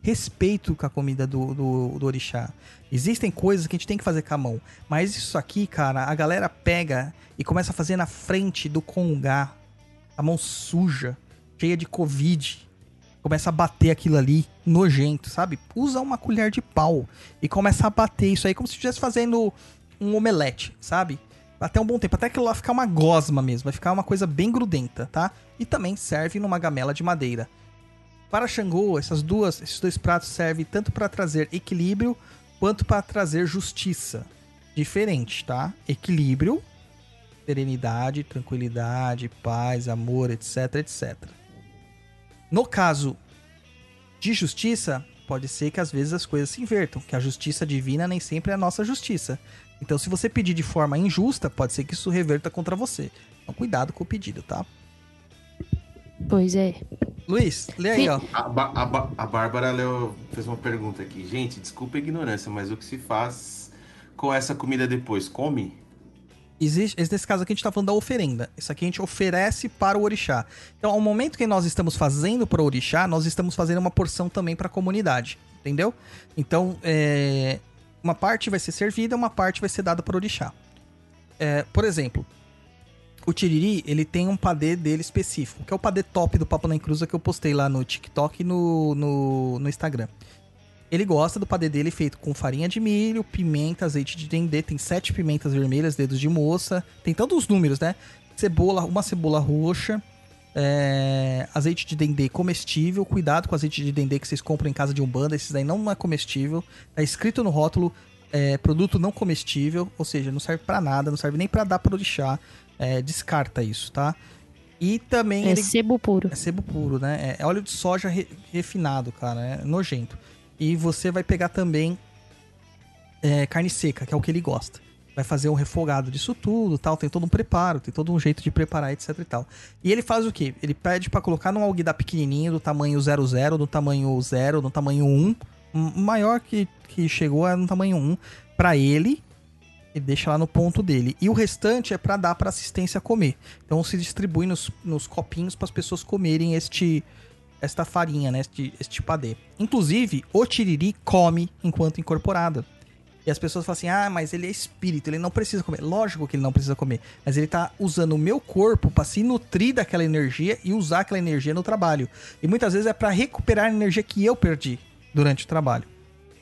Respeito com a comida do, do, do orixá. Existem coisas que a gente tem que fazer com a mão. Mas isso aqui, cara, a galera pega e começa a fazer na frente do congá. A mão suja, cheia de covid. Começa a bater aquilo ali, nojento, sabe? Usa uma colher de pau e começa a bater isso aí como se estivesse fazendo um omelete, sabe? Até um bom tempo, até aquilo lá ficar uma gosma mesmo, vai ficar uma coisa bem grudenta, tá? E também serve numa gamela de madeira. Para Xangô, essas duas, esses dois pratos servem tanto para trazer equilíbrio quanto para trazer justiça. Diferente, tá? Equilíbrio, serenidade, tranquilidade, paz, amor, etc, etc. No caso de justiça, pode ser que às vezes as coisas se invertam, que a justiça divina nem sempre é a nossa justiça. Então, se você pedir de forma injusta, pode ser que isso reverta contra você. Então, cuidado com o pedido, tá? Pois é. Luiz, lê aí, ó. A, Ba- a Ba- a Bárbara leu- fez uma pergunta aqui. Gente, desculpa a ignorância, mas o que se faz com essa comida depois? Come? Existe, nesse caso aqui a gente tá falando da oferenda. Isso aqui a gente oferece para o orixá. Então, ao momento que nós estamos fazendo para o orixá, nós estamos fazendo uma porção também para a comunidade, entendeu? Então, é, uma parte vai ser servida, uma parte vai ser dada para orixá. É, por exemplo, o Tiriri, ele tem um padê dele específico, que é o padê top do Papo na Encruza que eu postei lá no TikTok e no, no, no Instagram. Ele gosta do padê dele feito com farinha de milho, pimenta, azeite de dendê, tem sete pimentas vermelhas, dedos de moça, tem tantos os números, né? Cebola, uma cebola roxa, é, azeite de dendê comestível, cuidado com o azeite de dendê que vocês compram em casa de Umbanda, esses daí não é comestível, tá escrito no rótulo, é, produto não comestível, ou seja, não serve pra nada, não serve nem pra dar pro orixá, é, descarta isso, tá? E também É ele sebo puro. é sebo puro, né? É óleo de soja re- refinado, cara. É nojento. E você vai pegar também é, carne seca, que é o que ele gosta. Vai fazer um refogado disso tudo, tal. Tem todo um preparo, tem todo um jeito de preparar, etc e tal. E ele faz o quê? Ele pede pra colocar num alguidar pequenininho, do tamanho 00, do tamanho 0, do tamanho 1. O maior que, que chegou é no tamanho 1. Pra ele, e deixa lá no ponto dele. E o restante é pra dar pra assistência comer. Então se distribui nos, nos copinhos para as pessoas comerem este esta farinha, né? Este, este padê. Inclusive, o tiriri come enquanto incorporado. E as pessoas falam assim: ah, mas ele é espírito, ele não precisa comer. Lógico que ele não precisa comer. Mas ele tá usando o meu corpo para se nutrir daquela energia e usar aquela energia no trabalho. E muitas vezes é para recuperar a energia que eu perdi durante o trabalho.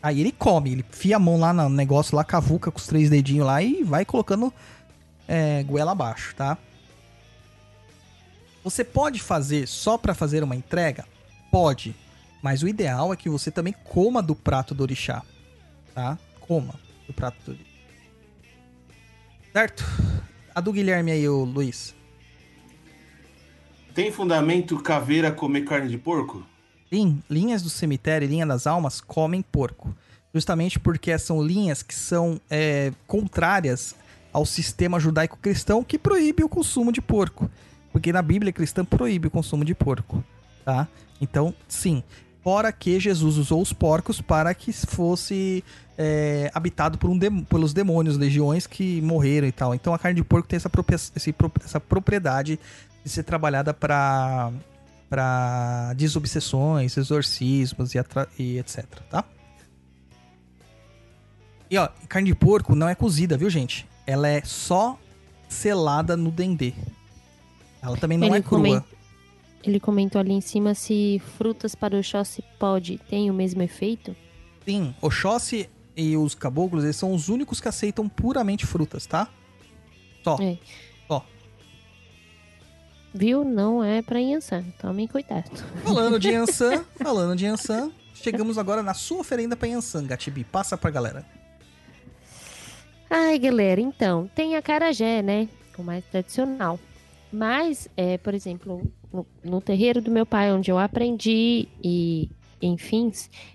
Aí ele come, ele enfia a mão lá no negócio lá, cavuca com os três dedinhos lá e vai colocando é, goela abaixo, tá? Você pode fazer só pra fazer uma entrega? Pode. Mas o ideal é que você também coma do prato do orixá. Tá? Coma do prato do orixá. Certo? A do Guilherme aí, o Luiz. Tem fundamento caveira comer carne de porco? Sim, linhas do cemitério e linha das almas comem porco. Justamente porque são linhas que são é, contrárias ao sistema judaico-cristão que proíbe o consumo de porco. Porque na Bíblia cristã proíbe o consumo de porco. Tá? Então, sim. Fora que Jesus usou os porcos para que fosse é, habitado por um dem- pelos demônios, legiões que morreram e tal. Então a carne de porco tem essa, propria- esse pro- essa propriedade de ser trabalhada para para desobsessões, exorcismos e, e etc, tá? E ó, carne de porco não é cozida, viu, gente? Ela é só selada no dendê. Ela também não Ele é crua. Ele comentou ali em cima se frutas para o Oxóssi pode tem o mesmo efeito. Sim, Oxóssi e os caboclos, eles são os únicos que aceitam puramente frutas, tá? Só. É. Só. Viu? Não é pra Yansan. Tomem cuidado. Falando de [laughs] Yansan, falando de Yansan, chegamos agora na sua oferenda pra Yansan, Gatibi. Passa pra galera. Ai, galera, então, tem a carajé, né? O mais tradicional. Mas, é, por exemplo, no, no terreiro do meu pai, onde eu aprendi e, enfim,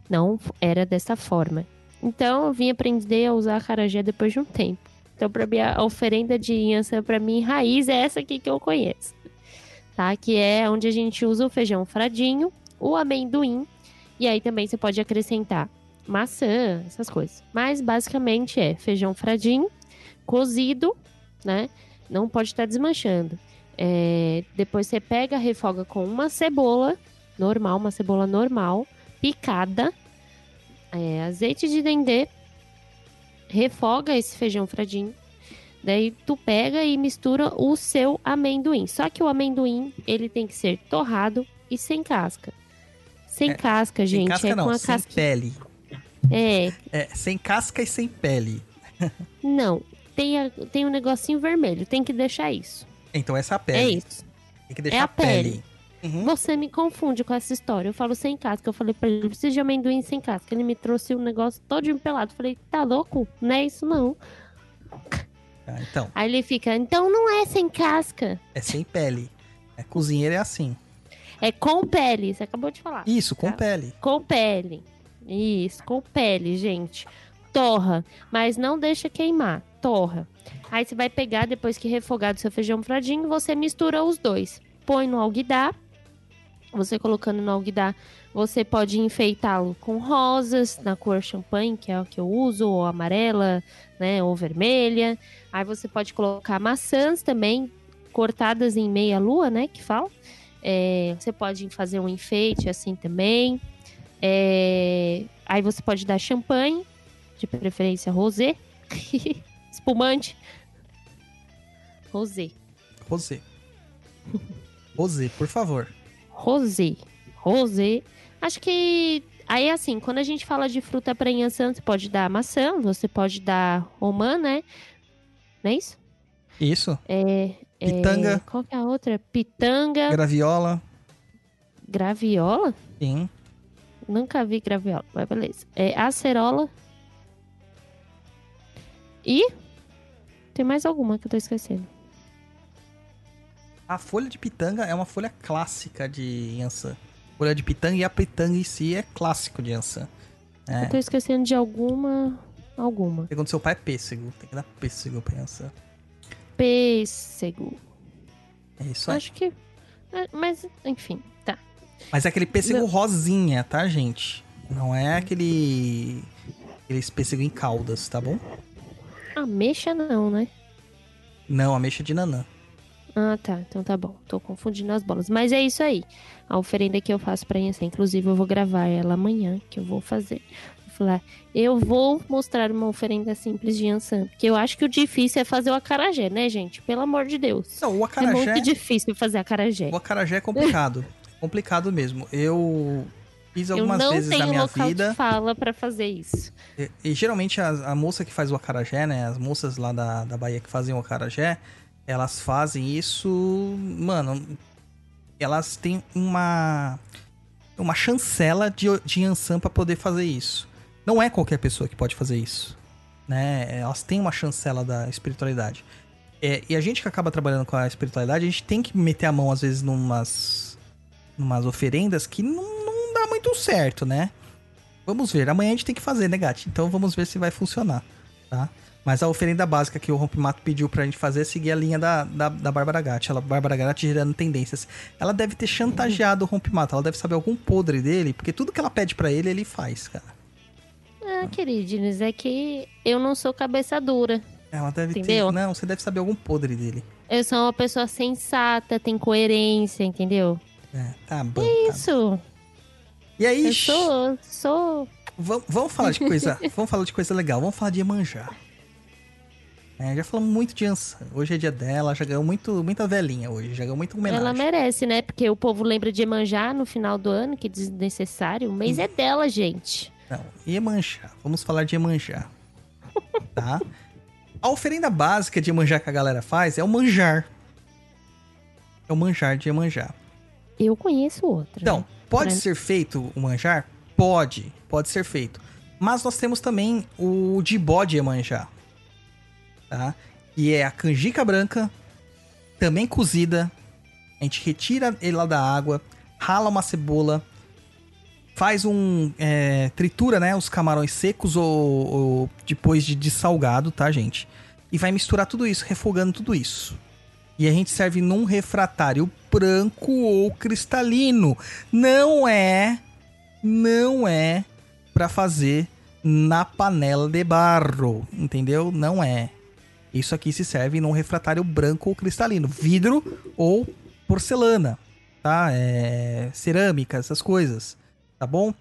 não era dessa forma. Então, eu vim aprender a usar a carajé depois de um tempo. Então, pra mim, a oferenda de Yansan, pra mim, raiz é essa aqui que eu conheço. Tá? Que é onde a gente usa o feijão fradinho, o amendoim, e aí também você pode acrescentar maçã, essas coisas. Mas basicamente é feijão fradinho, cozido, né? Não pode estar desmanchando. É, depois você pega, refoga com uma cebola normal, uma cebola normal, picada, é, azeite de dendê, refoga esse feijão fradinho. Daí tu pega e mistura o seu amendoim. Só que o amendoim, ele tem que ser torrado e sem casca. Sem É, casca, Sem gente. casca é não, com a sem casca. pele. É, É, sem casca e sem pele. Não, tem, a- tem um negocinho vermelho, tem que deixar isso. Então essa é a É pele. isso. Tem que deixar É a a pele. Uhum. Você me confunde com essa história. Eu falo sem casca. Eu falei pra ele, preciso de amendoim sem casca. Ele me trouxe um negócio todo empelado. Eu falei, tá louco? Não é isso não. Tá, então, Aí ele fica, então não é sem casca. é sem pele. É, cozinheiro é assim. É com pele. Você acabou de falar. Isso, com Tá. pele. Com pele. Isso, com pele, gente. Torra, mas não deixa queimar. Torra. Aí você vai pegar, depois que refogado seu feijão fradinho, você mistura os dois. Põe no alguidar. Você colocando no alguidar, você pode enfeitá-lo com rosas na cor champanhe, que é o que eu uso, ou amarela, né, ou vermelha. Aí você pode colocar maçãs também, cortadas em meia lua, né, que fala. É, você pode fazer um enfeite assim também. É, aí você pode dar champanhe, de preferência rosé, [laughs] espumante. Rosé, Rosé. Rosé, por favor. Rosé, rosé. Acho que aí assim, quando a gente fala de fruta para Yansan, você pode dar maçã, você pode dar romã, né? Não é isso? Isso. É, é, Pitanga. qual que é a outra? Pitanga, Graviola. graviola? Sim. Nunca vi graviola, mas beleza. É acerola. E tem mais alguma que eu tô esquecendo. A folha de pitanga é uma folha clássica de Yansan. Folha de pitanga e a pitanga em si é clássico de Yansan. É. Eu tô esquecendo de alguma. Alguma. Segundo seu pai é pêssego. Tem que dar pêssego pra Yansan. Pêssego. É isso aí. Acho que. é, Mas, enfim, tá. Mas é aquele pêssego Não. rosinha, tá, gente? Não é aquele. Aquele pêssego em caldas, tá bom? Ameixa não, né? Não, ameixa de nanã. Ah, tá. Então tá bom. Tô confundindo as bolas. Mas é isso aí. A oferenda que eu faço pra Yansan. Inclusive, eu vou gravar ela amanhã, que eu vou fazer. Vou falar, eu vou mostrar uma oferenda simples de Yansan. Porque eu acho que o difícil é fazer o acarajé, né, gente? Pelo amor de Deus. Não, o É acarajé. muito difícil fazer acarajé. O acarajé é complicado. [laughs] complicado mesmo. Eu fiz Eu algumas vezes na tenho minha local vida. de fala pra fazer isso. E, e geralmente a, a moça que faz o acarajé, né? As moças lá da, da Bahia que fazem o acarajé, elas fazem isso, mano, elas têm uma uma chancela de, de Yansan pra poder fazer isso. Não é qualquer pessoa que pode fazer isso, né? Elas têm uma chancela da espiritualidade. É, e a gente que acaba trabalhando com a espiritualidade, a gente tem que meter a mão às vezes numas numas oferendas que não, não dá muito certo, né? Vamos ver. Amanhã a gente tem que fazer, né, Gati? Então vamos ver se vai funcionar, tá? Mas a oferenda básica que o Rompimato pediu pra gente fazer é seguir a linha da, da, da Bárbara Gatti. Ela, Bárbara Gatti gerando tendências. Ela deve ter chantageado o Rompimato. Ela deve saber algum podre dele, porque tudo que ela pede pra ele, ele faz, cara. Ah, queridinhos, é que eu não sou cabeça dura. Ela deve Entendeu? ter. Não, você deve saber algum podre dele. Eu sou uma pessoa sensata, tem coerência, entendeu? É, tá bom. tá. Isso. E aí, Eu sou, sou. Vamos, vamos falar de coisa. [laughs] vamos falar de coisa legal. Vamos falar de Iemanjá. É, já falamos muito de Ansan. Hoje é dia dela, já ganhou muito, muita velhinha hoje. Já ganhou muito homenagem. Ela merece, né? Porque o povo lembra de Emanjá no final do ano, que desnecessário. O mês é dela, gente. Não, Iemanjá. Vamos falar de Iemanjá. [laughs] Tá? A oferenda básica de Iemanjá que a galera faz é o manjar. É o manjar de Iemanjá. Eu conheço outra. Então, né? pode Pra- ser feito o manjar? Pode, pode ser feito. Mas nós temos também o de bode Iemanjá. Tá? Que é a canjica branca, também cozida. A gente retira ele lá da água, rala uma cebola, faz um. é, tritura, né? Os camarões secos ou, ou depois de, salgado, tá, gente? E vai misturar tudo isso, refogando tudo isso. E a gente serve num refratário branco ou cristalino. Não é, não é pra fazer na panela de barro, entendeu? Não é. Isso aqui se serve num refratário branco ou cristalino, vidro ou porcelana, tá? É, cerâmica, essas coisas, tá bom?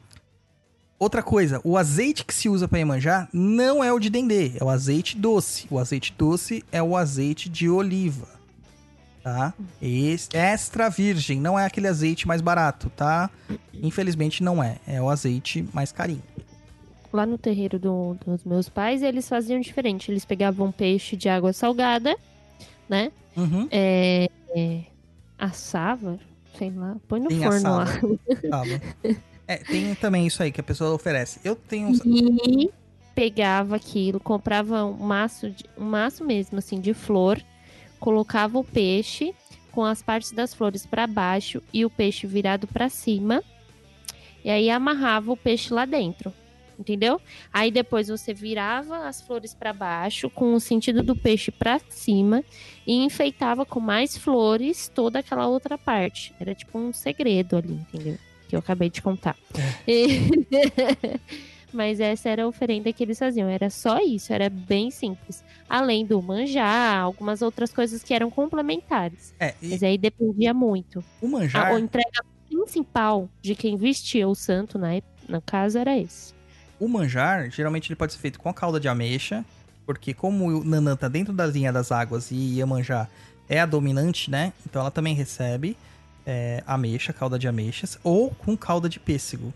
Outra coisa, o azeite que se usa para Iemanjá não é o de dendê, é o azeite doce. O azeite doce é o azeite de oliva, tá? Extra virgem, não é aquele azeite mais barato, tá? Infelizmente não é, é o azeite mais carinho. Lá no terreiro do- dos meus pais, eles faziam diferente. Eles pegavam peixe de água salgada, né? Uhum, É, é, assava, sei lá, põe no Tem forno lá. É, tem também isso aí que a pessoa oferece. Eu tenho uns... E pegava aquilo, comprava um maço, de, um maço mesmo, assim, de flor, colocava o peixe com as partes das flores para baixo e o peixe virado para cima. E aí amarrava o peixe lá dentro. Entendeu? Aí depois você virava as flores para baixo com o sentido do peixe para cima e enfeitava com mais flores toda aquela outra parte. Era tipo um segredo ali, entendeu? Que eu acabei de contar. E- [laughs] Mas essa era a oferenda que eles faziam. Era só isso, era bem simples. Além do manjar, algumas outras coisas que eram complementares. É, e Mas aí dependia muito. o A, manjar... a entrega principal de quem vestia o santo na, ép- na casa era esse. O manjar, geralmente ele pode ser feito com a calda de ameixa, porque como o Nanã tá dentro da linha das águas e Iemanjá é a dominante, né? Então ela também recebe é, ameixa, calda de ameixas, ou com calda de pêssego.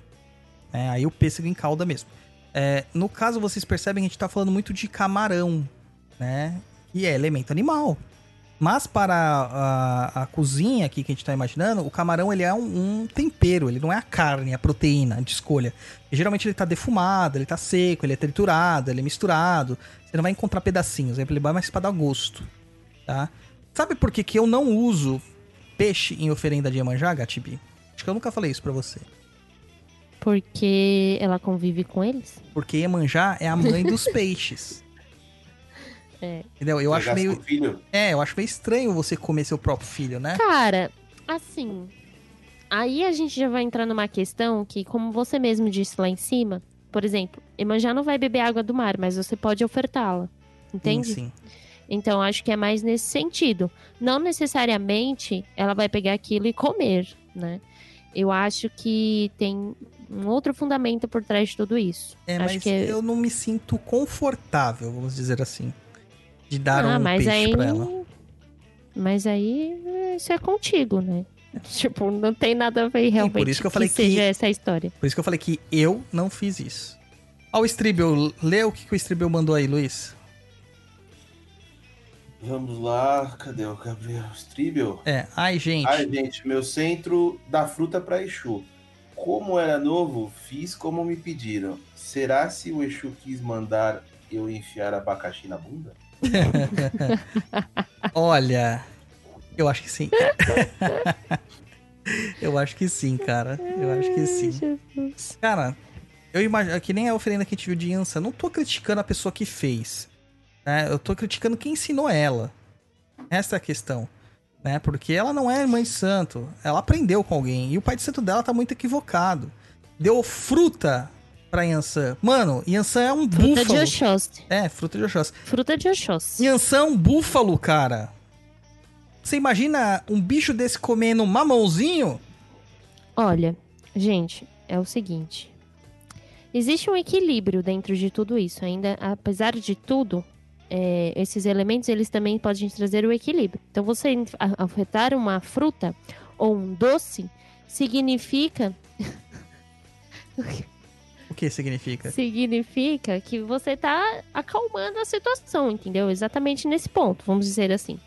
né? aí o pêssego em calda mesmo. É, no caso, vocês percebem que a gente tá falando muito de camarão, né? Que é elemento animal. Mas para a, a cozinha aqui que a gente tá imaginando, o camarão ele é um, um tempero, ele não é a carne, a proteína de escolha. E, geralmente ele tá defumado, ele tá seco, ele é triturado, ele é misturado. Você não vai encontrar pedacinhos, ele vai mais pra dar gosto, tá? Sabe por que, que eu não uso peixe em oferenda de Iemanjá, Gatibi? Acho que eu nunca falei isso pra você. Porque ela convive com eles. Porque Iemanjá é a mãe dos peixes. É. Entendeu? Eu acho meio. filho. É, eu acho meio estranho você comer seu próprio filho, né? Cara, assim. Aí a gente já vai entrar numa questão que, como você mesmo disse lá em cima, por exemplo, Emanjá não vai beber água do mar, mas você pode ofertá-la. Entende? Sim, sim. Então acho que é mais nesse sentido. Não necessariamente ela vai pegar aquilo e comer, né? Eu acho que tem um outro fundamento por trás de tudo isso. É, acho mas que é... eu não me sinto confortável, vamos dizer assim. De dar ah, um mas peixe aí... pra ela. Mas aí é, isso é contigo, né? [laughs] Tipo, não tem nada a ver realmente isso que eu falei que- seja essa a história. Por isso que eu falei que eu não fiz isso. Ó, o Stribel, lê o que, que o Stribel mandou aí, Luiz. Vamos lá, cadê o Gabriel Stribel? É, ai, gente. Ai, gente, meu centro dá fruta para Exu. Como era novo, fiz como me pediram. Será se o Exu quis mandar eu enfiar abacaxi na bunda? [laughs] Olha, eu acho que sim. [laughs] eu acho que sim, cara. Eu acho que sim. Cara, eu imagino que nem a oferenda que a gente viu de Ansa. Não tô criticando a pessoa que fez. Né? Eu tô criticando quem ensinou ela. Essa é a questão. Né? Porque ela não é mãe de santo. Ela aprendeu com alguém. E o pai de santo dela tá muito equivocado. Deu fruta pra Yansan. Mano, Yansan é um Fruta de búfalo. Oxóssi. É, fruta de Oxóssi. Fruta de Oxóssi. Yansan é um búfalo, cara. Você imagina um bicho desse comendo um mamãozinho? Olha, gente, é o seguinte. Existe um equilíbrio dentro de tudo isso. Ainda, apesar de tudo, é, esses elementos eles também podem trazer o equilíbrio. Então, você afetar uma fruta ou um doce significa [laughs] O que significa? significa que você tá acalmando a situação, entendeu? Exatamente nesse ponto, vamos dizer assim.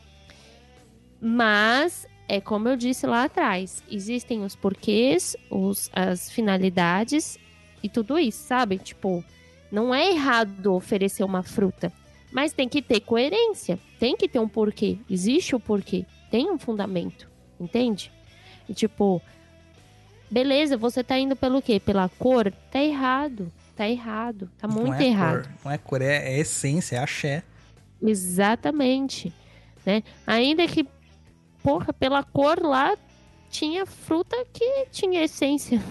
Mas é como eu disse lá atrás, existem os porquês, os, as finalidades e tudo isso, sabe? Tipo, não é errado oferecer uma fruta, mas tem que ter coerência, tem que ter um porquê. Existe o porquê, tem um fundamento, entende? E tipo, beleza, você tá indo pelo quê? Pela cor? Tá errado, tá errado, tá muito não é errado. Cor, não é cor, é, é essência, é axé. Exatamente, né? Ainda que, porra, pela cor lá tinha fruta que tinha essência.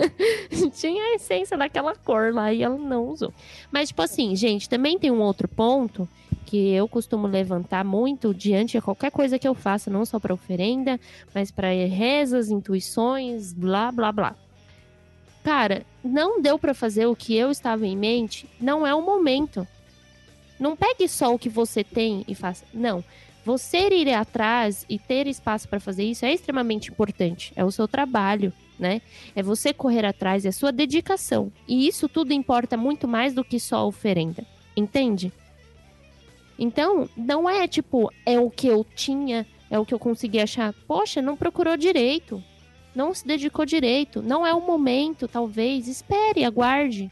[laughs] tinha a essência daquela cor lá e ela não usou. Mas, tipo assim, gente, também tem um outro ponto que eu costumo levantar muito diante de qualquer coisa que eu faça, não só para oferenda, mas para rezas, intuições, blá, blá, blá. Cara, não deu para fazer o que eu estava em mente, não é o momento. Não pegue só o que você tem e faça. Não. Você ir atrás e ter espaço para fazer isso é extremamente importante. É o seu trabalho, né? É você correr atrás, é a sua dedicação. E isso tudo importa muito mais do que só a oferenda. Entende? Então, não é tipo, é o que eu tinha, é o que eu consegui achar. Poxa, não procurou direito. Não se dedicou direito. Não é o momento, talvez. Espere, aguarde.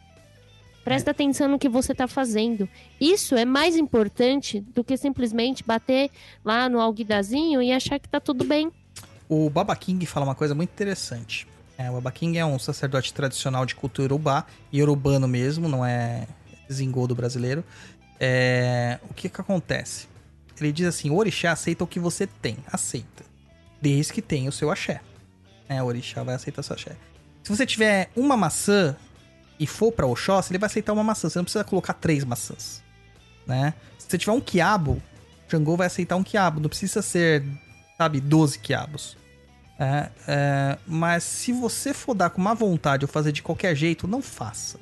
Presta atenção no que você está fazendo. Isso é mais importante do que simplesmente bater lá no alguidazinho e achar que tá tudo bem. O Baba King fala uma coisa muito interessante. É, o Baba King é um sacerdote tradicional de cultura urubá, e urubano mesmo, não é zingodo brasileiro. É, o que que acontece? Ele diz assim, o orixá aceita o que você tem, aceita. Desde que tenha o seu axé. É, o orixá vai aceitar o seu axé. Se você tiver uma maçã e for pra Oxóssi, ele vai aceitar uma maçã. Você não precisa colocar três maçãs, né? Se você tiver um quiabo, Xangô vai aceitar um quiabo. Não precisa ser, sabe, 12 quiabos. É, é, mas se você for dar com má vontade ou fazer de qualquer jeito, não faça.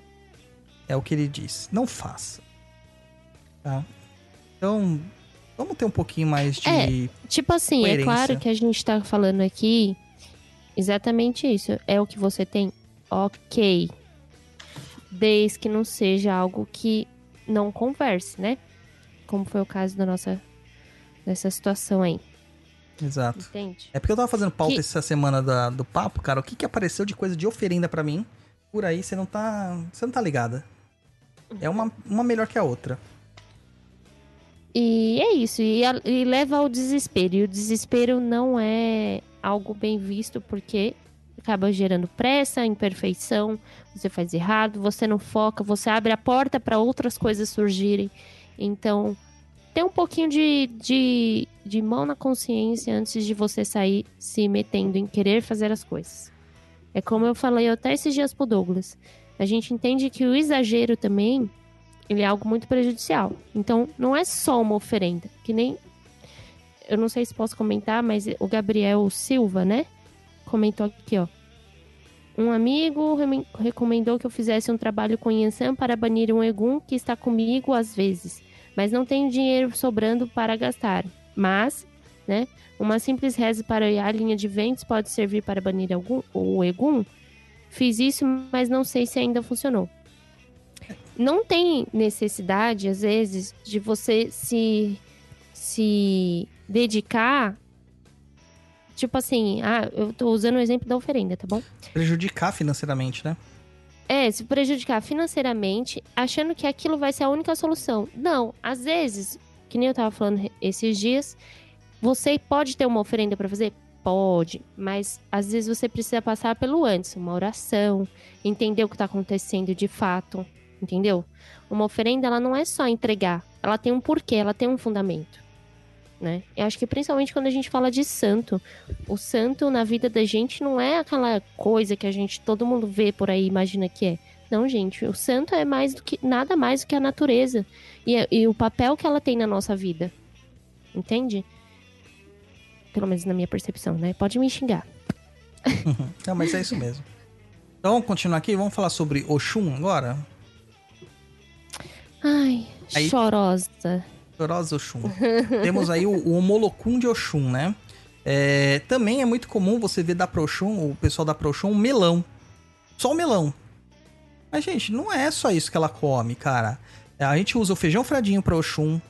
É o que ele diz. Não faça. Tá? Então, vamos ter um pouquinho mais de. É. Tipo assim, é Coerência. claro que a gente tá falando aqui exatamente isso. É o que você tem? Ok. Desde que não seja algo que não converse, né? Como foi o caso da nossa dessa situação aí, Exato. entende? É porque eu tava fazendo pauta Que- essa semana da- do papo, cara. O que que apareceu de coisa de oferenda pra mim? Por aí você não tá. Você não tá ligada. É uma, uma melhor que a outra. E é isso, e, a- e leva ao desespero. E o desespero não é algo bem visto porque acaba gerando pressa, imperfeição, você faz errado, você não foca, você abre a porta para outras coisas surgirem. Então, tem um pouquinho de, de, de mão na consciência antes de você sair se metendo em querer fazer as coisas. É como eu falei até esses dias pro Douglas. A gente entende que o exagero também ele é algo muito prejudicial. Então, não é só uma oferenda, que nem eu não sei se posso comentar, mas o Gabriel Silva, né? Comentou aqui, ó. Um amigo recomendou que eu fizesse um trabalho com Yansan para banir um Egum que está comigo às vezes, mas não tenho dinheiro sobrando para gastar. Mas, né, uma simples reza para a linha de ventos pode servir para banir algum, o Egum. Fiz isso, mas não sei se ainda funcionou não tem necessidade, às vezes, de você se se dedicar. Tipo assim, ah, eu tô usando o exemplo da oferenda, tá bom? Prejudicar financeiramente, né? É, se prejudicar financeiramente, achando que aquilo vai ser a única solução. Não, às vezes, que nem eu tava falando esses dias, você pode ter uma oferenda para fazer? Pode, mas às vezes você precisa passar pelo antes, uma oração, entender o que tá acontecendo de fato, entendeu? Uma oferenda, ela não é só entregar, ela tem um porquê, ela tem um fundamento, né? Eu acho que principalmente quando a gente fala de santo, o santo na vida da gente não é aquela coisa que a gente, todo mundo vê por aí, imagina que é. Não, gente, o santo é mais do que, nada mais do que a natureza e, e o papel que ela tem na nossa vida, entende? Pelo menos na minha percepção, né? Pode me xingar. [laughs] Não, mas é isso mesmo. Então vamos continuar aqui, vamos falar sobre Oxum agora? Ai, Aí- chorosa. Chorosa Oxum. [laughs] Temos aí o, o Homolocum de Oxum, né? É, também é muito comum você ver da Proxum, o pessoal da Proxum, um melão. Só o melão. Mas, gente, não é só isso que ela come, cara. É, A gente usa o feijão fradinho pra Oxum,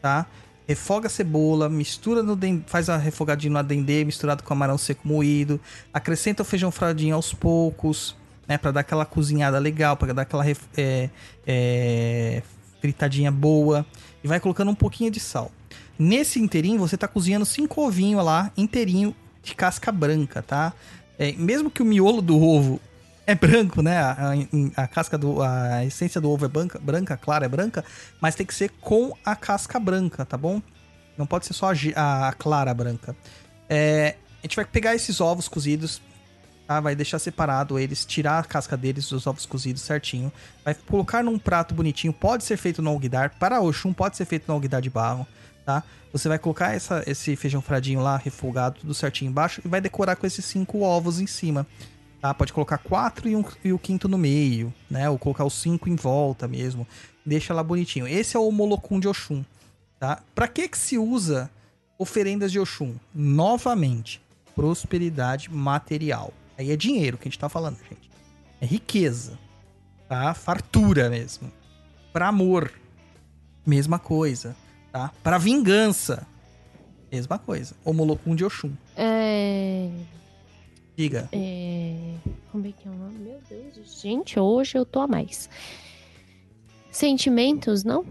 tá? Refoga a cebola, mistura no den- faz a refogadinho no dendê misturado com camarão seco moído, acrescenta o feijão fradinho aos poucos, né, Pra dar aquela cozinhada legal, pra dar aquela é, é, fritadinha boa e vai colocando um pouquinho de sal. Nesse inteirinho você tá cozinhando cinco ovinhos lá inteirinho de casca branca, tá? É, mesmo que o miolo do ovo é branco, né? A, a- a casca do. A essência do ovo é branca, branca, clara, é branca, mas tem que ser com a casca branca, tá bom? Não pode ser só a, a clara branca. É, a gente vai pegar esses ovos cozidos, tá? Vai deixar separado eles, tirar a casca deles, dos ovos cozidos certinho. Vai colocar num prato bonitinho, pode ser feito no alguidar. Para Oxum, pode ser feito no alguidar de barro, tá? Você vai colocar essa- esse feijão fradinho lá, refogado, tudo certinho embaixo, e vai decorar com esses cinco ovos em cima. Tá? Pode colocar quatro e, um, e o quinto no meio, né? Ou colocar os cinco em volta mesmo. Deixa lá bonitinho. Esse é o Molocum de Oxum, tá? Pra que que se usa oferendas de Oxum? Novamente, prosperidade material. Aí é dinheiro que a gente tá falando, gente. É riqueza, tá? Fartura mesmo. Pra amor, mesma coisa, tá? Pra vingança, mesma coisa. O Molocum de Oxum. É. Diga. É... Como é que é o nome? Meu Deus, gente, hoje eu tô a mais. Sentimentos, não?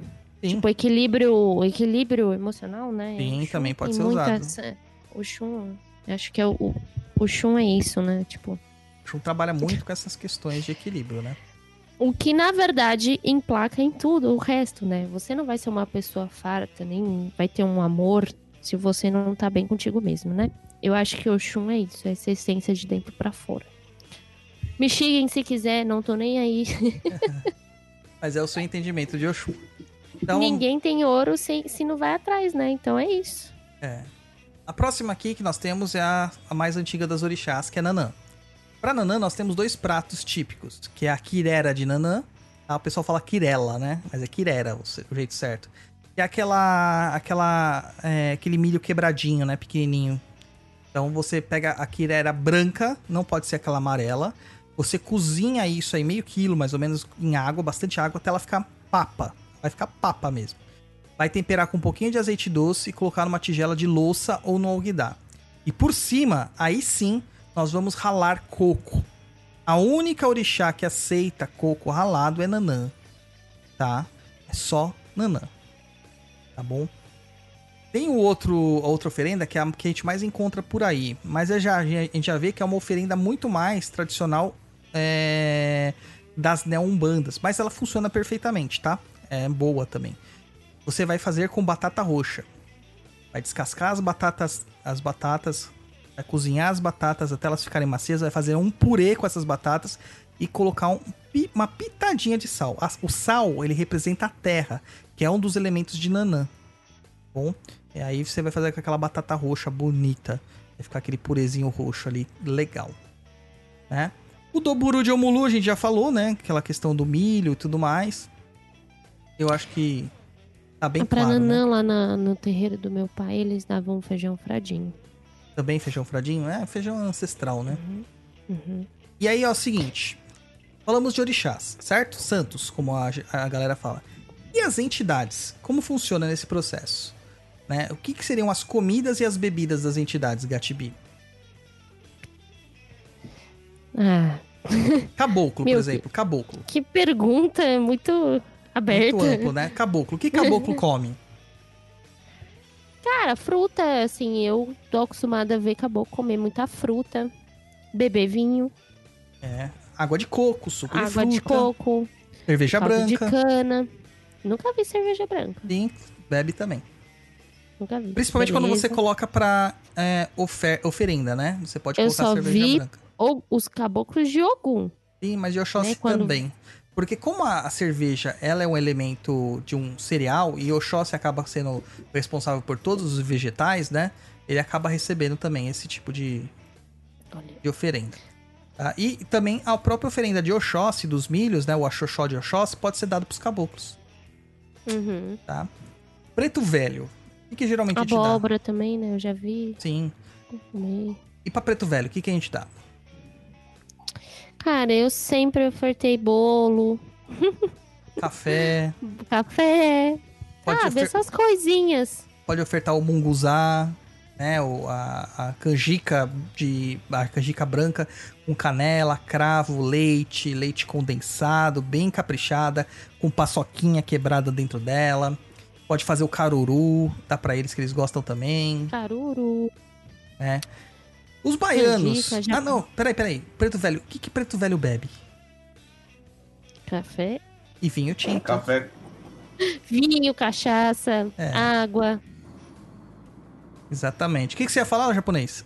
Sim. Tipo, equilíbrio, equilíbrio emocional, né? Sim, O Shun também pode ser muita usado. essa- O Shun, acho que é o, o, o Shun é isso, né? Tipo, Oxum trabalha muito com essas questões de equilíbrio, né? o que na verdade emplaca em tudo o resto, né? Você não vai ser uma pessoa farta, nem vai ter um amor se você não tá bem contigo mesmo, né? Eu acho que o Shun é isso, é essa essência de dentro pra fora. Me xinguem se quiser, não tô nem aí. [laughs] Mas é o seu entendimento de Oxum. Então, Ninguém tem ouro se, se não vai atrás, né? Então é isso. é. A próxima aqui que nós temos é a, a mais antiga das orixás, que é Nanã. Pra Nanã, nós temos dois pratos típicos, que é a quirera de Nanã. Tá? O pessoal fala quirela, né? Mas é quirera o, jeito certo. É aquela, aquela, é, aquele milho quebradinho, né? Pequenininho. Então você pega a quirera branca, não pode ser aquela amarela. Você cozinha isso aí, meio quilo mais ou menos, em água, bastante água, até ela ficar papa. Vai ficar papa mesmo. Vai temperar com um pouquinho de azeite doce e colocar numa tigela de louça ou no alguidar. E por cima, aí sim, nós vamos ralar coco. A única orixá que aceita coco ralado é Nanã. Tá? É só Nanã. Tá bom? Tem o outro, a outra oferenda que é a que a gente mais encontra por aí. Mas é já, a gente já vê que é uma oferenda muito mais tradicional é, das neumbandas. Mas ela funciona perfeitamente, tá? É boa também. Você vai fazer com batata roxa. Vai descascar as batatas, as batatas, vai cozinhar as batatas até elas ficarem macias, vai fazer um purê com essas batatas e colocar um uma pitadinha de sal. O sal, ele representa a terra, que é um dos elementos de Nanã. Bom, e aí você vai fazer com aquela batata roxa bonita. Vai ficar aquele purezinho roxo ali, legal. Né? O Doburu de Omulu a gente já falou, né? Aquela questão do milho e tudo mais. Eu acho que tá bem pra claro, né? Nanã, lá na- no terreiro do meu pai, eles davam feijão fradinho. Também feijão fradinho? É, feijão ancestral, né? Uhum. E aí, ó, é o seguinte. Falamos de orixás, certo? Santos, como a, a galera fala. E as entidades? Como funciona nesse processo? né? O que, que seriam as comidas e as bebidas das entidades, Gatibi? Ah, Caboclo, por exemplo. Caboclo. que pergunta muito aberta. Muito amplo, né? Caboclo. O que caboclo [laughs] come? Cara, fruta, assim, eu tô acostumada a ver caboclo comer muita fruta, beber vinho, É. Água de coco, suco de água fruta, de coco, cerveja caldo de branca. cana. Nunca vi cerveja branca. Sim, bebe também. Nunca vi. Principalmente quando você Beleza. coloca pra é, ofer- oferenda, né? Você pode Eu colocar só cerveja vi- branca. Ou os caboclos de Ogum. Sim, mas de Oxóssi Né, quando- também. Porque como a, a cerveja ela é um elemento de um cereal e Oxóssi acaba sendo responsável por todos os vegetais, né? Ele acaba recebendo também esse tipo de, de oferenda. tá? E também a própria oferenda de Oxóssi, dos milhos, né? O Axoxó de Oxóssi, pode ser dado pros caboclos, Uhum. tá? Preto velho. O que, geralmente a gente dá? Abóbora também, né? Eu já vi. Sim. E pra preto velho, o que, que a gente dá? Cara, eu sempre ofertei bolo, [laughs] Café, café, pode, sabe? ofer- Essas coisinhas. pode ofertar o munguzá, né? O, a, a canjica de. A canjica branca com canela, cravo, leite, leite condensado, bem caprichada, com paçoquinha quebrada dentro dela. Pode fazer o caruru, dá pra eles que eles gostam também. Caruru. Os baianos. Canjica, já- Ah, não, peraí, peraí. Preto velho. O que, que preto velho bebe? Café. E vinho tinto. Café Vinho, cachaça, É. água. Exatamente. O que, que você ia falar, japonês?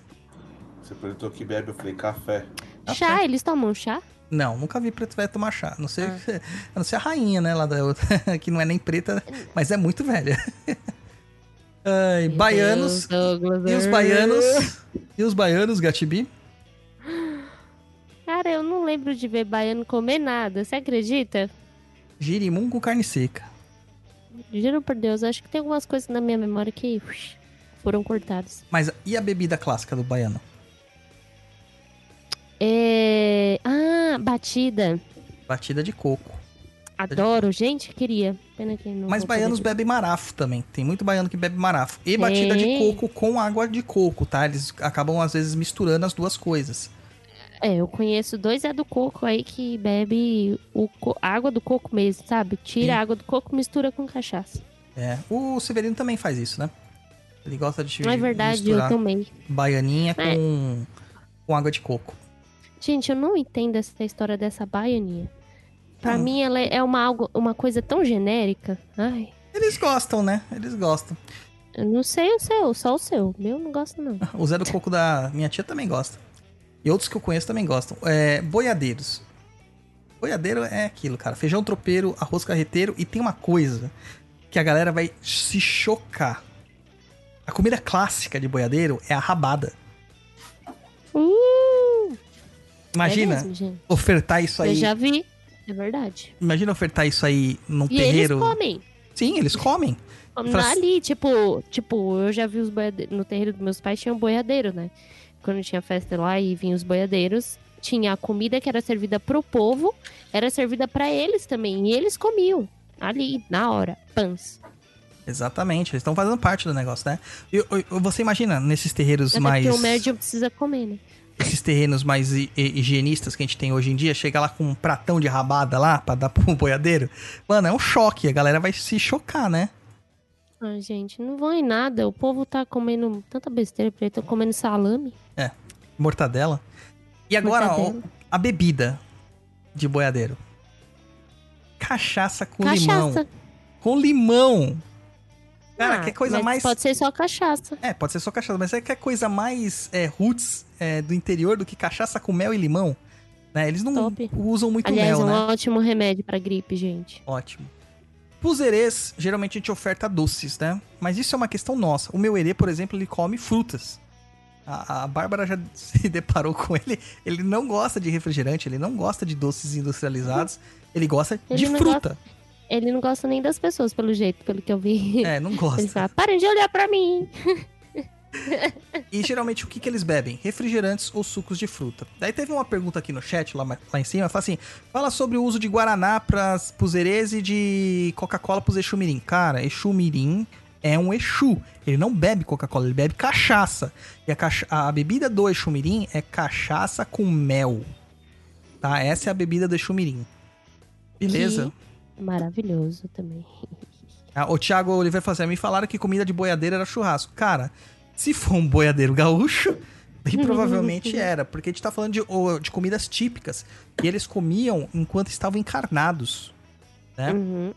Você perguntou que bebe, eu falei café. Chá, eles tomam chá? Não, nunca vi preto velho tomar chá. A não ser, Ah. a não ser a rainha, né? Lá da outra, [laughs] que não é nem preta, mas é muito velha. [laughs] Ai, baianos. Deus. E os baianos. E os baianos, Gatibi? Cara, eu não lembro de ver baiano comer nada. Você acredita? Girimum com carne seca. Juro por Deus, acho que tem algumas coisas na minha memória que ux, foram cortadas. Mas e a bebida clássica do baiano? É... Ah, batida. Batida de coco. Adoro, gente, queria. Pena que não Mas baianos bebem marafo também. Tem muito baiano que bebe marafo. E batida de coco com água de coco, tá? Eles acabam, às vezes, misturando as duas coisas. É, eu conheço dois é do coco aí que bebe o co- água do coco mesmo, sabe? Tira Sim. a água do coco mistura com cachaça. É. O Severino também faz isso, né? Ele gosta de Não é verdade, misturar eu também. baianinha É. com, com água de coco. Gente, eu não entendo essa história dessa baianinha. Pra Hum. mim, ela é uma, algo, uma coisa tão genérica. Ai, Eles gostam, né? Eles gostam. eu não sei o seu, só o seu. Meu não gosto, não. [laughs] O Zé do Coco da minha tia também gosta. E outros que eu conheço também gostam. É, boiadeiros. Boiadeiro é aquilo, cara. Feijão tropeiro, arroz carreteiro. E tem uma coisa que a galera vai se chocar. A comida clássica de boiadeiro é a rabada. Uh, Imagina É mesmo, ofertar isso Eu aí. já vi. É verdade. Imagina ofertar isso aí num E terreiro. eles comem. Sim, eles comem. Comem Faz- ali, tipo, tipo, eu já vi os boiadeiros. No terreiro dos meus pais tinha um boiadeiro, né? Quando tinha festa lá e vinham os boiadeiros, tinha a comida que era servida pro povo, era servida pra eles também. E eles comiam. Ali, na hora. Pãs. Exatamente, eles estão fazendo parte do negócio, né? E- você imagina nesses terreiros Até mais. porque o médium precisa comer, né? Esses terrenos mais hi- hi- higienistas que a gente tem hoje em dia, chega lá com um pratão de rabada lá pra dar [laughs] pro boiadeiro. Mano, é um choque. A galera vai se chocar, né? Ai, gente, não vão em nada. O povo tá comendo tanta besteira, porque tá comendo salame. Mortadela. E agora, ó, a bebida de boiadeiro. Cachaça com limão. cachaça. Com limão. Cara, Ah, que coisa mas mais. Pode ser só cachaça. É, pode ser só cachaça, mas é que é coisa mais é, roots é, do interior do que cachaça com mel e limão. Né? Eles não Top. usam muito Aliás, mel, é um né? ótimo remédio pra gripe, gente. Ótimo. Pros erês, geralmente a gente oferta doces, né? Mas isso é uma questão nossa. O meu herê, por exemplo, ele come frutas. A, a Bárbara já [laughs] se deparou com ele. Ele não gosta de refrigerante, ele não gosta de doces industrializados. Ele gosta Ele de fruta. Ele não gosta nem das pessoas, pelo jeito, pelo que eu vi. É, não Ele gosta. fala, parem de olhar pra mim. [laughs] E geralmente o que, que eles bebem? Refrigerantes ou sucos de fruta. Daí teve uma pergunta aqui no chat, lá, lá em cima, fala assim: fala sobre o uso de Guaraná pras, pros herês e de Coca-Cola pros Exumirim. Cara, Exumirim é um Exu. Ele não bebe Coca-Cola, ele bebe cachaça. E a, cacha- a bebida do Exu Mirim é cachaça com mel. Tá? Essa é a bebida do Exu Mirim. Beleza? Maravilhoso também. Ah, o Thiago Oliveira falou assim: me falaram que comida de boiadeiro era churrasco. Cara, se for um boiadeiro gaúcho, bem provavelmente era, porque a gente tá falando de, de comidas típicas que eles comiam enquanto estavam encarnados. Né? Uhum.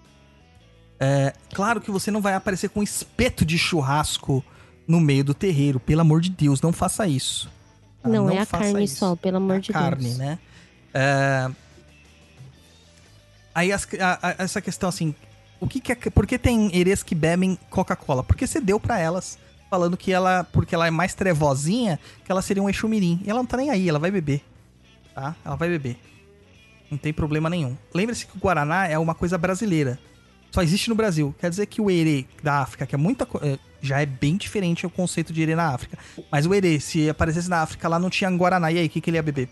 Claro que você não vai aparecer com um espeto de churrasco no meio do terreiro. Pelo amor de Deus, não faça isso. tá? Não, é a carne isso. só, pelo amor a de carne, Deus. né? É, Aí as- a- a- essa questão assim, o que que é, por que tem herês que bebem Coca-Cola? Porque você deu pra elas falando que ela, porque ela é mais trevosinha, que ela seria um Exumirim. E ela não tá nem aí, ela vai beber. Tá? Ela vai beber. Não tem problema nenhum. Lembre-se que o Guaraná é uma coisa brasileira. Só existe no Brasil. Quer dizer que o herê da África, que é muita é, já é bem diferente o conceito de herê na África. Mas o herê, se aparecesse na África, lá não tinha Guaraná. E aí, o que, que ele ia beber?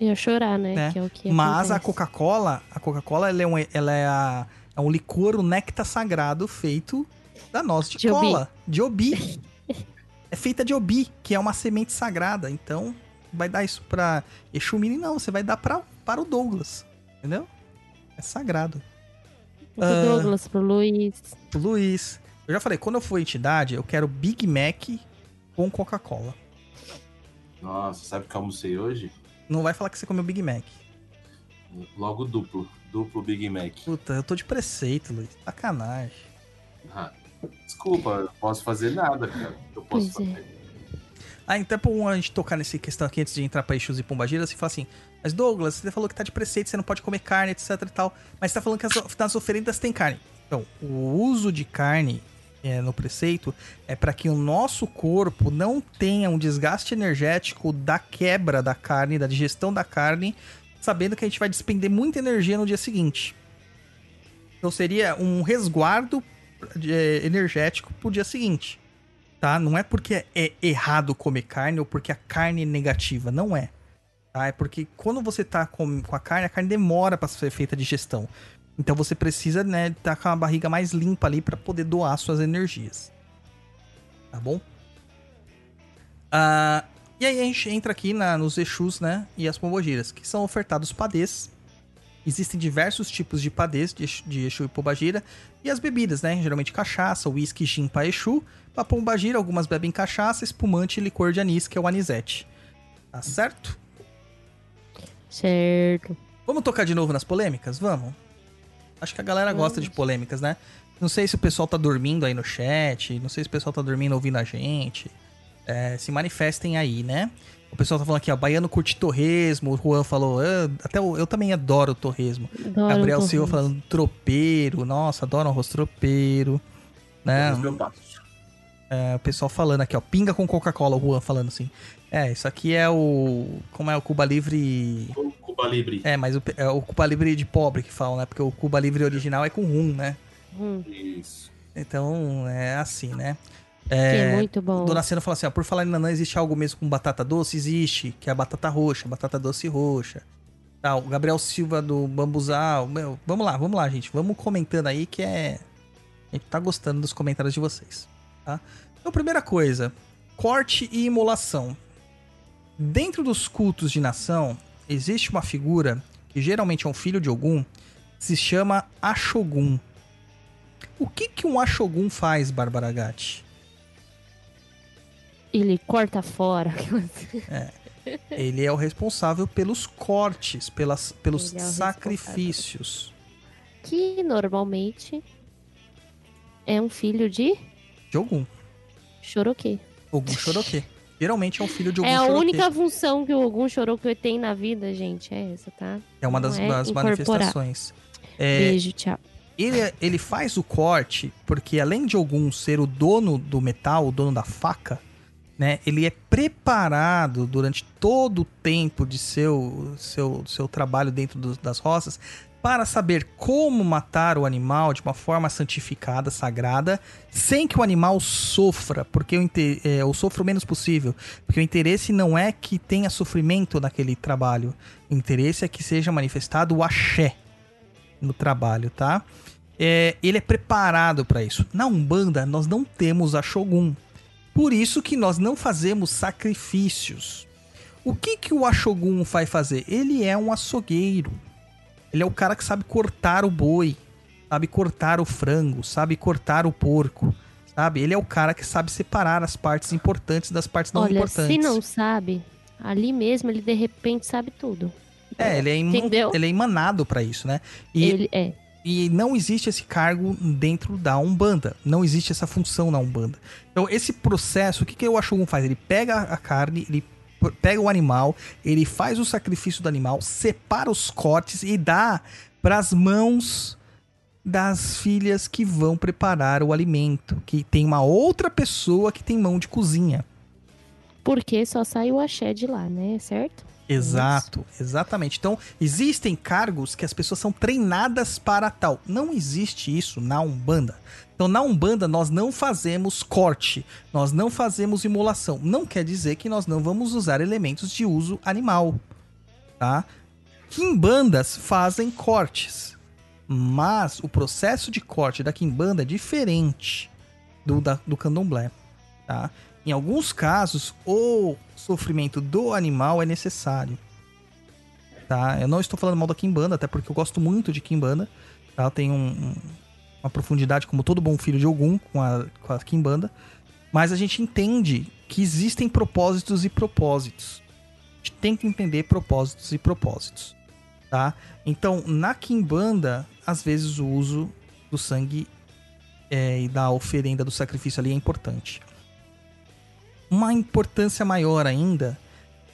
Ia chorar, né? né? Que é o que Mas a. Coca-Cola, a Coca-Cola ela é, um, ela é, a- é um licor, um néctar sagrado feito da noz de, De obi. cola, de obi. [laughs] é feita de obi, que é uma semente sagrada. Então, vai dar isso pra Exumini? Não, você vai dar pra, para o Douglas, entendeu? É sagrado. Pro Ah. Douglas, pro Luiz. O Luiz, eu já falei, quando eu for entidade, eu quero Big Mac com Coca-Cola. Nossa, sabe o que eu almocei hoje? Não vai falar que você comeu Big Mac. Logo duplo. Duplo Big Mac. Puta, eu tô de preceito, Luiz. Sacanagem. Ah, desculpa, eu não posso fazer nada, cara. Eu posso Pois é. fazer. Ah, então é bom a gente tocar nessa questão aqui antes de entrar pra Exus e Pombagiras e falar assim, mas Douglas, você falou que tá de preceito, você não pode comer carne, etc e tal, mas você tá falando que as, nas oferendas tem carne. Então, o uso de carne é, no preceito é para que o nosso corpo não tenha um desgaste energético da quebra da carne, da digestão da carne, sabendo que a gente vai despender muita energia no dia seguinte. Então seria um resguardo é, energético pro dia seguinte tá? Não é porque é errado comer carne ou porque a carne é negativa, não é. Tá? É porque quando você tá com, com a carne, a carne demora para ser feita a digestão. Então você precisa, né, estar com a barriga mais limpa ali para poder doar suas energias. Tá bom? Ah, e aí a gente entra aqui na, nos Exus, né, e as pombogiras, que são ofertados padês. Existem diversos tipos de padês de, Exu- de Exu e Pombagira. E as bebidas, né? Geralmente cachaça, uísque, gin pra Exu. Pra Pombagira, algumas bebem cachaça, espumante e licor de anis, que é o anisete. Tá certo? Certo. Vamos tocar de novo nas polêmicas? Vamos. Acho que a galera gosta de polêmicas, né? Não sei se o pessoal tá dormindo aí no chat, não sei se o pessoal tá dormindo ouvindo a gente. É, se manifestem aí, né? O pessoal tá falando aqui, ó, Baiano curte torresmo, o Juan falou, "Ah, até eu, eu também adoro torresmo. Adoro Gabriel um Silva torresmo. falando tropeiro, nossa, adoro arroz tropeiro. Né? Passo. É, o pessoal falando aqui, ó, pinga com Coca-Cola, o Juan falando assim. É, isso aqui é o. Como é o Cuba Livre. O Cuba Libre. É, mas o, é o Cuba Livre de pobre que falam, né? Porque o Cuba Livre original é com rum, né? Hum, Isso. Então é assim, né? Que é muito bom. Dona Cena fala assim, ó, por falar em nanã, existe algo mesmo com batata doce? Existe, que é a batata roxa, batata doce roxa. Tá, o Gabriel Silva do Bambuzal. Meu, vamos lá, vamos lá, gente. Vamos comentando aí que é. A gente tá gostando dos comentários de vocês, tá? Então, primeira coisa, corte e imolação. Dentro dos cultos de nação, existe uma figura, que geralmente é um filho de Ogum, se chama Ashogun. O que que um Ashogun faz, Bárbara Gatti? Ele corta fora. [laughs] Ele é o responsável pelos cortes, pelas, pelos é sacrifícios. que normalmente é um filho de De Ogum. Choroquê. Ogum Choroquê. Geralmente é um filho de Ogum É a única função que o Ogum Choroquê tem na vida, gente. É essa, tá? É uma das, é das manifestações. É, Beijo, tchau. ele, ele faz o corte porque, além de Ogum ser o dono do metal, o dono da faca, né? Ele é preparado durante todo o tempo de seu, seu, seu trabalho dentro dos- das roças para saber como matar o animal de uma forma santificada, sagrada, sem que o animal sofra, porque eu, é, sofro o menos possível. Porque o interesse não é que tenha sofrimento naquele trabalho. O interesse é que seja manifestado o axé no trabalho, tá? é, ele é preparado para isso. Na Umbanda, nós não temos a Shogun. Por isso que nós não fazemos sacrifícios. O que, que o Ashogun vai fazer? Ele é um açougueiro. Ele é o cara que sabe cortar o boi, sabe cortar o frango, sabe cortar o porco, sabe? Ele é o cara que sabe separar as partes importantes das partes não Olha, importantes. se não sabe, ali mesmo ele de repente sabe tudo. É, ele é, Entendeu? ele é emanado pra isso, né? E, Ele é. E não existe esse cargo dentro da Umbanda. Não existe essa função na Umbanda. Então, esse processo, o que, que o Ashogun faz? Ele pega a carne, ele pega o animal, ele faz o sacrifício do animal, separa os cortes e dá pras mãos das filhas que vão preparar o alimento. Que tem uma outra pessoa que tem mão de cozinha. Porque só sai o axé de lá, né? Certo? Exato, exatamente. Então, existem cargos que as pessoas são treinadas para tal. Não existe isso na Umbanda. Então, na Umbanda, nós não fazemos corte, nós não fazemos imolação. Não quer dizer que nós não vamos usar elementos de uso animal, tá? Quimbandas fazem cortes, mas o processo de corte da quimbanda é diferente do, da, do candomblé, tá? Em alguns casos, o sofrimento do animal é necessário. Tá? Eu não estou falando mal da Kimbanda, até porque eu gosto muito de Kimbanda. Tá? Tenho um- um- uma profundidade, como todo bom filho de Ogum, com a, com a Kimbanda. Mas a gente entende que existem propósitos e propósitos. A gente tem que entender propósitos e propósitos. Tá? Então, na Kimbanda, às vezes o uso do sangue é, e da oferenda do sacrifício ali é importante uma importância maior ainda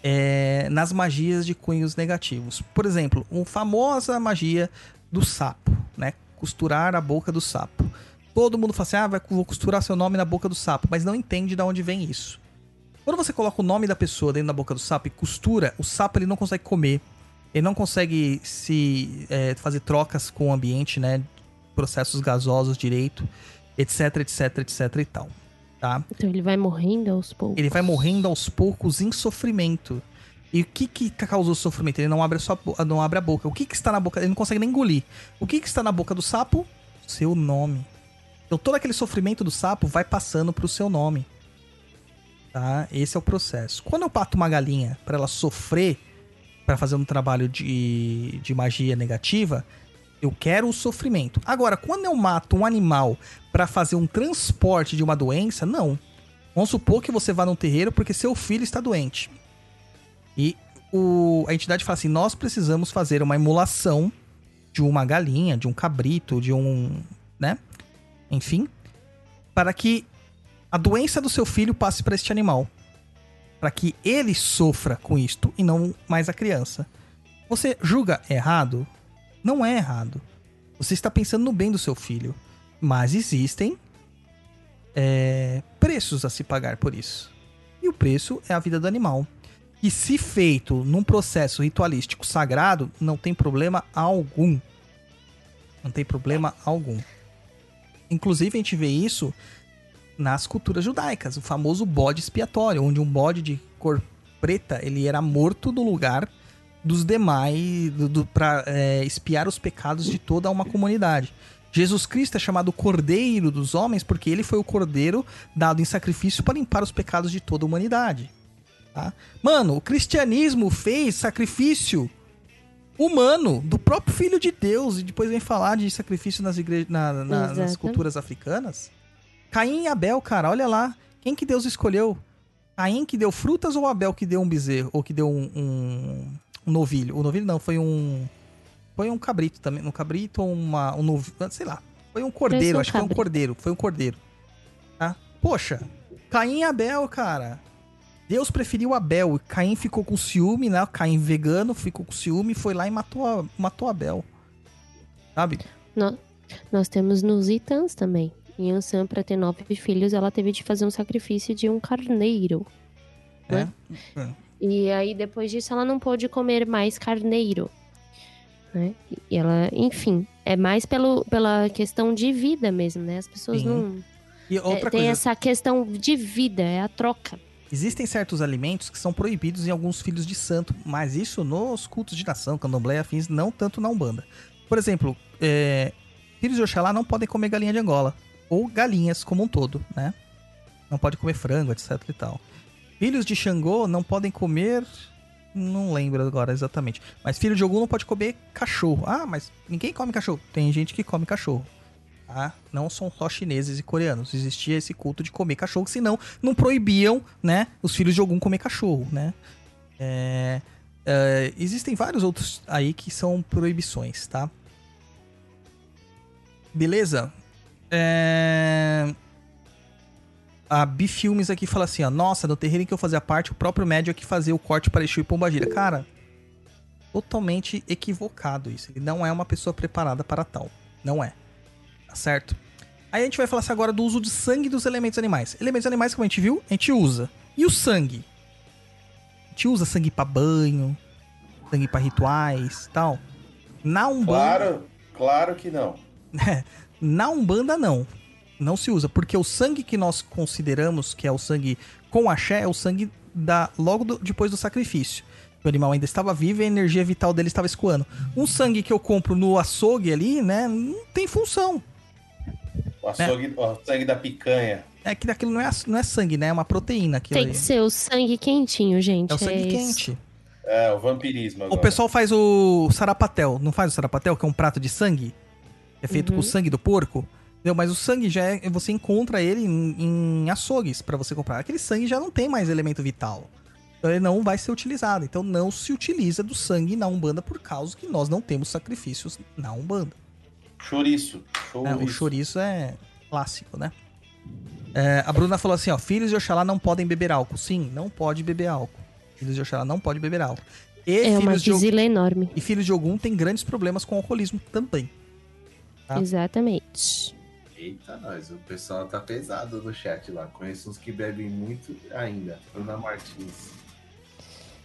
é nas magias de cunhos negativos. Por exemplo, a famosa magia do sapo, né? Costurar a boca do sapo. Todo mundo fala assim: ah, vai, vou costurar seu nome na boca do sapo, mas não entende de onde vem isso. Quando você coloca o nome da pessoa dentro da boca do sapo e costura, o sapo ele não consegue comer, ele não consegue se é, fazer trocas com o ambiente, né? Processos gasosos direito, etc, etc, etc e tal. Tá? Então ele vai morrendo aos poucos. Ele vai morrendo aos poucos em sofrimento. E o que que causou sofrimento? Ele não abre a, sua, não abre a boca. O que que está na boca? Ele não consegue nem engolir. O que que está na boca do sapo? Seu nome. Então todo aquele sofrimento do sapo vai passando pro seu nome. Tá? Esse é o processo. Quando eu pato uma galinha para ela sofrer, para fazer um trabalho de, de magia negativa, eu quero o sofrimento. Agora, quando eu mato um animal para fazer um transporte de uma doença, não. Vamos supor que você vá num terreiro porque seu filho está doente. E o, a entidade fala assim: nós precisamos fazer uma emulação de uma galinha, de um cabrito, de um. né? Enfim. Para que a doença do seu filho passe para este animal. Para que ele sofra com isto e não mais a criança. Você julga errado? Não é errado. Você está pensando no bem do seu filho. Mas existem é, preços a se pagar por isso. E o preço é a vida do animal. E se feito num processo ritualístico sagrado, não tem problema algum. Não tem problema algum. Inclusive, a gente vê isso nas culturas judaicas, o famoso bode expiatório, onde um bode de cor preta ele era morto no lugar dos demais do, do, para espiar os pecados de toda uma comunidade. Jesus Cristo é chamado Cordeiro dos homens porque ele foi o cordeiro dado em sacrifício para limpar os pecados de toda a humanidade. Tá? Mano, o cristianismo fez sacrifício humano do próprio Filho de Deus e depois vem falar de sacrifício nas, igre... na, na, nas culturas africanas. Caim e Abel, cara, olha lá. Quem que Deus escolheu? Caim que deu frutas ou Abel que deu um bezerro? Ou que deu um, um, um novilho? O novilho não, foi um. Foi um cabrito também. Um cabrito ou uma, um novilho. Sei lá. Foi um cordeiro, acho que foi um cordeiro. Foi um cordeiro. Tá? Poxa, Caim e Abel, cara. Deus preferiu Abel. Caim ficou com ciúme, né? Caim vegano ficou com ciúme, foi lá e matou, matou Abel. Sabe? No- Nós temos nos Itãs também. Em Ansan, para ter nove filhos, ela teve de fazer um sacrifício de um carneiro. É. E aí, depois disso, ela não pôde comer mais carneiro. Né? E ela, enfim, é mais pelo, pela questão de vida mesmo, né? As pessoas Sim. não. E é, outra tem coisa, essa questão de vida, é a troca. existem certos alimentos que são proibidos em alguns filhos de santo, mas isso nos cultos de nação, candomblé e afins, não tanto na Umbanda. Por exemplo, é, Filhos de Oxalá não podem comer galinha de Angola. Ou galinhas como um todo, né? Não pode comer frango, etc e tal. Filhos de Xangô não podem comer. Não lembro agora exatamente. Mas filho de Ogum não pode comer cachorro. Ah, mas ninguém come cachorro. Tem gente que come cachorro. Tá? Não são só chineses e coreanos. Existia esse culto de comer cachorro, senão não proibiam, né, os filhos de Ogum comer cachorro, né? É, é, existem vários outros aí que são proibições, tá? Beleza? É... A Bifilmes aqui fala assim, ó. Nossa, no terreiro em que eu fazia parte, o próprio médio é que fazia o corte para Exu e Pombagira. Cara, totalmente equivocado isso. Ele não é uma pessoa preparada para tal. Não é. Tá certo? Aí a gente vai falar assim agora do uso de sangue dos elementos animais. Elementos animais, como a gente viu, a gente usa. E o sangue? A gente usa sangue para banho, sangue para rituais tal. Na Umbanda... Claro, claro que não. [laughs] Na Umbanda, não. Não se usa, porque o sangue que nós consideramos que é o sangue com axé é o sangue da logo do- depois do sacrifício. O animal ainda estava vivo e a energia vital dele estava escoando. Um sangue que eu compro no açougue ali, né, não tem função. O, açougue, o sangue da picanha. É que aquilo não é, não é sangue, né? É uma proteína. Aquilo Tem que ser o sangue quentinho, gente. É o sangue isso. quente. É, o vampirismo agora. O pessoal faz o sarapatel, não faz o sarapatel, que é um prato de sangue? É feito Uhum. com sangue do porco? Entendeu? Mas o sangue já é. Você encontra ele em, em açougues pra você comprar. Aquele sangue já não tem mais elemento vital. Então ele não vai ser utilizado. Então não se utiliza do sangue na Umbanda por causa que nós não temos sacrifícios na Umbanda. Chouriço. né? O chouriço. chouriço é clássico, né? É, a Bruna falou assim, ó, filhos de Oxalá não podem beber álcool. Sim, não pode beber álcool. Filhos de Oxalá não pode beber álcool. E É uma filhos de enorme. e filhos de Ogum tem grandes problemas com alcoolismo também. Tá. Exatamente. Eita, nós. O pessoal tá pesado no chat lá. Conheço uns que bebem muito ainda. Bruna Martins.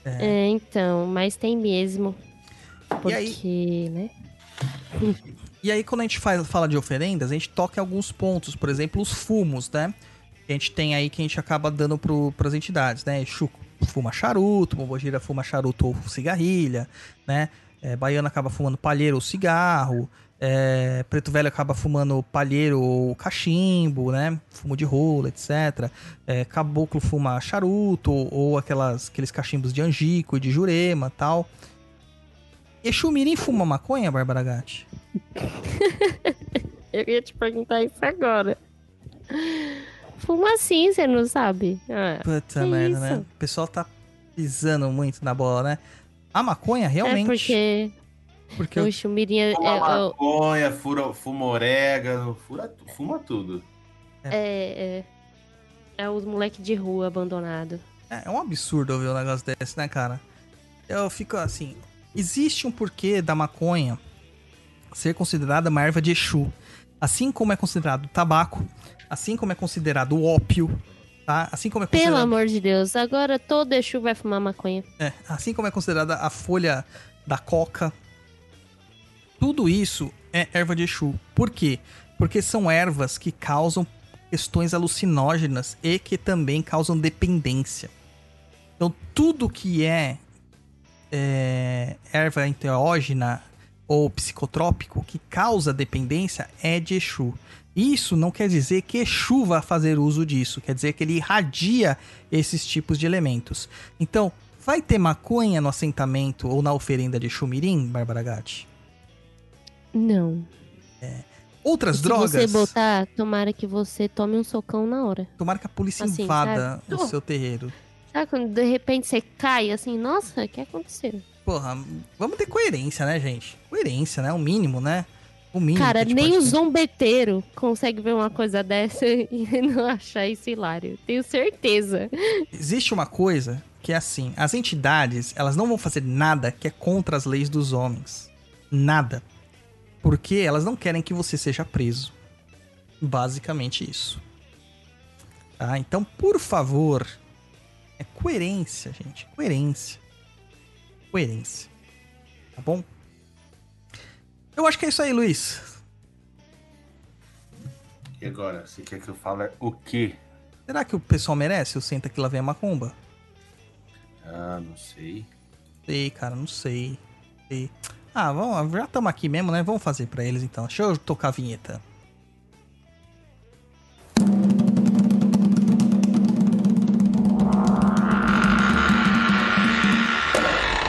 É, então, mas tem mesmo. E aí? Porque, né? E aí, quando a gente fala de oferendas, a gente toca em alguns pontos. Por exemplo, os fumos, né? Que a gente tem aí que a gente acaba dando pro, pras entidades, né? Exu fuma charuto, Pombogira fuma charuto ou cigarrilha, né? É, Baiano acaba fumando palheiro ou cigarro. É, Preto Velho acaba fumando palheiro ou cachimbo, né? Fumo de rola, etc. É, Caboclo fuma charuto ou aquelas, aqueles cachimbos de angico e de jurema tal. Exu Mirim fuma maconha, Bárbara Gatti? [laughs] Eu ia te perguntar isso agora. Fuma assim, você não sabe? Ah, Puta merda, isso? né? O pessoal tá pisando muito na bola, né? A maconha, realmente. É porque porque o chumirim é, Fuma é, maconha, fura, fuma orégano, fura, fuma tudo. é, é, é os moleque de rua abandonado. é, é um absurdo ouvir um negócio desse, né, cara? Eu fico assim. Existe um porquê da maconha ser considerada uma erva de Exu. Assim como é considerado o tabaco, assim como é considerado o ópio, tá? Assim como é Pelo considerado. amor de Deus, agora todo Exu vai fumar maconha. É, assim como é considerada a folha da coca. Tudo isso é erva de Exu. Por quê? Porque são ervas que causam questões alucinógenas e que também causam dependência. Então, tudo que é, é, erva enteógena ou psicotrópico que causa dependência é de Exu. Isso não quer dizer que Exu vai fazer uso disso, quer dizer que ele irradia esses tipos de elementos. Então, vai ter maconha no assentamento ou na oferenda de Xumirim, Bárbara Gatti? Não. Outras Se drogas? você botar, tomara que você tome um socão na hora. Tomara que a polícia Assim, invada sabe? o seu terreiro. Sabe quando de repente você cai assim, nossa, o que aconteceu? Porra, vamos ter coerência, né, gente? Coerência, né? O mínimo, né? O mínimo. Cara, nem o zombeteiro consegue ver uma coisa dessa [laughs] e não achar isso hilário. Tenho certeza. Existe uma coisa que é assim: as entidades, elas não vão fazer nada que é contra as leis dos homens. Nada. Porque elas não querem que você seja preso. Basicamente isso. Tá? Então, por favor, é coerência, gente. Coerência. Coerência. Tá bom? Eu acho que é isso aí, Luiz. E agora, você quer que eu fale o quê? Será que o pessoal merece o Senta que lá vem a macumba? Ah, não sei. Sei, cara, não sei. sei. Ah, vamos, já estamos aqui mesmo, né? Vamos fazer pra eles então. Deixa eu tocar a vinheta.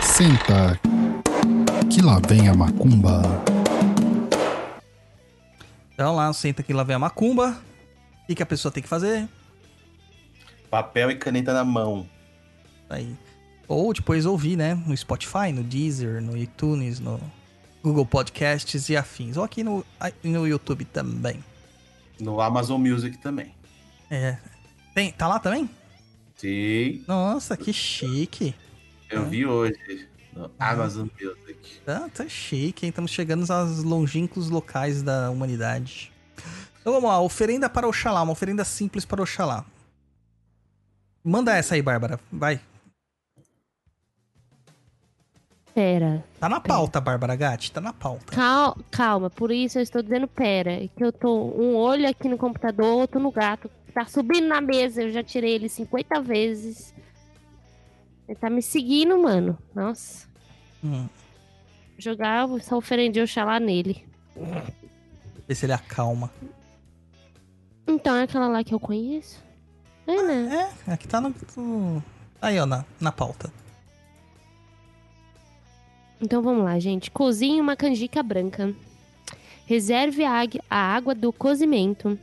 Senta, que lá vem a macumba. Então lá, senta aqui, lá vem a macumba. O que, que a pessoa tem que fazer? Papel e caneta na mão. Aí. Ou depois ouvir, né? No Spotify, no Deezer, no iTunes, no Google Podcasts e afins. Ou aqui no, no YouTube também. No Amazon Music também. É. Tem, tá lá também? Sim, Nossa, que chique. eu vi hoje. No Amazon Music. Ah, tá chique, hein? Estamos chegando aos longínquos locais da humanidade. Então vamos lá, oferenda para Oxalá, uma oferenda simples para Oxalá. Manda essa aí, Bárbara. Vai. Pera. Tá na pauta, Bárbara Gatti, tá na pauta. Cal- calma, por isso eu estou dizendo pera. É que eu tô um olho aqui no computador, outro no gato. Tá subindo na mesa, eu já tirei ele 50 vezes. Ele tá me seguindo, mano. Nossa. Hum, Jogar essa oferenda de Oxalá nele. ver se ele acalma. Então é aquela lá que eu conheço? É, né? É, aqui tá no. no- Aí, ó, na, na pauta. Então vamos lá, gente. Cozinhe uma canjica branca. Reserve a, água- do cozimento.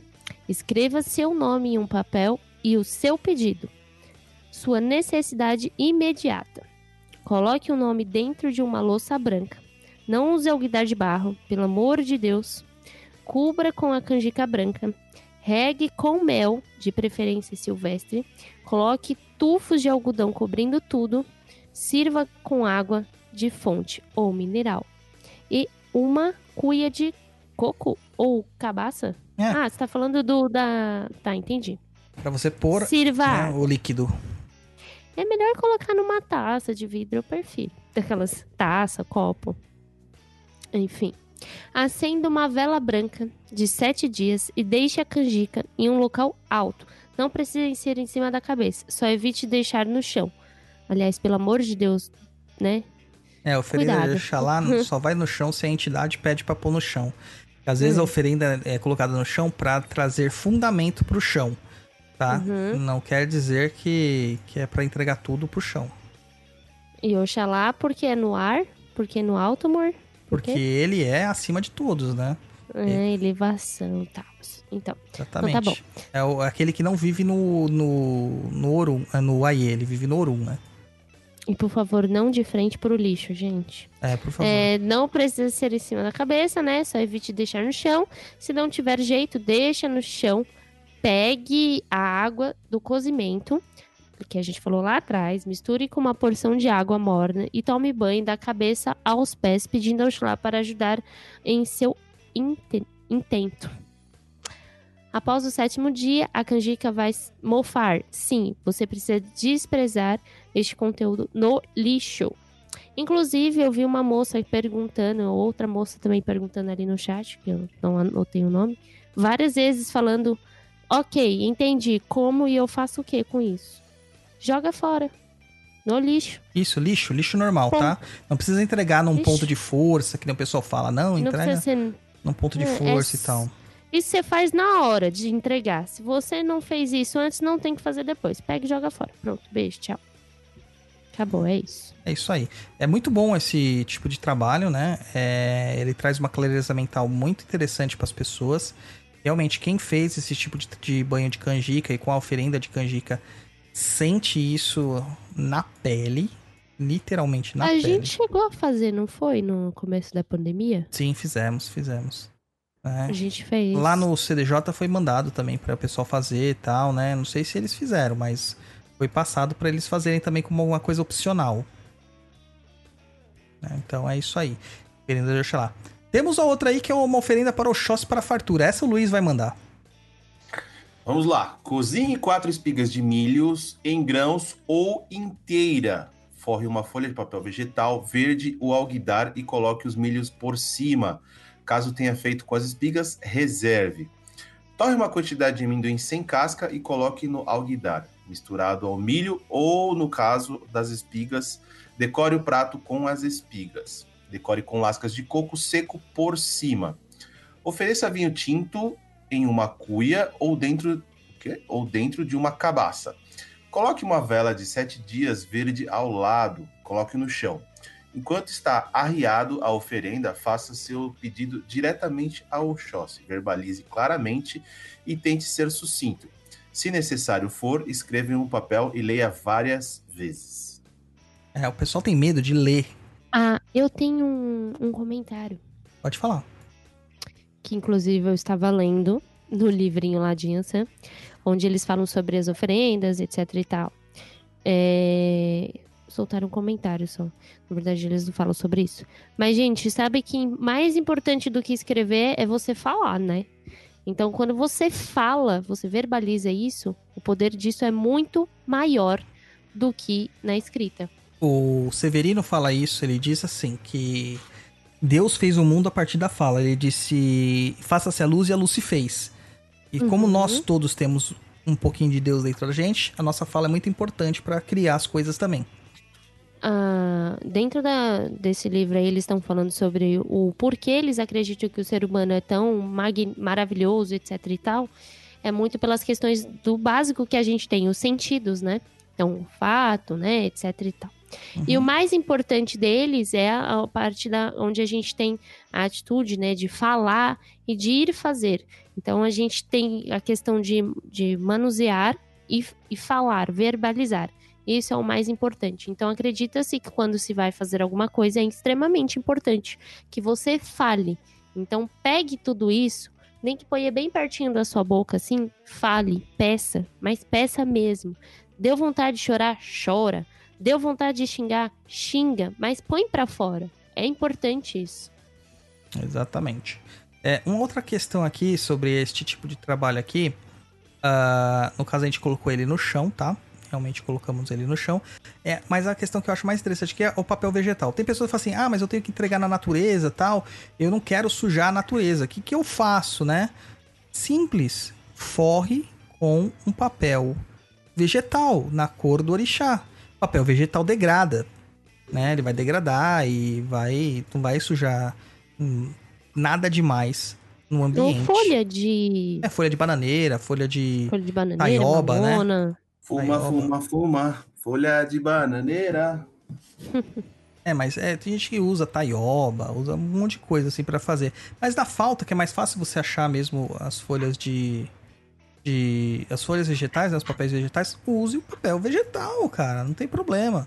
Escreva seu nome em um papel e o seu pedido. Sua necessidade imediata. Coloque o nome dentro de uma louça branca. Não use alguidar de barro, pelo amor de Deus. Cubra com a canjica branca. Regue com mel, de preferência silvestre. Coloque tufos de algodão cobrindo tudo. Sirva com água de fonte ou mineral. E uma cuia de coco ou cabaça. É. Ah, você tá falando do da. Tá, entendi. Pra você pôr Sirva. né, o líquido. É melhor colocar numa taça de vidro, eu prefiro. Daquelas taça, copo. Enfim. Acenda uma vela branca de sete dias e deixe a canjica em um local alto. Não precisa ser em cima da cabeça. Só evite deixar no chão. Aliás, pelo amor de Deus, né? É, a oferenda Cuidado. de Oxalá só vai no chão se a entidade pede pra pôr no chão. Às vezes Hum. a oferenda é colocada no chão pra trazer fundamento pro chão, tá? Uhum. Não quer dizer que, que é pra entregar tudo pro chão. E Oxalá, porque é no ar, porque é no alto, amor. Por Porque ele é acima de todos, né? É, elevação e tal. Então, Exatamente. Então tá É o- aquele que não vive no, no, no Orum, é no Aie, ele vive no Orum, né? E por favor, não de frente pro lixo, gente. É, por favor. É, não precisa ser em cima da cabeça, né? Só evite deixar no chão. Se não tiver jeito, deixa no chão. Pegue a água do cozimento, que a gente falou lá atrás, misture com uma porção de água morna e tome banho da cabeça aos pés, pedindo ao Oxalá para ajudar em seu inte- intento. Após o sétimo dia, a canjica vai mofar. Sim, você precisa desprezar este conteúdo no lixo. Inclusive, eu vi uma moça perguntando, outra moça também perguntando ali no chat, que eu não anotei o nome, várias vezes falando: Ok, entendi, como e eu faço o que com isso? Joga fora. No lixo. Isso, lixo, lixo normal, Bom. tá? Não precisa entregar num Lixo. ponto de força, que nem o pessoal fala. Não, Não entrega precisa ser. num ponto de É, é força s- e tal. Isso você faz na hora de entregar. Se você não fez isso antes, não tem que fazer depois. Pega e joga fora. Pronto, beijo, tchau. Acabou, é isso. É isso aí. É muito bom esse tipo de trabalho, né? É, ele traz uma clareza mental muito interessante para as pessoas. Realmente, quem fez esse tipo de, de banho de canjica e com a oferenda de canjica sente isso na pele. Literalmente na a pele. gente chegou a fazer, não foi? No começo da pandemia? Sim, fizemos, fizemos. É. A gente fez. Lá no CDJ foi mandado também para o pessoal fazer e tal, né? Não sei se eles fizeram, mas foi passado para eles fazerem também como uma coisa opcional. Né? Então é isso aí. Oferenda de Oxalá. Temos a outra aí que é uma oferenda para Oxóssi para fartura. Essa o Luiz vai mandar. Vamos lá. Cozinhe quatro espigas de milhos em grãos ou inteira. Forre uma folha de papel vegetal verde ou alguidar e coloque os milhos por cima. Caso tenha feito com as espigas, reserve. Torre uma quantidade de amendoim sem casca e coloque no alguidar, misturado ao milho ou, no caso das espigas, decore o prato com as espigas. Decore com lascas de coco seco por cima. Ofereça vinho tinto em uma cuia ou dentro, ou dentro de uma cabaça. Coloque uma vela de sete dias verde ao lado, coloque no chão. Enquanto está arriado a oferenda, faça seu pedido diretamente ao Oxóssi. Verbalize claramente e tente ser sucinto. Se necessário for, escreva em um papel e leia várias vezes. É, o pessoal tem medo de ler. Ah, eu tenho um, um comentário. Pode falar. que inclusive eu estava lendo no livrinho lá de Ansan, onde eles falam sobre as oferendas, etc e tal. É... Soltaram um comentário só. Na verdade, eles não falam sobre isso. Mas, gente, sabe que mais importante do que escrever é você falar, né? Então, quando você fala, você verbaliza isso, o poder disso é muito maior do que na escrita. O Severino fala isso, ele diz assim que Deus fez o mundo a partir da fala. Ele disse: "Faça-se a luz e a luz se fez". E como Uhum. nós todos temos um pouquinho de Deus dentro da gente, a nossa fala é muito importante para criar as coisas também. Ah, dentro da- desse livro aí, eles estão falando sobre o porquê eles acreditam que o ser humano é tão maravilhoso, etc e tal. É muito pelas questões do básico que a gente tem, os sentidos, né? Então, o fato, né, etc e tal. E o mais importante deles é a, a parte da, onde a gente tem a atitude, né, de falar e de ir fazer. Então, a gente tem a questão de, de manusear e, e falar, verbalizar. Isso é o mais importante. Então, acredita-se que quando se vai fazer alguma coisa é extremamente importante que você fale. Então, pegue tudo isso, nem que ponha bem pertinho da sua boca, assim, fale, peça, mas peça mesmo. Deu vontade de chorar, chora. Deu vontade de xingar, xinga, mas põe pra fora. É importante isso. Exatamente. É, uma outra questão aqui sobre este tipo de trabalho aqui. ah, no caso, a gente colocou ele no chão, tá? Realmente colocamos ele no chão. É, mas a questão que eu acho mais interessante aqui é o papel vegetal. Tem pessoas que falam assim: ah, mas eu tenho que entregar na natureza tal. Eu não quero sujar a natureza. O que, que eu faço, né? Simples. Forre com um papel vegetal na cor do orixá. Papel vegetal degrada, né? Ele vai degradar e vai, não vai sujar hum, nada demais no Ou ambiente. folha de. É folha de bananeira, folha de Folha de bananeira, Taioba, né? Fuma, Aí, fuma, fuma. Folha de bananeira. [laughs] É, mas é, tem gente que usa taioba, usa um monte de coisa assim pra fazer. Mas na falta, que é mais fácil você achar mesmo as folhas de. de as folhas vegetais, né, os papéis vegetais, use o papel vegetal, cara, não tem problema,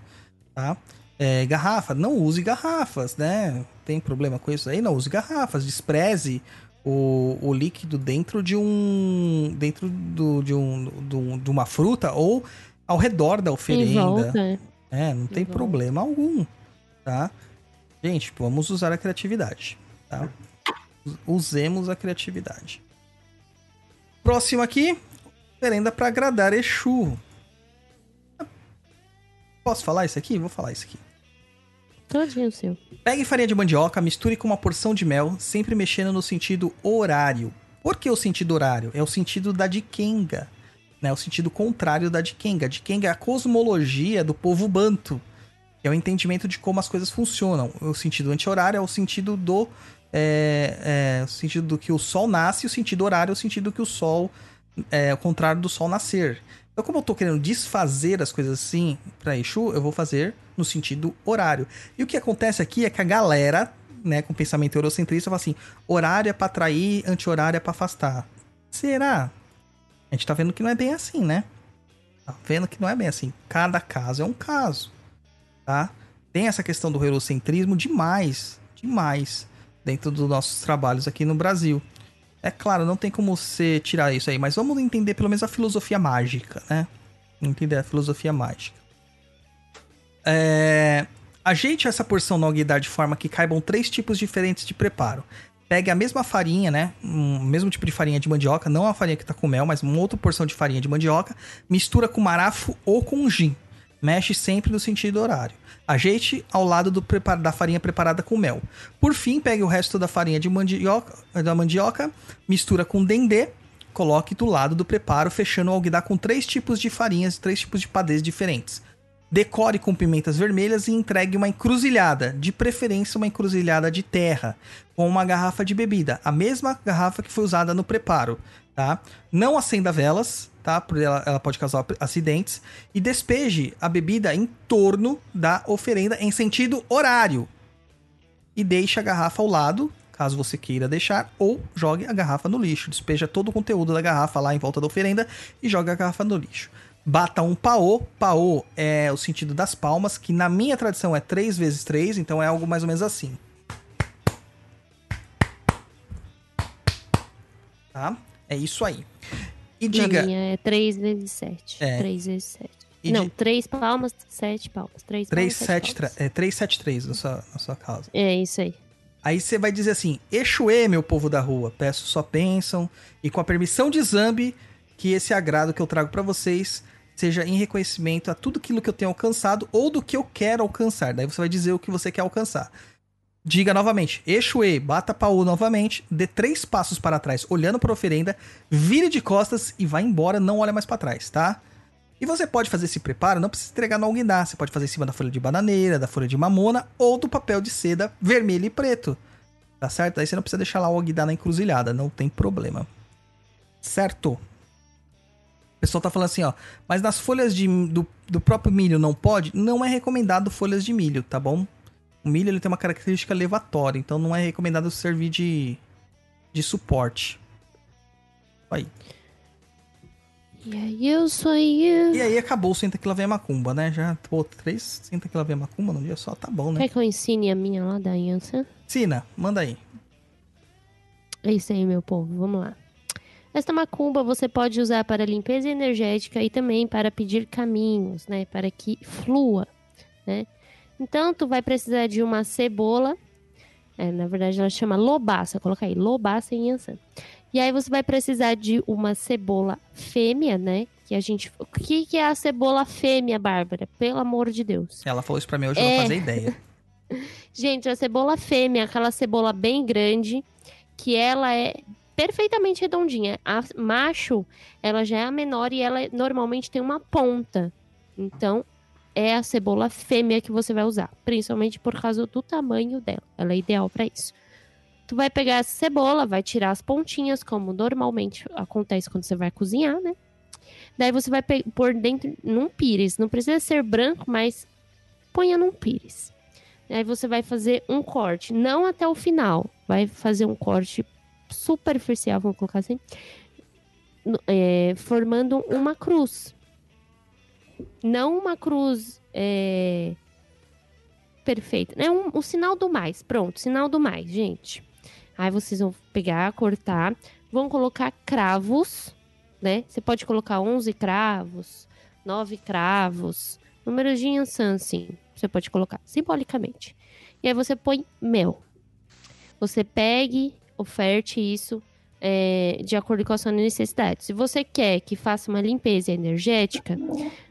tá? É, garrafa, não use garrafas, né? Tem problema com isso aí? Não use garrafas, despreze o, o líquido dentro de um. dentro do, de, um, do- de uma fruta ou ao redor da oferenda. volta. É, não tem problema algum, tá? Gente, vamos usar a criatividade, tá? Usemos a criatividade. Próximo aqui, oferenda para agradar Exu. Posso falar isso aqui? Vou falar isso aqui. Todinho seu. Pegue farinha de mandioca, misture com uma porção de mel, sempre mexendo no sentido horário. Por que o sentido horário? É o sentido da Dikenga, né? O sentido contrário da Dikenga. Dikenga é a cosmologia do povo banto, é o entendimento de como as coisas funcionam. O sentido anti-horário é o sentido do é, é, o sentido do que o sol nasce, o sentido horário é o sentido que o sol é o contrário do sol nascer. Então, como eu tô querendo desfazer as coisas assim pra Exu, eu vou fazer no sentido horário. E o que acontece aqui é que a galera, né, com pensamento eurocentrista, fala assim: horário é pra atrair, anti-horário é pra afastar. Será? A gente tá vendo que não é bem assim, né? Tá vendo que não é bem assim. Cada caso é um caso, tá? Tem essa questão do eurocentrismo demais, demais, dentro dos nossos trabalhos aqui no Brasil. É claro, não tem como você tirar isso aí, mas vamos entender pelo menos a filosofia mágica, né? Entender a filosofia mágica. É... Ajeite essa porção alguidar de forma que caibam três tipos diferentes de preparo. Pegue a mesma farinha, né? Um mesmo tipo de farinha de mandioca, não a farinha que tá com mel, mas uma outra porção de farinha de mandioca. Mistura com marafo ou com gin. Mexe sempre no sentido horário. Ajeite ao lado do da farinha preparada com mel. Por fim, pegue o resto da farinha de mandioca, da mandioca, mistura com dendê, coloque do lado do preparo, fechando o alguidar com três tipos de farinhas e três tipos de padês diferentes. Decore com pimentas vermelhas e entregue uma encruzilhada, de preferência uma encruzilhada de terra, com uma garrafa de bebida, a mesma garrafa que foi usada no preparo, tá? Não acenda velas, tá? Porque ela, ela pode causar acidentes. E despeje a bebida em torno da oferenda em sentido horário. E deixe a garrafa ao lado, caso você queira deixar, ou jogue a garrafa no lixo. Despeja todo o conteúdo da garrafa lá em volta da oferenda e joga a garrafa no lixo. Bata um paô. Paô é o sentido das palmas, que na minha tradição é 3 vezes 3, então é algo mais ou menos assim. Tá? É isso aí. E diga. Na minha é 3 vezes 7. É. 3 vezes 7. E Não, di- 3 palmas, 7 palmas. 3 3, palmas, 7, 7 palmas. é 373 na sua, na sua casa. É isso aí. Aí você vai dizer assim: Exuê, meu povo da rua, peço só bênção e com a permissão de Zambi, que esse agrado que eu trago pra vocês seja em reconhecimento a tudo aquilo que eu tenho alcançado ou do que eu quero alcançar. Daí você vai dizer o que você quer alcançar. Diga novamente, Exuê, bata paú novamente, dê três passos para trás, olhando para a oferenda, vire de costas e vá embora, não olha mais para trás, tá? E você pode fazer esse preparo, não precisa entregar no alguidar, você pode fazer em cima da folha de bananeira, da folha de mamona ou do papel de seda vermelho e preto. Tá certo? Aí você não precisa deixar lá o alguidar na encruzilhada, não tem problema. Certo? O pessoal tá falando assim, ó, mas nas folhas de, do, do próprio milho não pode? Não é recomendado folhas de milho, tá bom? O milho ele tem uma característica levatória, então não é recomendado servir de, de suporte. Aí. E aí eu sou eu. E aí acabou o Senta que lá vem a macumba, né? Já, pô, três Senta que lá vem a macumba num dia só, tá bom, né? Quer que eu ensine a minha lá da Yansan? Sina, manda aí. É isso aí, meu povo. Vamos lá. Esta macumba você pode usar para limpeza energética e também para pedir caminhos, né? Para que flua, né? Então, tu vai precisar de uma cebola. É, na verdade, ela chama lobaça. Coloca aí, lobaça em Yansan. E aí você vai precisar de uma cebola fêmea, né? Que a gente. O que, que é a cebola fêmea, Bárbara? Pelo amor de Deus. Ela falou isso pra mim hoje, eu não É. fazia ideia. [laughs] Gente, a cebola fêmea, aquela cebola bem grande, que ela é perfeitamente redondinha. A macho, ela já é a menor e ela normalmente tem uma ponta. Então, é a cebola fêmea que você vai usar, principalmente por causa do tamanho dela. Ela é ideal para isso. Tu vai pegar essa cebola, vai tirar as pontinhas, como normalmente acontece quando você vai cozinhar, né? Daí você vai pôr dentro num pires. Não precisa ser branco, mas ponha num pires. Aí você vai fazer um corte, não até o final. Vai fazer um corte superficial, vamos colocar assim, é, formando uma cruz. Não uma cruz é, perfeita. É um, o sinal do mais. Pronto, sinal do mais, gente. Aí vocês vão pegar, cortar, vão colocar cravos, né? Você pode colocar 11 cravos, 9 cravos, números de Yansan, sim. Você pode colocar simbolicamente. E aí você põe mel. Você pegue, oferte isso é, de acordo com a sua necessidade. Se você quer que faça uma limpeza energética,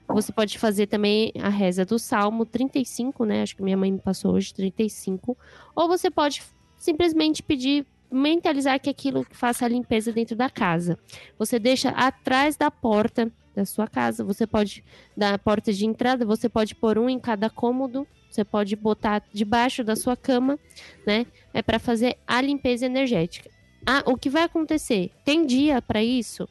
você pode fazer também a reza do Salmo 35, né? Acho que minha mãe me passou hoje 35. Ou você pode simplesmente pedir, mentalizar que aquilo faça a limpeza dentro da casa. Você deixa atrás da porta da sua casa. Você pode, da porta de entrada, você pode pôr um em cada cômodo. Você pode botar debaixo da sua cama, né? É para fazer a limpeza energética. Ah, o que vai acontecer? Tem dia para isso?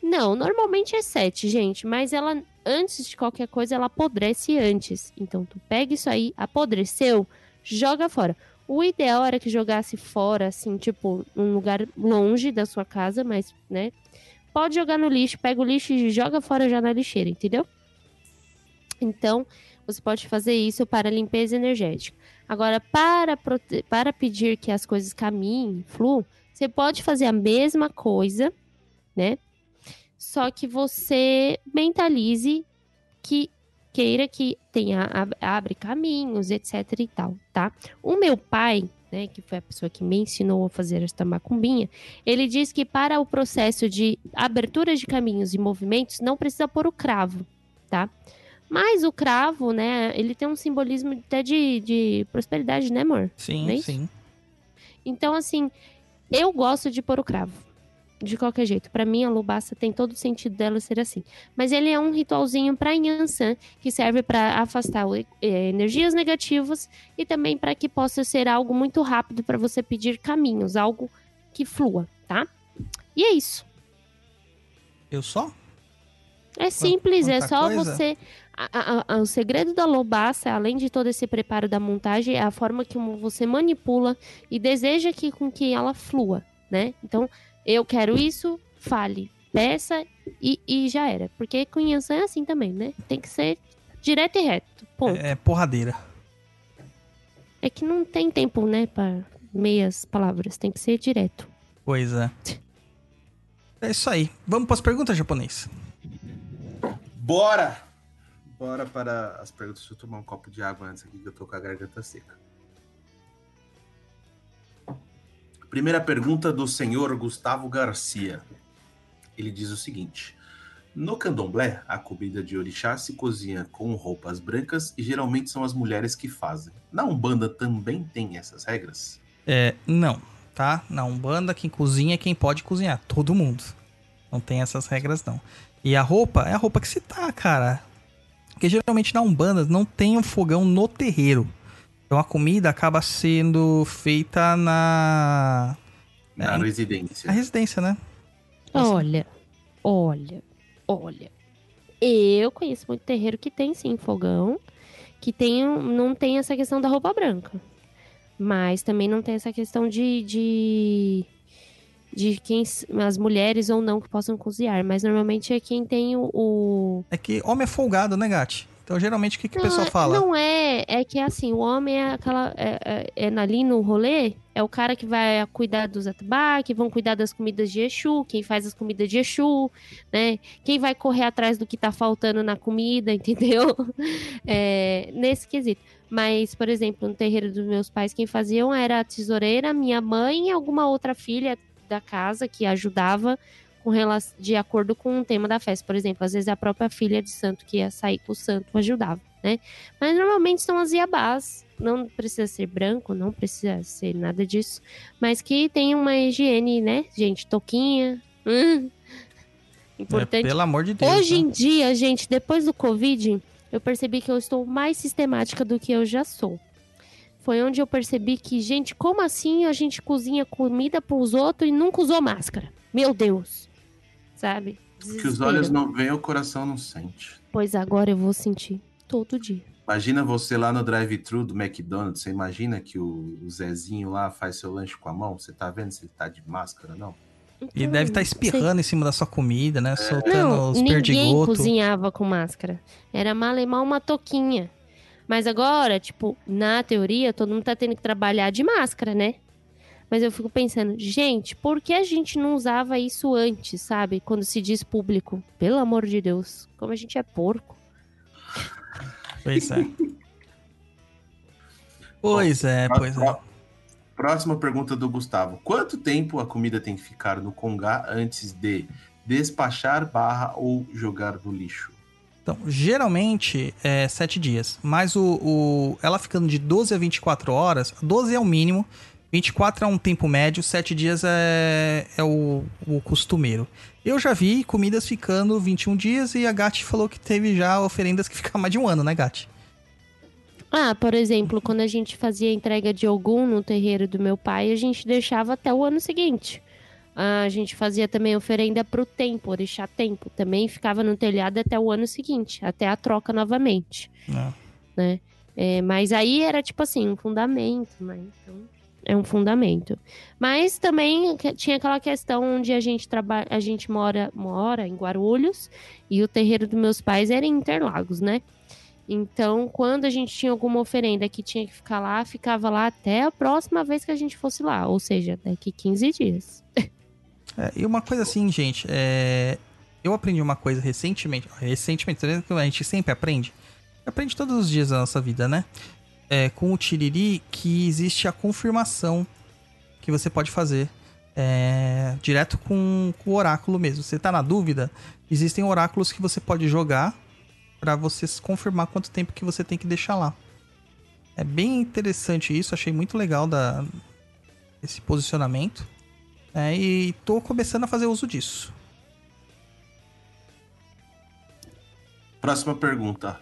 Não, normalmente é sete, gente, mas ela antes de qualquer coisa ela apodrece antes. Então tu pega isso aí, apodreceu, joga fora. O ideal era que jogasse fora, assim, tipo, num lugar longe da sua casa, mas, né? Pode jogar no lixo, pega o lixo e joga fora já na lixeira, entendeu? Então, você pode fazer isso para limpeza energética. Agora, para, para pedir que as coisas caminhem, fluam, você pode fazer a mesma coisa, né? Só que você mentalize que queira que tenha ab- abre caminhos, etc e tal, tá? O meu pai, né, que foi a pessoa que me ensinou a fazer esta macumbinha, ele diz que para o processo de abertura de caminhos e movimentos não precisa pôr o cravo, tá? Mas o cravo, né, ele tem um simbolismo até de, de prosperidade, né, amor? Sim, é sim. Então, assim, eu gosto de pôr o cravo. de qualquer jeito. Pra mim, a Lubassa tem todo o sentido dela ser assim. Mas ele é um ritualzinho pra Yansan, que serve pra afastar eh, energias negativas e também pra que possa ser algo muito rápido pra você pedir caminhos, algo que flua, tá? E é isso. Eu só? É simples, é só coisa. você. A- a- a- o segredo da lobaça, além de todo esse preparo da montagem, é a forma que você manipula e deseja que com que ela flua, né? Então, eu quero isso, fale, peça e, e já era. Porque com Yansan é assim também, né? Tem que ser direto e reto. Ponto. É porradeira. É que não tem tempo, né, para meias palavras. Tem que ser direto. Pois é. É isso aí. Vamos pras perguntas, japonês. Bora! Bora para as perguntas. Deixa eu tomar um copo de água antes aqui que eu tô com a garganta seca. Primeira pergunta do senhor Gustavo Garcia. Ele diz o seguinte: No candomblé, a comida de orixá se cozinha com roupas brancas e geralmente são as mulheres que fazem. Na Umbanda também tem essas regras? É, não, tá? Na Umbanda, quem cozinha é quem pode cozinhar. Todo mundo. Não tem essas regras, não. E a roupa é a roupa que se tá, cara. Porque geralmente na Umbanda não tem um fogão no terreiro. Então a comida acaba sendo feita na. Na É, residência. na residência, né? Nossa. Olha, olha, olha. Eu conheço muito terreiro que tem sim fogão, que tem, não tem essa questão da roupa branca. Mas também não tem essa questão de. de de quem as mulheres ou não que possam cozinhar, mas normalmente é quem tem o, o- É que homem é folgado, né, Gati? Então geralmente o que, que o pessoal não, fala? Não é, é que assim, o homem é aquela. É, é, é ali no rolê, é o cara que vai cuidar dos atubá, que vão cuidar das comidas de Exu, quem faz as comidas de Exu, né? Quem vai correr atrás do que tá faltando na comida, [laughs] entendeu? É, nesse quesito. Mas, por exemplo, no terreiro dos meus pais, quem faziam era a tesoureira, minha mãe e alguma outra filha da casa que ajudava com relação, de acordo com o tema da festa. Por exemplo, às vezes a própria filha de santo que ia sair com o santo ajudava, né? Mas normalmente são as iabás. Não precisa ser branco, não precisa ser nada disso. Mas que tem uma higiene, né, gente? Toquinha. [laughs] hum. É, Importante. pelo amor de Deus. Hoje né? em dia, gente, depois do Covid, eu percebi que eu estou mais sistemática do que eu já sou. Foi onde eu percebi que, gente, como assim a gente cozinha comida pros outros e nunca usou máscara? Meu Deus. Sabe? Que os Desespero. olhos não veem, o coração não sente. Pois agora eu vou sentir todo dia. Imagina você lá no drive-thru do McDonald's. Você imagina que o, o Zezinho lá faz seu lanche com a mão? Você tá vendo se ele tá de máscara ou não? E Então, deve estar sei. espirrando em cima da sua comida, né? Soltando Não, os ninguém perdigotos. cozinhava com máscara. Era malemar uma toquinha. Mas agora, tipo, na teoria, todo mundo tá tendo que trabalhar de máscara, né? Mas eu fico pensando, gente, por que a gente não usava isso antes, sabe? Quando se diz público. Pelo amor de Deus, como a gente é porco. Pois é. [laughs] Pois é, pois é. pró- Próxima pergunta do Gustavo. Quanto tempo a comida tem que ficar no congá antes de despachar barra ou jogar no lixo? Então, geralmente é 7 dias. Mas o, o- ela ficando de 12 a 24 horas, 12 é o mínimo, 24 é um tempo médio, 7 dias é, é o, o costumeiro. Eu já vi comidas ficando 21 dias e a Gatti falou que teve já oferendas que ficam mais de um ano, né, Gatti? Ah, por exemplo, quando a gente fazia entrega de Ogum no terreiro do meu pai, a gente deixava até o ano seguinte. Ah, A gente fazia também oferenda pro tempo, orixá tempo. Também ficava no telhado até o ano seguinte, até a troca novamente, Não. né? É, mas aí era tipo assim, um fundamento, né? Então, é um fundamento. Mas também tinha aquela questão onde a gente trabalha, a gente mora, mora em Guarulhos e o terreiro dos meus pais era em Interlagos, né? Então, quando a gente tinha alguma oferenda que tinha que ficar lá, ficava lá até a próxima vez que a gente fosse lá, ou seja, daqui 15 dias. É, e uma coisa assim, gente, é, eu aprendi uma coisa recentemente. Recentemente, que a gente sempre aprende? Aprende todos os dias da nossa vida, né? É, com o Tiriri, que existe a confirmação que você pode fazer é, direto com, com o oráculo mesmo. Você tá na dúvida? Existem oráculos que você pode jogar para você confirmar quanto tempo que você tem que deixar lá. É bem interessante isso, achei muito legal da, esse posicionamento. É, e tô começando a fazer uso disso. Próxima pergunta,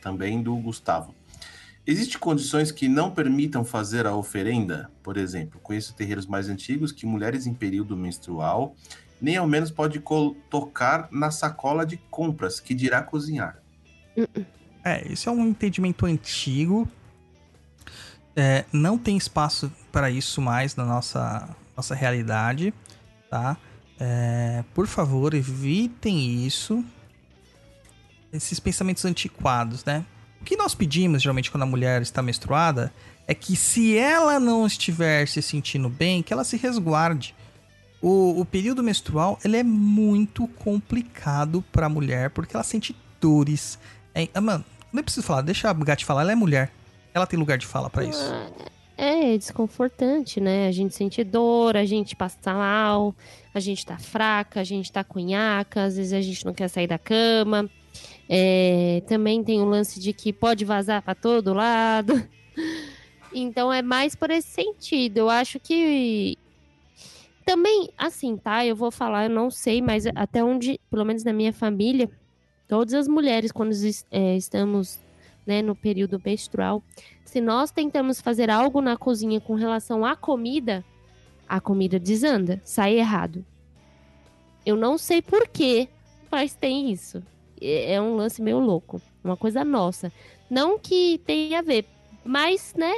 também do Gustavo. Existem condições que não permitam fazer a oferenda? Por exemplo, conheço terreiros mais antigos que mulheres em período menstrual nem ao menos pode tocar na sacola de compras, que dirá cozinhar. É, isso é um entendimento antigo. É, não tem espaço para isso mais na nossa, nossa realidade, tá? É, por favor, evitem isso. Esses pensamentos antiquados, né? O que nós pedimos, geralmente, quando a mulher está menstruada, é que se ela não estiver se sentindo bem, que ela se resguarde. O, o período menstrual, ele é muito complicado para a mulher, porque ela sente dores. É, ah, mano, nem preciso falar, deixa a Gatti falar, ela é mulher. Ela tem lugar de fala para isso. É desconfortante, né? A gente sente dor, a gente passa mal, a gente tá fraca, a gente tá com nhaca, às vezes a gente não quer sair da cama. É, também tem o lance de que pode vazar pra todo lado. [laughs] Então é mais por esse sentido. Eu acho que também, assim, tá? Eu vou falar, eu não sei, mas até onde, pelo menos na minha família, todas as mulheres, quando é, estamos né, no período menstrual, se nós tentamos fazer algo na cozinha com relação à comida, a comida desanda, sai errado. Eu não sei porquê, mas tem isso. É um lance meio louco. Uma coisa nossa. Não que tenha a ver, mas, né?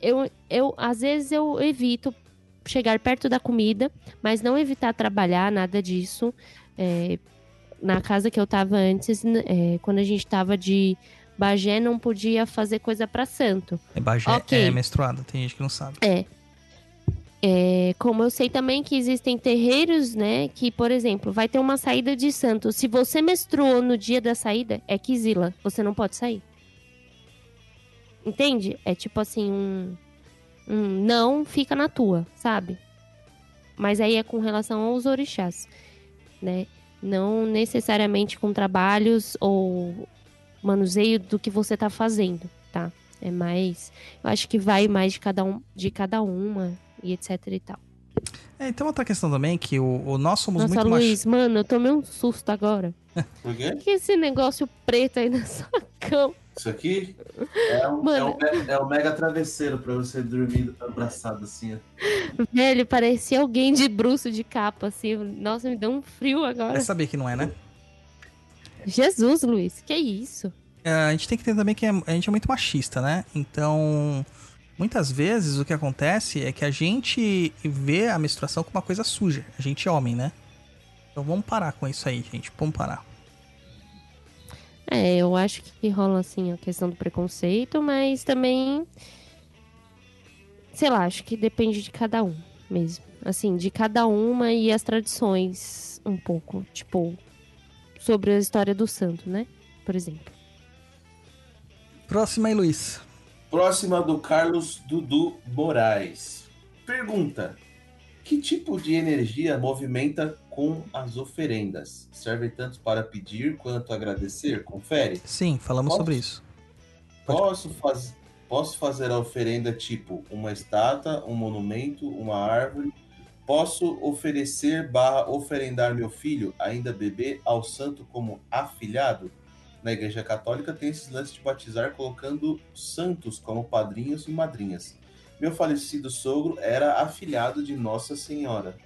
Eu, eu, às vezes eu evito chegar perto da comida, mas não evitar trabalhar, nada disso. É, na casa que eu tava antes, é, quando a gente tava de Bagé, não podia fazer coisa pra santo. É Bagé Ok. é menstruada, tem gente que não sabe. É. É, como eu sei também que existem terreiros, né, que, por exemplo, vai ter uma saída de santo. Se você menstruou no dia da saída, é quizila, você não pode sair. Entende? É tipo assim, um, um não fica na tua, sabe? Mas aí é com relação aos orixás, né? Não necessariamente com trabalhos ou manuseio do que você tá fazendo, tá? É mais eu acho que vai mais de cada, um, de cada uma e etc e tal. É, e tem outra questão também que o, o nós somos Nossa, muito mach- Luiz, mano, eu tomei um susto agora. [laughs] Por quê? Que esse negócio preto aí [laughs] na sua cama. Isso aqui é um, Mano. é um é um mega travesseiro pra você dormir abraçado assim. ó. Velho, parecia alguém de bruxo de capa, assim. Nossa, me deu um frio agora. Vai saber que não é, né? Jesus, Luiz, que isso? É, a gente tem que entender também que é- a gente é muito machista, né? Então, muitas vezes o que acontece é que a gente vê a menstruação como uma coisa suja. A gente é homem, né? Então vamos parar com isso aí, gente. Vamos parar. É, eu acho que rola, assim, a questão do preconceito, mas também. Sei lá, acho que depende de cada um mesmo. Assim, de cada uma e as tradições, um pouco. Tipo, sobre a história do santo, né? Por exemplo. Próxima aí, Luiz. Próxima do Carlos Dudu Moraes. Pergunta: Que tipo de energia movimenta com as oferendas? Serve tanto para pedir quanto agradecer? Confere. Sim, falamos Posso? sobre isso. Pode. Posso, faz... Posso fazer a oferenda tipo uma estátua, um monumento, uma árvore? Posso oferecer barra oferendar meu filho, ainda bebê, ao santo como afilhado? Na igreja católica tem esses lances de batizar colocando santos como padrinhos e madrinhas. Meu falecido sogro era afilhado de Nossa Senhora.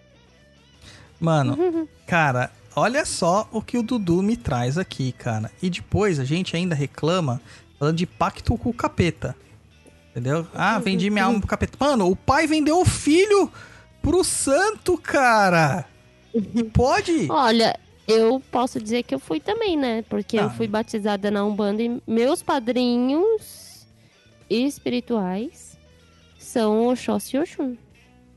Mano, [laughs] cara, olha só o que o Dudu me traz aqui, cara. E depois a gente ainda reclama falando de pacto com o capeta. Entendeu? Ah, vendi minha alma pro capeta. Mano, o pai vendeu o filho pro santo, cara. Pode? Olha, eu posso dizer que eu fui também, né? Porque Ah. eu fui batizada na Umbanda e meus padrinhos espirituais são Oxóssi e Oxum.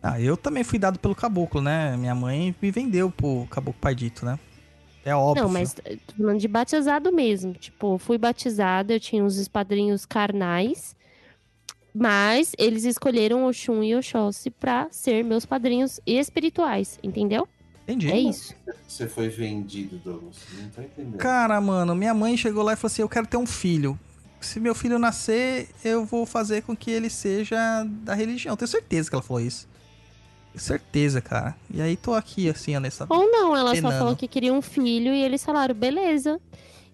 Ah, eu também fui dado pelo caboclo, né? Minha mãe me vendeu pro caboclo pai dito, né? É óbvio. Não, mas tô falando de batizado mesmo. Tipo, fui batizada, eu tinha uns padrinhos carnais, mas eles escolheram Oxum e Oxóssi pra ser meus padrinhos espirituais, entendeu? Entendi. É isso. Você foi vendido, Douglas. Não tô entendendo. Cara, mano, minha mãe chegou lá e falou assim: Eu quero ter um filho. Se meu filho nascer, eu vou fazer com que ele seja da religião. Tenho certeza que ela falou isso. Certeza, cara. E aí tô aqui, assim, ó, nessa. Ou não, ela Penando. só falou que queria um filho e eles falaram, beleza.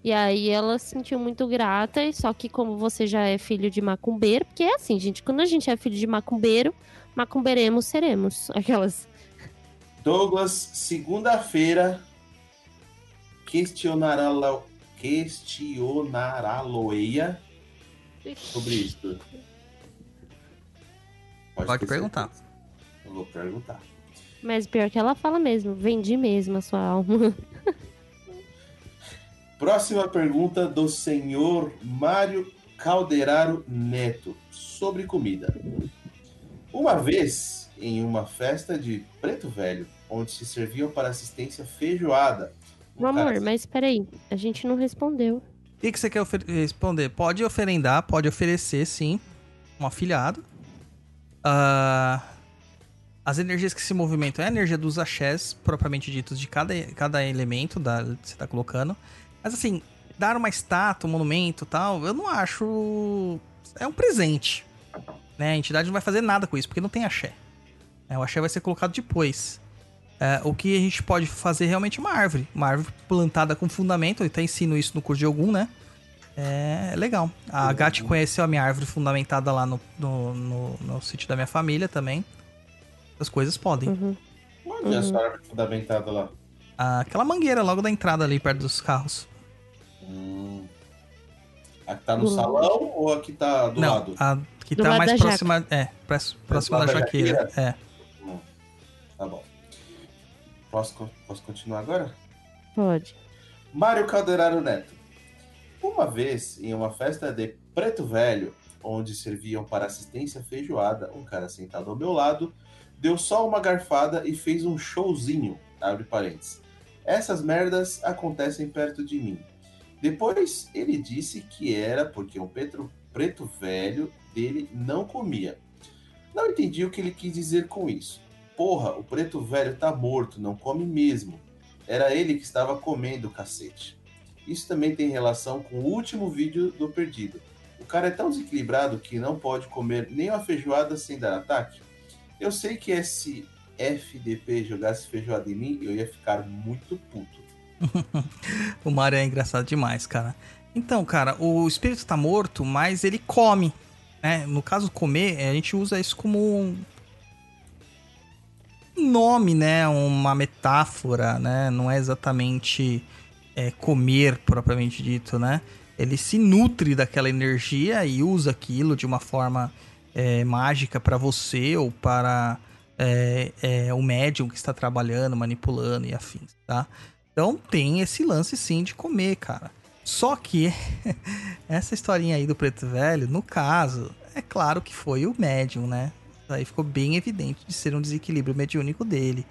E aí ela se sentiu muito grata, e só que como você já é filho de macumbeiro, porque é assim, gente, quando a gente é filho de macumbeiro, macumbeiremos seremos. [laughs] Aquelas. Douglas, segunda-feira, questionará questionará-lo-eia sobre isso. Pode ter perguntar. Eu vou perguntar. Mas pior que ela fala mesmo, vendi mesmo a sua alma. [laughs] Próxima pergunta do senhor Mário Calderaro Neto sobre comida. Uma vez, em uma festa de Preto Velho, onde se serviam para assistência feijoada. Meu amor, mas peraí, a gente não respondeu. O que, que você quer responder? Pode oferendar, pode oferecer, sim, um afilhado. Ah, as energias que se movimentam é a energia dos axés, propriamente ditos, de cada, cada elemento da, que você tá colocando. Mas assim, dar uma estátua, um monumento e tal, eu não acho. É um presente. Né? A entidade não vai fazer nada com isso, porque não tem axé. É, o axé vai ser colocado depois. É, o que a gente pode fazer realmente é uma árvore. Uma árvore plantada com fundamento. Eu até ensino isso no curso de algum, né? É legal. A Gatti conheceu a minha árvore fundamentada lá no, no, no- no sítio da minha família também. As coisas podem. Uhum. Onde é a sua árvore fundamentada lá? Aquela mangueira logo da entrada ali, perto dos carros. Hum. A que tá no Do salão ou a que tá do Não, lado? a que Do tá lado mais da próxima. É, prós- próxima da lado da jaqueira. É. Hum. Tá bom. Posso, posso continuar agora? Pode. Mário Calderaro Neto. Uma vez, em uma festa de Preto Velho, onde serviam para assistência feijoada, um cara sentado ao meu lado deu só uma garfada e fez um showzinho. Abre parênteses. Essas merdas acontecem perto de mim. Depois ele disse que era porque Petro preto velho dele não comia. Não entendi o que ele quis dizer com isso. Porra, o preto velho tá morto, não come mesmo. Era ele que estava comendo o cacete. Isso também tem relação com o último vídeo do Perdido. O cara é tão desequilibrado que não pode comer nem uma feijoada sem dar ataque. Eu sei que se FDP jogasse feijoada em mim, eu ia ficar muito puto. [laughs] O Mario é engraçado demais, cara. Então, cara, o espírito tá morto, mas ele come. Né? No caso, comer, a gente usa isso como um nome, né? Uma metáfora, né? Não é exatamente é, comer propriamente dito, né? Ele se nutre daquela energia e usa aquilo de uma forma é, mágica para você ou para é, o médium que está trabalhando, manipulando e afins, tá? Então tem esse lance sim de comer, cara. Só que [laughs] essa historinha aí do preto velho, no caso, é claro que foi o médium, né? Aí ficou bem evidente de ser um desequilíbrio mediúnico dele.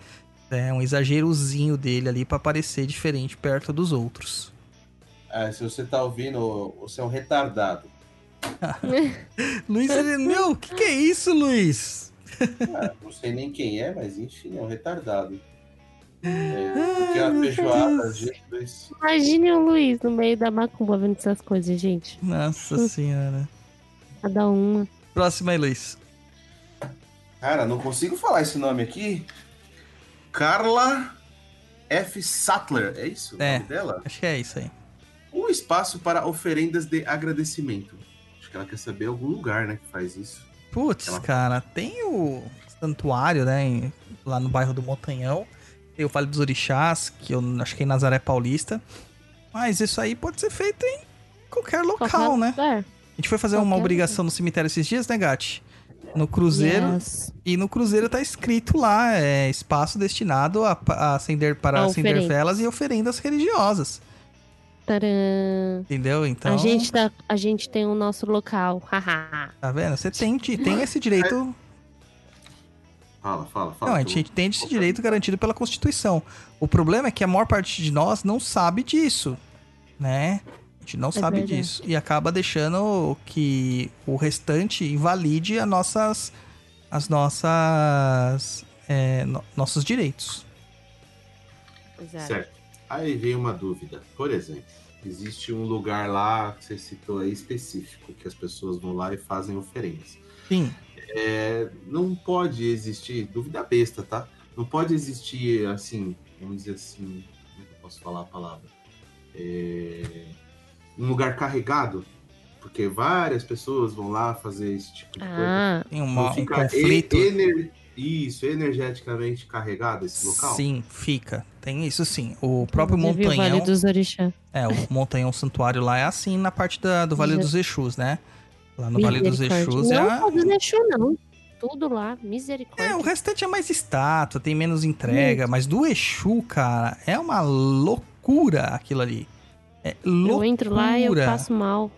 É um exagerozinho dele ali pra parecer diferente perto dos outros. Ah, se você tá ouvindo, você é um retardado. [laughs] Luiz, ele, meu, o que, que é isso, Luiz? Ah, não sei nem quem é, mas enfim, é um retardado. É, porque a feijoada, Jesus. Imagine o Luiz no meio da macumba vendo essas coisas, gente. Nossa senhora. Cada uma. Próxima aí, Luiz. Cara, não consigo falar esse nome aqui. Carla F. Sattler, é isso o É. nome dela? Acho que é isso aí. Um espaço para oferendas de agradecimento. Acho que ela quer saber algum lugar, né, que faz isso. Putz, Ela- cara, tem o santuário, né? lá no bairro do Montanhão. Tem o Vale dos Orixás, que eu acho que é em Nazaré Paulista. Mas isso aí pode ser feito em qualquer local, Qualquer né? lugar. A gente foi fazer uma Qualquer obrigação no cemitério esses dias, né, Gati? No Cruzeiro. Yes. E no Cruzeiro tá escrito lá, é espaço destinado a, a acender para A acender oferenda. velas e oferendas religiosas. Tcharam. Entendeu? Então, A, gente tá, a gente tem o nosso local. Tá vendo? Você tem, tem esse direito Fala, fala, fala. Não, a gente tem esse direito garantido pela Constituição. O problema é que a maior parte de nós não sabe disso, né? A gente não sabe verdade. disso. E acaba deixando que o restante invalide as nossas, as nossas, é, no- nossos direitos. Exato. Certo. Aí vem uma dúvida. Por exemplo, existe um lugar lá que você citou aí específico, que as pessoas vão lá e fazem oferendas. Sim. É, não pode existir, dúvida besta, tá? Não pode existir, assim, vamos dizer assim, como é que eu posso falar a palavra? É, um lugar carregado, porque várias pessoas vão lá fazer esse tipo de coisa. Ah, Tem Não uma, um fica conflito. e- ener- Isso, energeticamente carregado esse local? Sim, fica. Tem isso sim. O próprio inclusive o Vale Montanhão. dos Orixá. É, o Montanhão Santuário lá é assim na parte da- do Vale dos Exus, né? Lá no Vale dos. Exus é. Não, a- só dos Exu, não. Tudo lá, misericórdia. É, o restante é mais estátua, tem menos entrega, mas do Exu, cara, é uma loucura aquilo ali. É loucura. Eu entro lá e eu passo mal.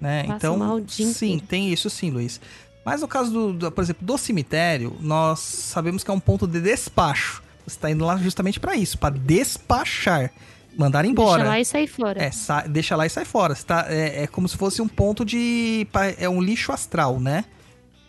né? passo Então, mal o dia sim, inteiro. tem isso sim, Luiz. Mas no caso, do, do- por exemplo, do cemitério, nós sabemos que é um ponto de despacho. Você tá indo lá justamente pra isso, pra despachar, mandar embora. Deixa lá e sai fora. É, sa- deixa lá e sai fora. Tá- é, é como se fosse um ponto de. É um lixo astral, né?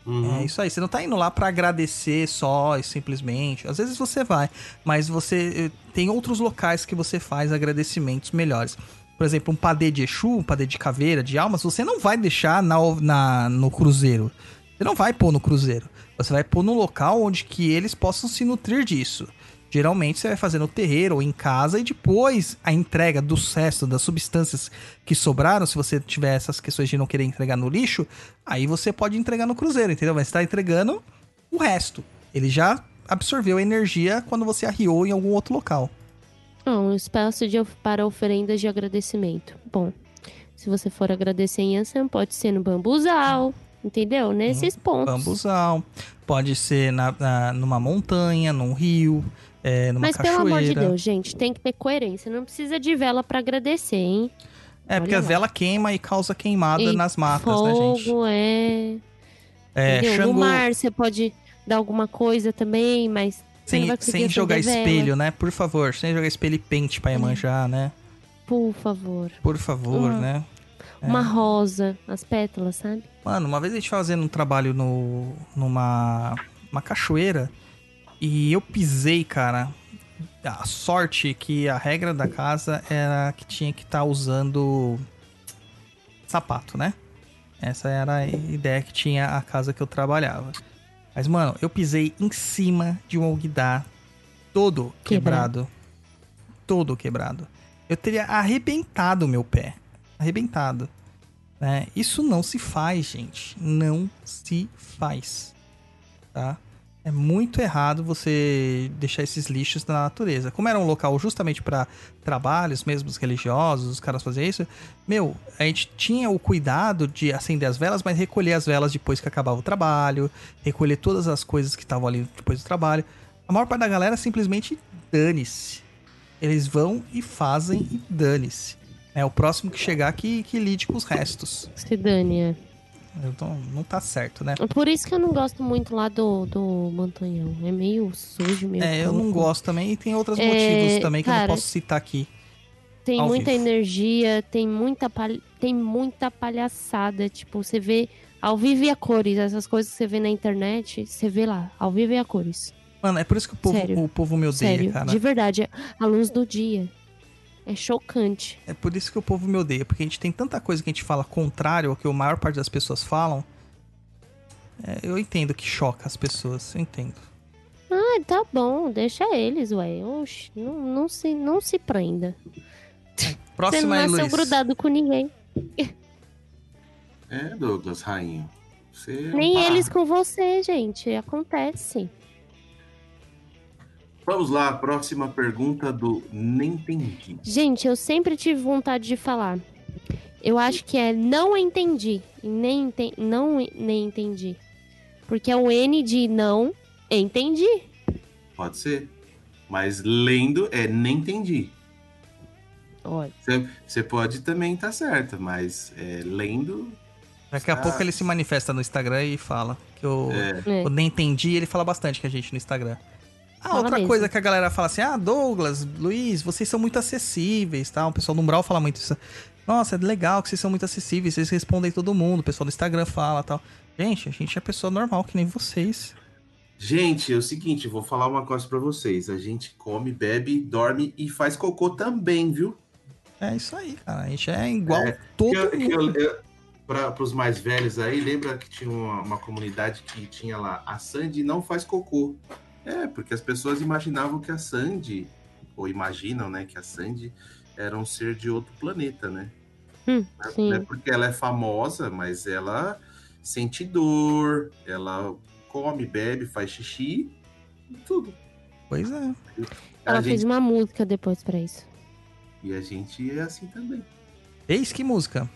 Uhum. É isso aí. Você não tá indo lá pra agradecer só e simplesmente. Às vezes você vai, mas você eh, tem outros locais que você faz agradecimentos melhores. Por exemplo, um padê de Exu, um padê de caveira, de almas, você não vai deixar na, na- no cruzeiro. Você não vai pôr no cruzeiro. Você vai pôr no local onde que eles possam se nutrir disso. Geralmente você vai fazer no terreiro ou em casa e depois a entrega do resto das substâncias que sobraram, se você tiver essas questões de não querer entregar no lixo, aí você pode entregar no cruzeiro, entendeu? Mas você tá entregando o resto. Ele já absorveu a energia quando você arriou em algum outro local. Um espaço de, para oferendas de agradecimento. Bom, se você for agradecer em Ansan, pode ser no bambuzal, entendeu? Nesses pontos. Bambuzal. Pode ser na, na- numa montanha, num rio, é, numa Mas cachoeira. pelo amor de Deus, gente, tem que ter coerência. Não precisa de vela pra agradecer, hein? É, porque a Olha lá. vela queima e causa queimada E nas matas, né, gente? Fogo é. É, entendeu? Xangô, No mar você pode dar alguma coisa também, mas. sem, sem jogar vela. espelho, né? Por favor, sem jogar espelho e pente pra Iemanjá, né? Por favor. Por favor, Uma- né? Uma rosa, as pétalas, sabe? Mano, uma vez a gente fazendo um trabalho no, numa uma cachoeira e eu pisei, cara. A sorte que a regra da casa era que tinha que estar usando sapato, né? Essa era a ideia que tinha a casa que eu trabalhava. Mas, mano, eu pisei em cima de um alguidar todo Quebrado. quebrado. Todo quebrado. Eu teria arrebentado o meu pé. Arrebentado. né? Isso não se faz, gente. Não se faz. Tá? É muito errado você deixar esses lixos na natureza. Como era um local justamente para trabalhos, mesmo os religiosos, os caras faziam isso. Meu, a gente tinha o cuidado de acender as velas, mas recolher as velas depois que acabava o trabalho, recolher todas as coisas que estavam ali depois do trabalho. A maior parte da galera simplesmente dane-se. Eles vão e fazem e dane-se. É o próximo que chegar que, que lide com os restos. Se dane, é. Então, não tá certo, né? Por isso que eu não gosto muito lá do, do Montanhão. É meio sujo, meio. É, eu não pouco. gosto também e tem outros É, motivos também que eu não cara, posso citar aqui. Tem muita vivo. energia, tem muita, tem muita palhaçada. Tipo, você vê ao vivo e a cores. Essas coisas que você vê na internet, você vê lá, ao vivo e a cores. Mano, é por isso que o povo, Sério. o povo me odeia, Sério, cara. de verdade. A luz do dia. É chocante. É por isso que o povo me odeia, porque a gente tem tanta coisa que a gente fala contrário ao que a maior parte das pessoas falam. É, eu entendo que choca as pessoas, eu entendo. Ah, tá bom, deixa eles, ué. Oxi, não, não, se, não se prenda. Você não Próxima nasceu Luiz. grudado com ninguém. É, Douglas, rainho. Você é um Nem barra. eles com você, gente. Acontece. Vamos lá, próxima pergunta do Nem Entendi. Gente, eu sempre tive vontade de falar. Eu acho que é não entendi. Nem enten- não nem entendi. Porque é o N de não entendi. Pode ser. Mas lendo é Nem Entendi. Olha. Você- pode também estar certa, mas é, lendo. Daqui a Ah. pouco ele se manifesta no Instagram e fala. Que eu, É, É. eu nem entendi, ele fala bastante com a gente no Instagram. Ah, Fala outra mesmo. coisa que a galera fala assim: ah, Douglas, Luiz, vocês são muito acessíveis, tá? O pessoal do Umbral fala muito isso. Nossa, é legal que vocês são muito acessíveis, vocês respondem todo mundo, o pessoal do Instagram fala tal. Gente, a gente é pessoa normal, que nem vocês. Gente, é o seguinte, vou falar uma coisa pra vocês. A gente come, bebe, dorme e faz cocô também, viu? É isso aí, cara. A gente é igual É, todo Eu- mundo. Para os mais velhos aí, lembra que tinha uma, uma comunidade que tinha lá, a Sandy não faz cocô. É, porque as pessoas imaginavam que a Sandy, ou imaginam, né, que a Sandy era um ser de outro planeta, né? Hum, Não é- sim. Não é porque ela é famosa, mas ela sente dor, ela come, bebe, faz xixi, tudo. Pois é. Ela a fez gente, uma música depois pra isso. E a gente é assim também. Eis que música.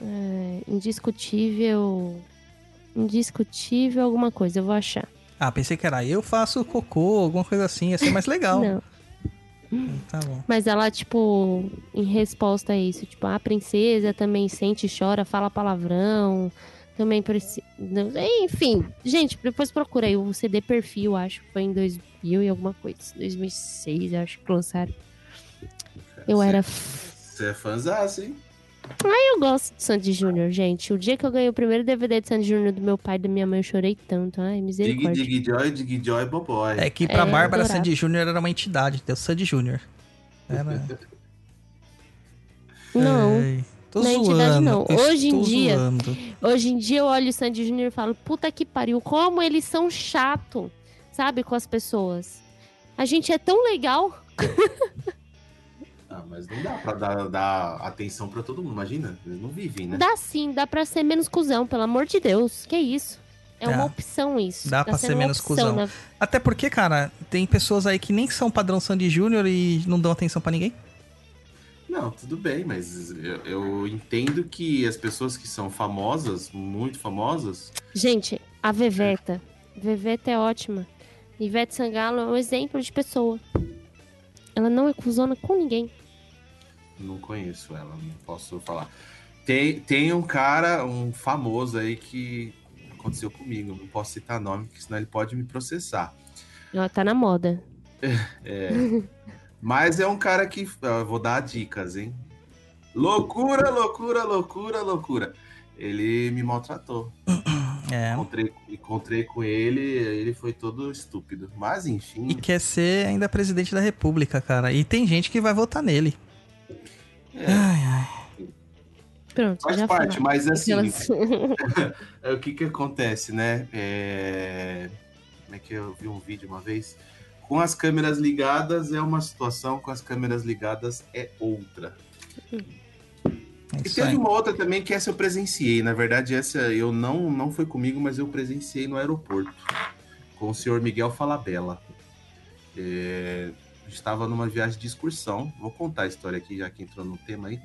É, indiscutível. Indiscutível alguma coisa, eu vou achar. Ah, pensei que era eu faço cocô, alguma coisa assim, ia ser mais legal. [laughs] Não. Tá bom. Mas ela, tipo, em resposta a isso, tipo, a princesa também sente e chora, fala palavrão, também precisa. Enfim, gente, depois procura aí o CD Perfil, acho que foi em 2000 e alguma coisa. 2006, acho que lançaram. Eu era. Você é fãzaço, hein? Eu gosto de Sandy Júnior, gente. O dia que eu ganhei o primeiro DVD de Sandy Júnior do meu pai e da minha mãe, eu chorei tanto. Ai, Dig, misericórdia. dig, joy, dig, joy, boboy. É que pra É, Bárbara. Sandy Júnior era uma entidade, deu Sandy Júnior. Era... [laughs] Não. Ei, tô Na zoando. entidade, não. Hoje em dia- zoando. Hoje em dia eu olho o Sandy Júnior e falo, puta que pariu, como eles são chato, sabe, com as pessoas. A gente é tão legal. [laughs] Ah, mas não dá pra dar, dar atenção pra todo mundo, imagina? Eles não vivem, né? Dá sim, dá pra ser menos cuzão, pelo amor de Deus. Que isso? É Dá. uma opção isso. Dá Tá pra ser menos opção cuzão. na- Até porque, cara, tem pessoas aí que nem são padrão Sandy Júnior e não dão atenção pra ninguém. Não, tudo bem, mas eu, eu entendo que as pessoas que são famosas, muito famosas, Gente, a Veveta. Veveta é ótima. Ivete Sangalo é um exemplo de pessoa. Ela não é cuzona com ninguém. Não conheço ela, não posso falar. Tem, tem um cara, um famoso aí que aconteceu comigo, não posso citar nome, porque senão ele pode me processar. Ela tá na moda. [laughs] É. Mas é um cara que. eu vou dar dicas, hein? Loucura, loucura, loucura, loucura. Ele me maltratou. [clears throat] É. Encontrei, encontrei com ele, ele foi todo estúpido. Mas E enfim. quer ser ainda presidente da república, cara. E tem gente que vai votar nele. É, Ai, ai. Pronto, faz já parte, falaram. mas assim, Aquelas- [laughs] é, o que que acontece, né? É, Como é que eu vi um vídeo uma vez? Com as câmeras ligadas é uma situação, com as câmeras ligadas é outra. É E teve uma outra também que essa eu presenciei. Na verdade, essa eu não, não foi comigo, mas eu presenciei no aeroporto. Com o senhor Miguel Falabella. É, estava numa viagem de excursão. Vou contar a história aqui, já que entrou no tema aí.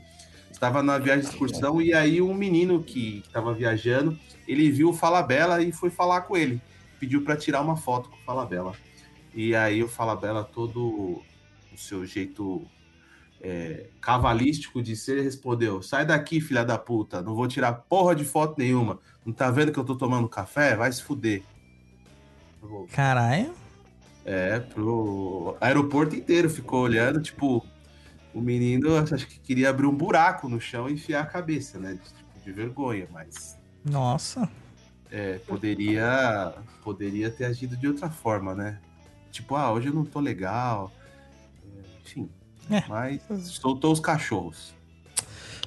Estava numa viagem de excursão e aí um menino que estava viajando, ele viu o Falabella e foi falar com ele. Pediu para tirar uma foto com o Falabella. E aí o Falabella, todo o seu jeito é, cavalístico de ser, respondeu: Sai daqui, filha da puta, não vou tirar porra de foto nenhuma. Não tá vendo que eu tô tomando café? Vai se fuder. Caralho. É, pro aeroporto inteiro ficou olhando, tipo, o menino acho que queria abrir um buraco no chão e enfiar a cabeça, né? De, tipo, de vergonha, mas Nossa. é, poderia, poderia ter agido de outra forma, né? Tipo, ah, hoje eu não tô legal. É, Enfim. É. Mas soltou os cachorros.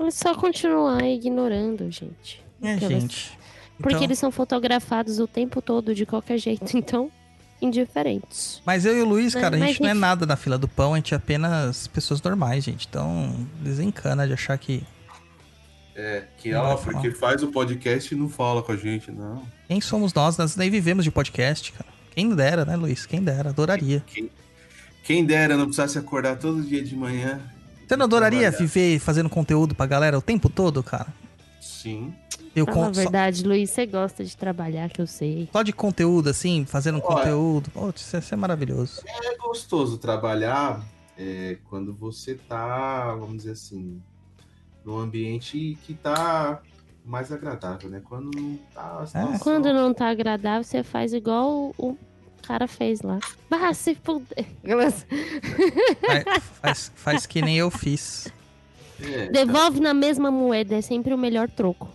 É só continuar ignorando, gente. É, gente. Porque Então- eles são fotografados o tempo todo, de qualquer jeito. [laughs] Então, indiferentes. Mas eu e o Luiz, Mas- cara, a mas gente não é nada na fila do pão, a gente é apenas pessoas normais, gente. Então, desencana de achar que. É, que Não ó, falar. porque faz o podcast e não fala com a gente, não. Quem somos nós? Nós nem vivemos de podcast, cara. Quem dera, né, Luiz? Quem dera, adoraria. Quem, quem dera não precisasse acordar todo dia de manhã. Você não adoraria Trabalhar. viver fazendo conteúdo pra galera o tempo todo, cara? Sim. Eu Fala a conto só, verdade, Luiz, você gosta de trabalhar, que eu sei. só de conteúdo, assim, fazendo Olha. conteúdo. Pô, isso é, isso é maravilhoso. É gostoso trabalhar é, quando você tá, vamos dizer assim, num ambiente que tá mais agradável, né? Quando não tá. situação- Quando não tá agradável, você faz igual o, cara fez lá. Bah, se. Aquelas- Faz, faz, faz que nem eu fiz. É, Devolve na mesma moeda, é sempre o melhor troco.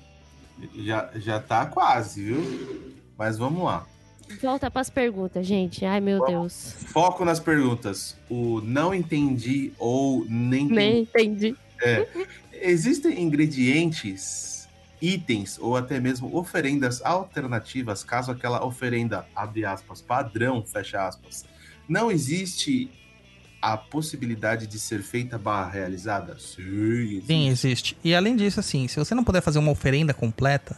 já, já tá quase, viu? Mas vamos lá. Volta pras perguntas, gente. Ai, meu Deus. Foco nas perguntas. O não entendi ou nem entendi. Nem entendi. Existem ingredientes, itens ou até mesmo oferendas alternativas caso aquela oferenda, abre aspas, padrão, fecha aspas, não existe a possibilidade de ser feita barra realizada? Sim, existe. Sim, existe. E além disso, assim, se você não puder fazer uma oferenda completa,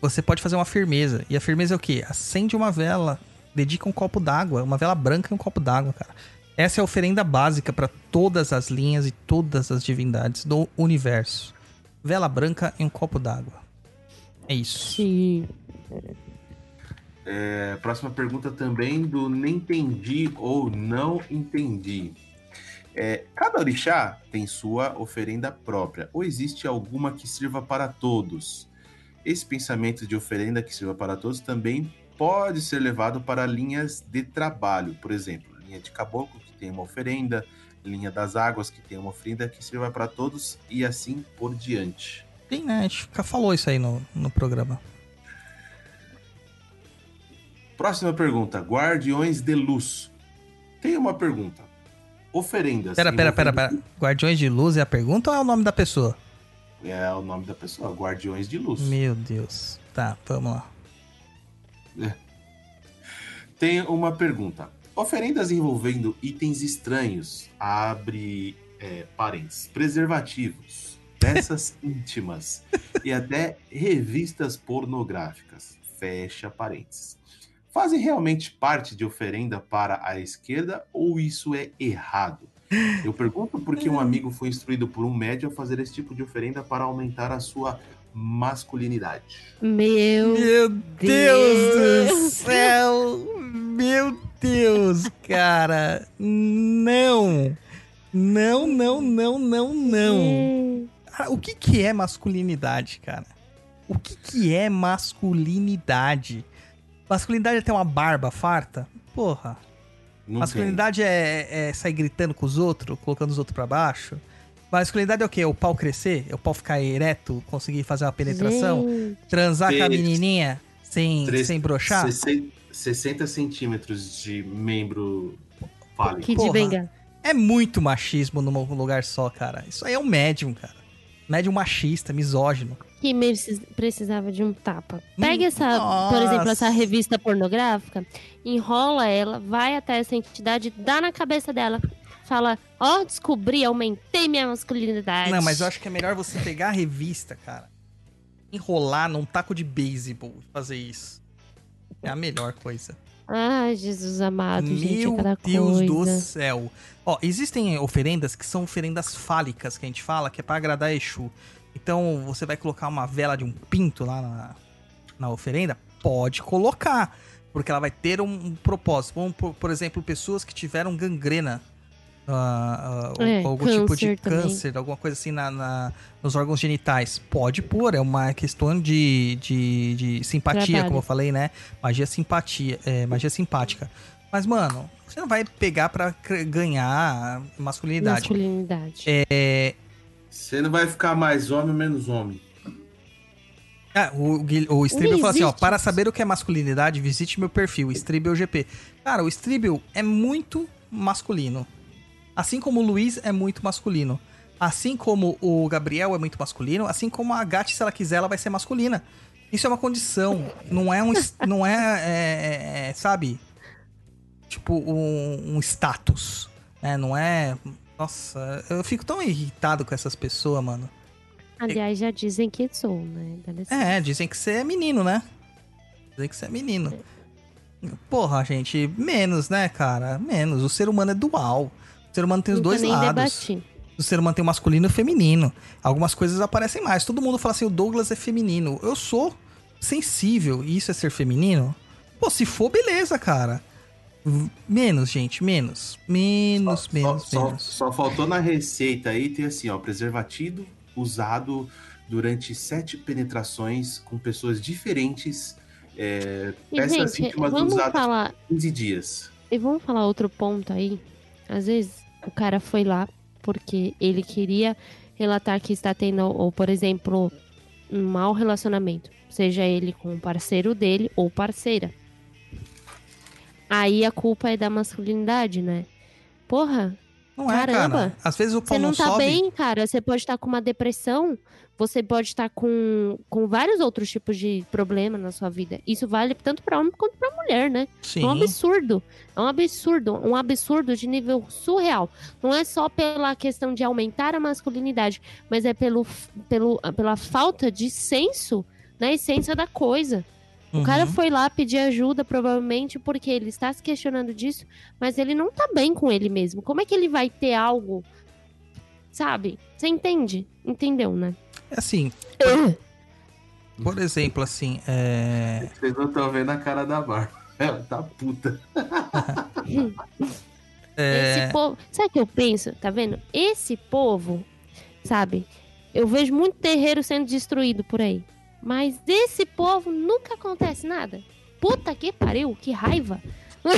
você pode fazer uma firmeza. E a firmeza é o quê? Acende uma vela, dedica um copo d'água, uma vela branca e um copo d'água, cara. Essa é a oferenda básica para todas as linhas e todas as divindades do universo. Vela branca e um copo d'água. É isso. Sim. É, próxima pergunta também do nem entendi ou não entendi. É, cada orixá tem sua oferenda própria, ou existe alguma que sirva para todos? Esse pensamento de oferenda que sirva para todos também pode ser levado para linhas de trabalho, por exemplo, linha de caboclo que tem uma oferenda, linha das águas que tem uma oferenda que sirva para todos e assim por diante. Tem, né? A gente já falou isso aí no, no programa. Próxima pergunta, Guardiões de Luz. Tem uma pergunta. Oferendas. Pera, pera, pera, pera. Guardiões de Luz é a pergunta ou é o nome da pessoa? É o nome da pessoa, Guardiões de Luz. Meu Deus. Tá, vamos lá. Tem uma pergunta. Oferendas envolvendo itens estranhos, abre é, parênteses, preservativos, peças [laughs] íntimas e até revistas pornográficas, fecha parênteses. Fazem realmente parte de oferenda para a esquerda ou isso é errado? Eu pergunto porque um [laughs] amigo foi instruído por um médium a fazer esse tipo de oferenda para aumentar a sua masculinidade. Meu. Meu Deus do céu! Meu Deus, cara! Não! Não, não, não, não, não! Cara, o que que é masculinidade, cara? O que que é masculinidade? Masculinidade é ter uma barba farta? Porra. Não Masculinidade é, é sair gritando com os outros, colocando os outros pra baixo? Masculinidade é o quê? É o pau crescer? É o pau ficar ereto, conseguir fazer uma penetração? Gente, Transar com a menininha sem, sem brochar? 60, 60 centímetros de membro fálico. que de. É muito machismo num lugar só, cara. Isso aí é um médium, cara. Médium machista, misógino. Que precis- precisava de um tapa. Pega Hum, essa, por exemplo, essa nossa. revista pornográfica, enrola ela, vai até essa entidade, dá na cabeça dela. Fala, ó, descobri, aumentei minha masculinidade. Não, mas eu acho que é melhor você pegar a revista, cara, enrolar num taco de beisebol e fazer isso. É a melhor coisa. Ai, Jesus amado, gente, é Meu cada Deus do coisa. céu. Ó, existem oferendas que são oferendas fálicas, que a gente fala, que é pra agradar Exu. Então, você vai colocar uma vela de um pinto lá na, na oferenda? Pode colocar. Porque ela vai ter um, um propósito. Vamos, por, por exemplo, pessoas que tiveram gangrena. ah, ah, É, algum tipo de câncer também. câncer, alguma coisa assim na, na- nos órgãos genitais. Pode pôr, é uma questão de, de, de simpatia, Trabalho. como eu falei, né? Magia simpatia, é, magia simpática. Mas, mano, você não vai pegar pra cre- ganhar masculinidade. Masculinidade. É, Você não vai ficar mais homem ou menos homem. Ah, o, o Stribble falou assim, ó, para saber o que é masculinidade, visite meu perfil, Stribble GP. Cara, o Stribble é muito masculino. Assim como o Luiz é muito masculino. Assim como o Gabriel é muito masculino, assim como a Gatti, se ela quiser, ela vai ser masculina. Isso é uma condição, não é um, [laughs] não é, é- é, sabe, tipo um, um status, né? Não é, nossa, eu fico tão irritado com essas pessoas, mano. Aliás, já dizem que sou, né? É, dizem que você é menino, né? Dizem que você é menino. Porra, gente, menos, né, cara? Menos. O ser humano é dual. O ser humano tem os Nunca dois nem lados. debati. O ser humano tem o masculino e o feminino. Algumas coisas aparecem mais. Todo mundo fala assim, o Douglas é feminino. Eu sou sensível e isso é ser feminino? Pô, se for, beleza, cara. Menos, gente, menos. Menos, menos, só, menos. Só, só faltou na receita aí ter assim, ó, preservativo usado durante sete penetrações com pessoas diferentes, é, E, peças gente, íntimas vamos usadas falar, por 15 dias. e vamos falar outro ponto aí. Às vezes o cara foi lá porque ele queria relatar que está tendo, ou por exemplo, um mau relacionamento. Seja ele com o parceiro dele ou parceira. Aí a culpa é da masculinidade, né? Porra, Não é, Caramba. cara. Às vezes o pau você não tá sobe. bem, cara. Você pode estar com uma depressão, você pode estar com, com vários outros tipos de problema na sua vida. Isso vale tanto pra homem quanto pra mulher, né? Sim. É um absurdo. É um absurdo. Um absurdo de nível surreal. Não é só pela questão de aumentar a masculinidade, mas é pelo, pelo, pela falta de senso na essência da coisa. O cara Uhum. foi lá pedir ajuda, provavelmente, porque ele está se questionando disso, mas ele não tá bem com ele mesmo. Como é que ele vai ter algo? Sabe? Você entende? Entendeu, né? É assim, por exemplo, assim, é... Vocês não estão vendo a cara da Bárbara. Ela tá puta. é... [laughs] Esse povo. Sabe o que eu penso? Tá vendo? Esse povo, sabe? Eu vejo muito terreiro sendo destruído por aí. Mas desse povo nunca acontece nada. Puta que pariu, que raiva. [laughs]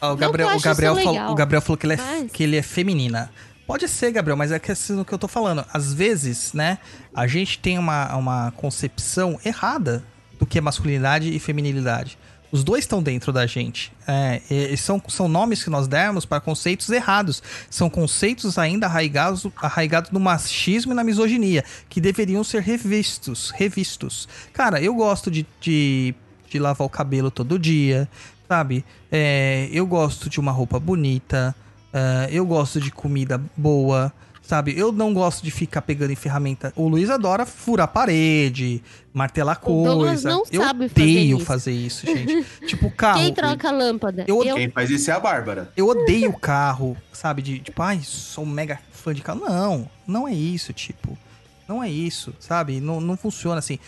Ó, o Gabriel, o, Gabriel falou, o Gabriel falou que ele, é, mas- que ele é feminina. Pode ser, Gabriel, mas é que assim, que eu tô falando. Às vezes, né, a gente tem uma, uma concepção errada do que é masculinidade e feminilidade. Os dois estão dentro da gente. É, são, são nomes que nós demos para conceitos errados. São conceitos ainda arraigados, arraigados no machismo e na misoginia, que deveriam ser revistos. revistos. Cara, eu gosto de, de, de lavar o cabelo todo dia, sabe? É, eu gosto de uma roupa bonita, é, eu gosto de comida boa, sabe? Eu não gosto de ficar pegando em ferramenta. O Luiz adora furar parede, martelar O Douglas coisa. não eu sabe fazer odeio isso. fazer isso, gente. [laughs] tipo, carro. Quem troca a lâmpada? eu- Eu, Quem faz isso é a Bárbara. Eu odeio carro, sabe? De tipo, ai, sou um mega fã de carro. Não, não é isso, tipo. Não é isso, sabe? Não, não funciona assim.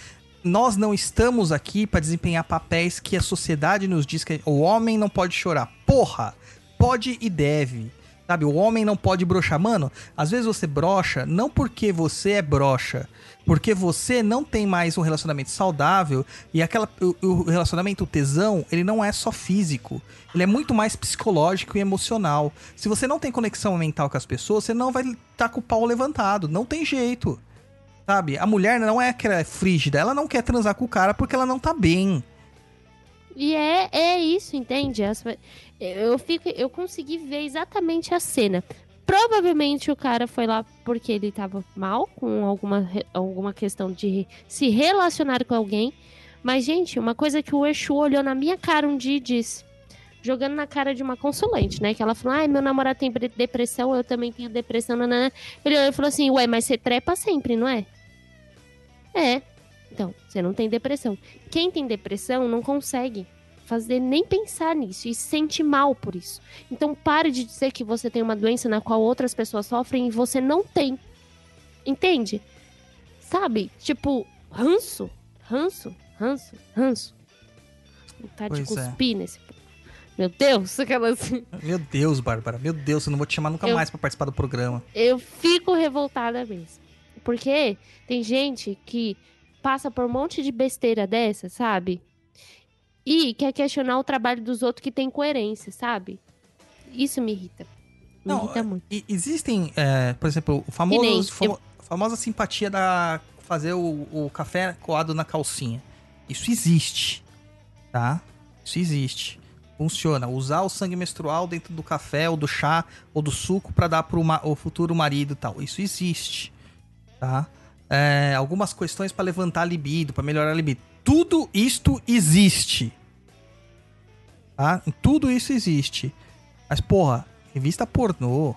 Nós não estamos aqui pra desempenhar papéis que a sociedade nos diz que o homem não pode chorar. Porra! Pode e deve. Sabe, o homem não pode broxar. Mano, às vezes você brocha não porque você é broxa, porque você não tem mais um relacionamento saudável e aquela o, o relacionamento o tesão, ele não é só físico, ele é muito mais psicológico e emocional. Se você não tem conexão mental com as pessoas, você não vai estar com o pau levantado, não tem jeito. Sabe? A mulher não é que é frígida, ela não quer transar com o cara porque ela não tá bem. E é, é isso, entende? Eu, fico, eu consegui ver exatamente a cena. Provavelmente o cara foi lá porque ele tava mal, com alguma, alguma questão de se relacionar com alguém. Mas, gente, uma coisa que o Exu olhou na minha cara um dia e disse, jogando na cara de uma consulente, né? Que ela falou: ai, meu namorado tem depressão, eu também tenho depressão, nanana. Ele falou assim: ué, mas você trepa sempre, não é? É. Então, você não tem depressão. Quem tem depressão não consegue fazer nem pensar nisso e se sente mal por isso. Então pare de dizer que você tem uma doença na qual outras pessoas sofrem e você não tem. Entende? Sabe? Tipo, ranço, ranço, ranço, ranço. Vontade de Pois é. cuspir nesse. Meu Deus, aquelas. Meu Deus, Bárbara, meu Deus, eu não vou te chamar nunca Eu- mais pra participar do programa. Eu fico revoltada mesmo. Porque tem gente que passa por um monte de besteira dessa, sabe? E quer questionar o trabalho dos outros que tem coerência, sabe? Isso me irrita. Me Não, irrita muito. E existem, é, por exemplo, o Que nem famoso, famo- famosa simpatia da fazer o, o café coado na calcinha. Isso existe, tá? Isso existe. Funciona. Usar o sangue menstrual dentro do café ou do chá ou do suco pra dar pro ma- o futuro marido e tal. Isso existe, tá? É, algumas questões pra levantar a libido, pra melhorar a libido. Tudo isto existe. Tá? Tudo isso existe. Mas, porra, revista pornô,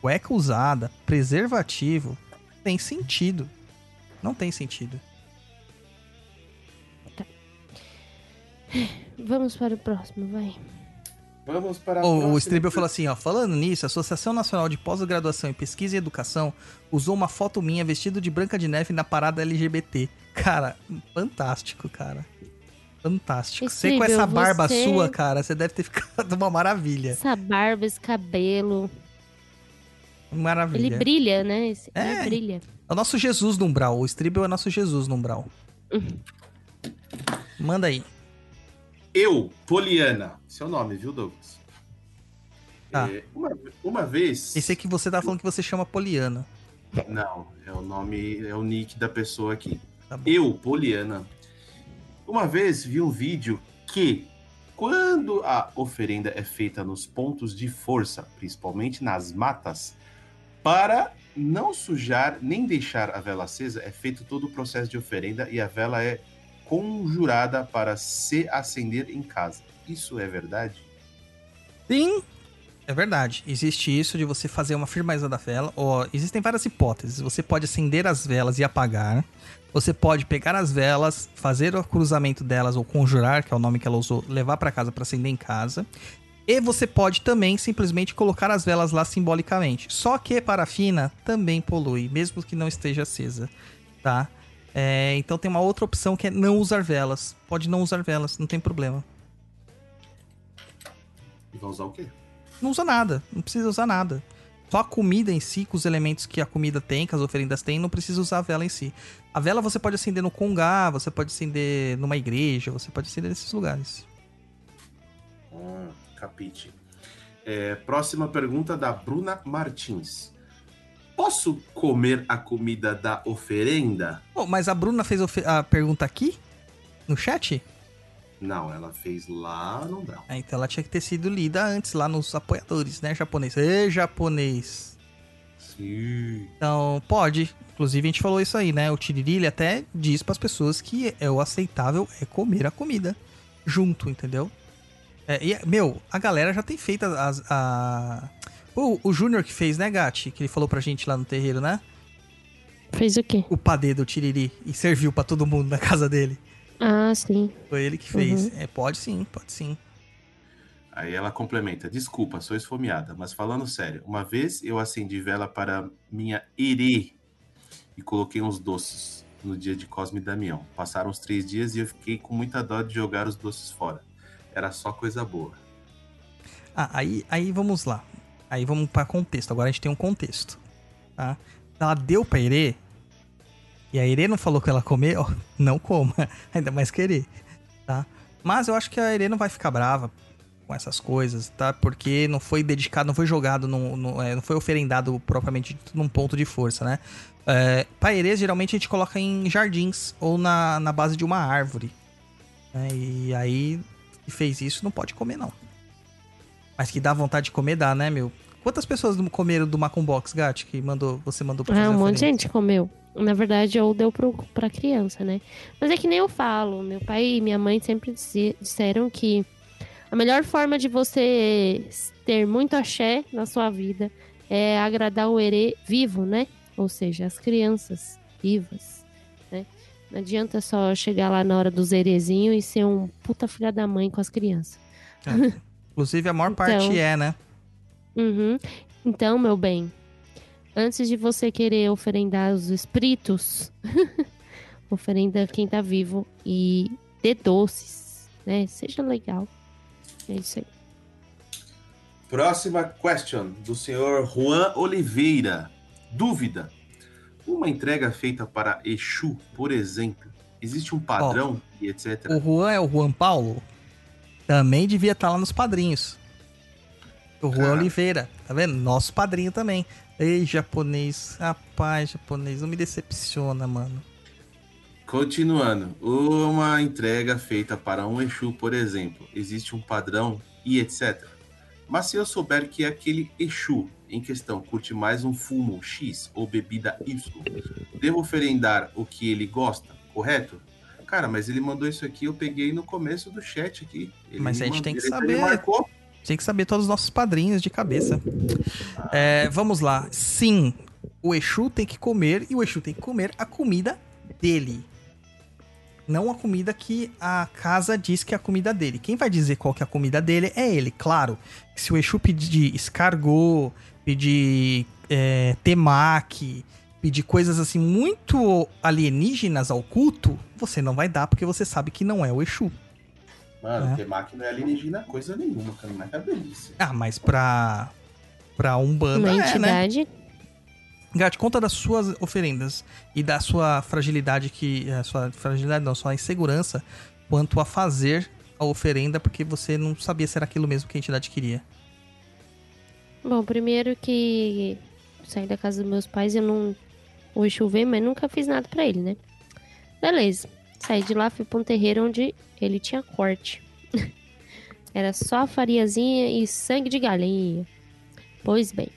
cueca usada, preservativo, tem sentido. Não tem sentido. Vamos para o próximo, vai. Vamos para a O. Stribel falou assim, ó, falando nisso, a Associação Nacional de Pós-Graduação em Pesquisa e Educação usou uma foto minha vestido de Branca de Neve na parada LGBT. Cara, fantástico, cara. Fantástico. Você com essa barba você- sua, cara, você deve ter ficado uma maravilha. Essa barba, esse cabelo. Maravilha. Ele brilha, né? Esse- É. Ele brilha. É o nosso Jesus no umbral. O Stribel é nosso Jesus no umbral. [laughs] Manda aí. Eu, Poliana. Seu nome, viu, Douglas? Tá. É, uma, uma vez. Esse que você tá falando que você chama Poliana. Não, é o nome, é o nick da pessoa aqui. Tá. Eu, Poliana. Uma vez vi um vídeo que Quando a oferenda é feita nos pontos de força, principalmente nas matas, para não sujar nem deixar a vela acesa, é feito todo o processo de oferenda e a vela é conjurada para se acender em casa. Isso é verdade? Sim, é verdade. Existe isso de você fazer uma firmeza da vela. Ó, existem várias hipóteses. Você pode acender as velas e apagar. Você pode pegar as velas, fazer o cruzamento delas ou conjurar, que é o nome que ela usou, levar para casa para acender em casa. E você pode também simplesmente colocar as velas lá simbolicamente. Só que parafina também polui, mesmo que não esteja acesa, tá? É, então tem uma outra opção que é não usar velas. Pode não usar velas, não tem problema. E vai usar o quê? Não usa nada, não precisa usar nada. Só a comida em si, com os elementos que a comida tem, que as oferendas têm, não precisa usar a vela em si. A vela você pode acender no congá, você pode acender numa igreja, você pode acender nesses lugares. Ah, capite. É, próxima pergunta da Bruna Martins. Posso comer a comida da oferenda? Pô, mas a Bruna fez a pergunta aqui? No chat? Não, ela fez lá no Brown. Ah, então ela tinha que ter sido lida antes lá nos apoiadores, né, japonês? Ê, japonês! Sim. Então, pode. Inclusive, a gente falou isso aí, né? O Tiriri, até diz pras pessoas que é o aceitável é comer a comida junto, entendeu? É, e, meu, a galera já tem feito as... A... O, o Júnior que fez, né, Gatti? Que ele falou pra gente lá no terreiro, né? Fez o quê? O padê do Tiriri. E serviu pra todo mundo na casa dele. Ah, sim. Foi ele que fez. É, pode sim, pode sim. Aí ela complementa: Desculpa, sou esfomeada, mas falando sério, uma vez eu acendi vela para minha Ere e coloquei uns doces no dia de Cosme e Damião. Passaram os três dias e eu fiquei com muita dó de jogar os doces fora. Era só coisa boa. Ah, aí, aí vamos lá. Aí vamos para contexto. Agora a gente tem um contexto. Tá? Ela deu pra Irê. E a Irê não falou que ela comer, ó, [laughs] não coma. [laughs] Ainda mais querer. Tá? Mas eu acho que a Irê não vai ficar brava com essas coisas, tá? Porque não foi dedicado, não foi jogado, no, no- é, não foi oferendado propriamente num ponto de força, né? É, paerês geralmente a gente coloca em jardins ou na, na base de uma árvore. né? E aí, que fez isso, não pode comer, não. Mas que dá vontade de comer, dá, né, meu? Quantas pessoas comeram do Macumbox, Gat, que mandou, você mandou pra fazer Ah, um monte de gente comeu. Na verdade, eu deu pro, pra criança, né? Mas é que nem eu falo. Meu pai e minha mãe sempre disse- disseram que a melhor forma de você ter muito axé na sua vida é agradar o erê vivo, né? Ou seja, as crianças vivas, né? Não adianta só chegar lá na hora do zerezinho e ser um puta filha da mãe com as crianças. [laughs] Inclusive, a maior Então. parte é, né? Uhum. Então, meu bem, antes de você querer oferendar os espíritos, [laughs] oferenda quem tá vivo e dê doces, né? Seja legal. É isso aí. Próxima question do senhor Juan Oliveira. Dúvida. Uma entrega feita para Exu, por exemplo, existe um padrão e etc. O Juan é o Juan Paulo. Também devia estar lá nos padrinhos. O Juan Cara. Oliveira, tá vendo? Nosso padrinho também. Ei, japonês. Rapaz, japonês, não me decepciona, mano. Continuando, uma entrega feita para um Exu, por exemplo, existe um padrão e etc. Mas se eu souber que aquele Exu em questão curte mais um fumo X ou bebida Y, devo oferendar o que ele gosta, correto? Cara, mas ele mandou isso aqui, eu peguei no começo do chat aqui. Ele Mas a gente tem que saber. Marcou. Tem que saber todos os nossos padrinhos de cabeça. É, vamos lá. Sim, o Exu tem que comer e o Exu tem que comer a comida dele. Não a comida que a casa diz que é a comida dele. Quem vai dizer qual que é a comida dele é ele. Claro, se o Exu pedir escargot, pedir é, temaki, pedir coisas assim muito alienígenas ao culto, você não vai dar porque você sabe que não é o Exu. Mano, É. Temaki não é alienígena coisa nenhuma, cara, não é delícia. Ah, mas pra. Pra Umbanda Uma é, né? entidade. Gat, conta das suas oferendas e da sua fragilidade que. A sua fragilidade não, sua insegurança quanto a fazer a oferenda, porque você não sabia se era aquilo mesmo que a entidade queria. Bom, primeiro que saí da casa dos meus pais, eu não. Hoje chovei, mas nunca fiz nada pra ele, né? Beleza. Saí de lá, fui pra um terreiro onde ele tinha corte. [laughs] Era só fariazinha e sangue de galinha. Pois bem.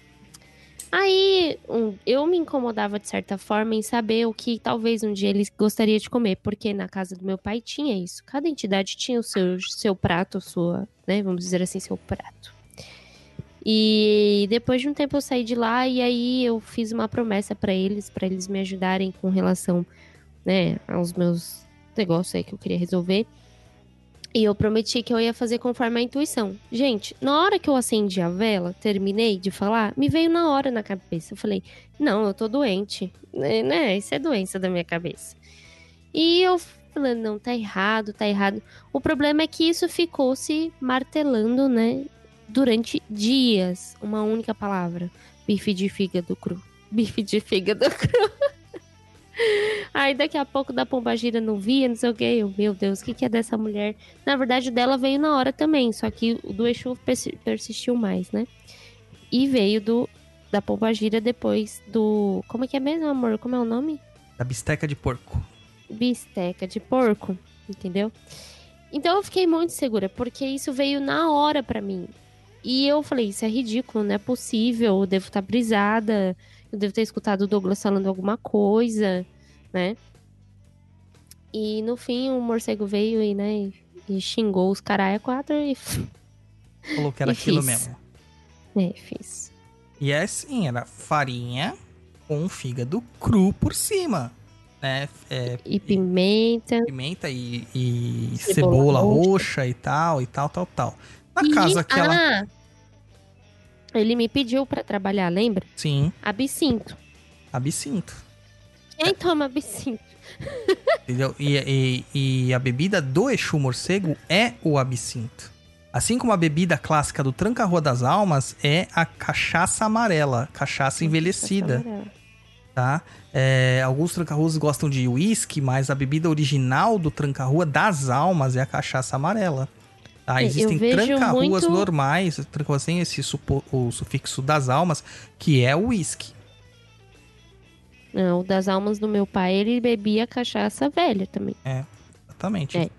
Aí um, eu me incomodava de certa forma em saber o que talvez um dia ele gostaria de comer, porque na casa do meu pai tinha isso. Cada entidade tinha o seu, seu prato, sua, né? Vamos dizer assim, seu prato. E depois de um tempo eu saí de lá e aí eu fiz uma promessa para eles, para eles me ajudarem com relação, né, aos meus negócios aí que eu queria resolver. E eu prometi que eu ia fazer conforme a intuição. Gente, na hora que eu acendi a vela, terminei de falar, me veio na hora na cabeça. Eu falei, não, eu tô doente. Né, né? Isso é doença da minha cabeça. E eu falando, não, tá errado, tá errado. O problema é que isso ficou se martelando, né? Durante dias. Uma única palavra. Bife de fígado cru. [laughs] Bife de fígado cru. Aí daqui a pouco da pombagira não via, não sei o que. Eu, meu Deus, o que, que é dessa mulher? Na verdade, o dela veio na hora também, só que o do Exu persi- persistiu mais, né? E veio do da pombagira depois do. Como é que é mesmo, amor? Como é o nome? Da bisteca de porco. bisteca de porco, entendeu? Então eu fiquei muito segura, porque isso veio na hora pra mim. E eu falei, isso é ridículo, não é possível, eu devo estar brisada, eu devo ter escutado o Douglas falando alguma coisa, né? E no fim o morcego veio e, né, e xingou os caralho quatro e [laughs] Falou que era aquilo fiz. mesmo. é, fiz. E é assim, era farinha com fígado cru por cima. Né? É, E pimenta. pimenta e, e Cebola cebola, roxa. roxa e tal, e tal, tal, tal. Na E- casa que ela. Ah! Ele me pediu pra trabalhar, lembra? Sim, Absinto. absinto. Quem toma absinto? [laughs] Entendeu? E, e- e a bebida do Exu Morcego é o absinto. Assim como a bebida clássica do Tranca-Rua das Almas é a cachaça amarela, cachaça envelhecida, Amarela. tá? É, alguns tranca-ruas gostam de uísque, mas a bebida original do Tranca-Rua das Almas é a cachaça amarela. Tá? É, Existem tranca-ruas muito- normais, tranca-ruas sem esse supo- o sufixo das almas, que é o uísque. Não, o das almas do meu pai, ele bebia cachaça velha também. Exatamente. É.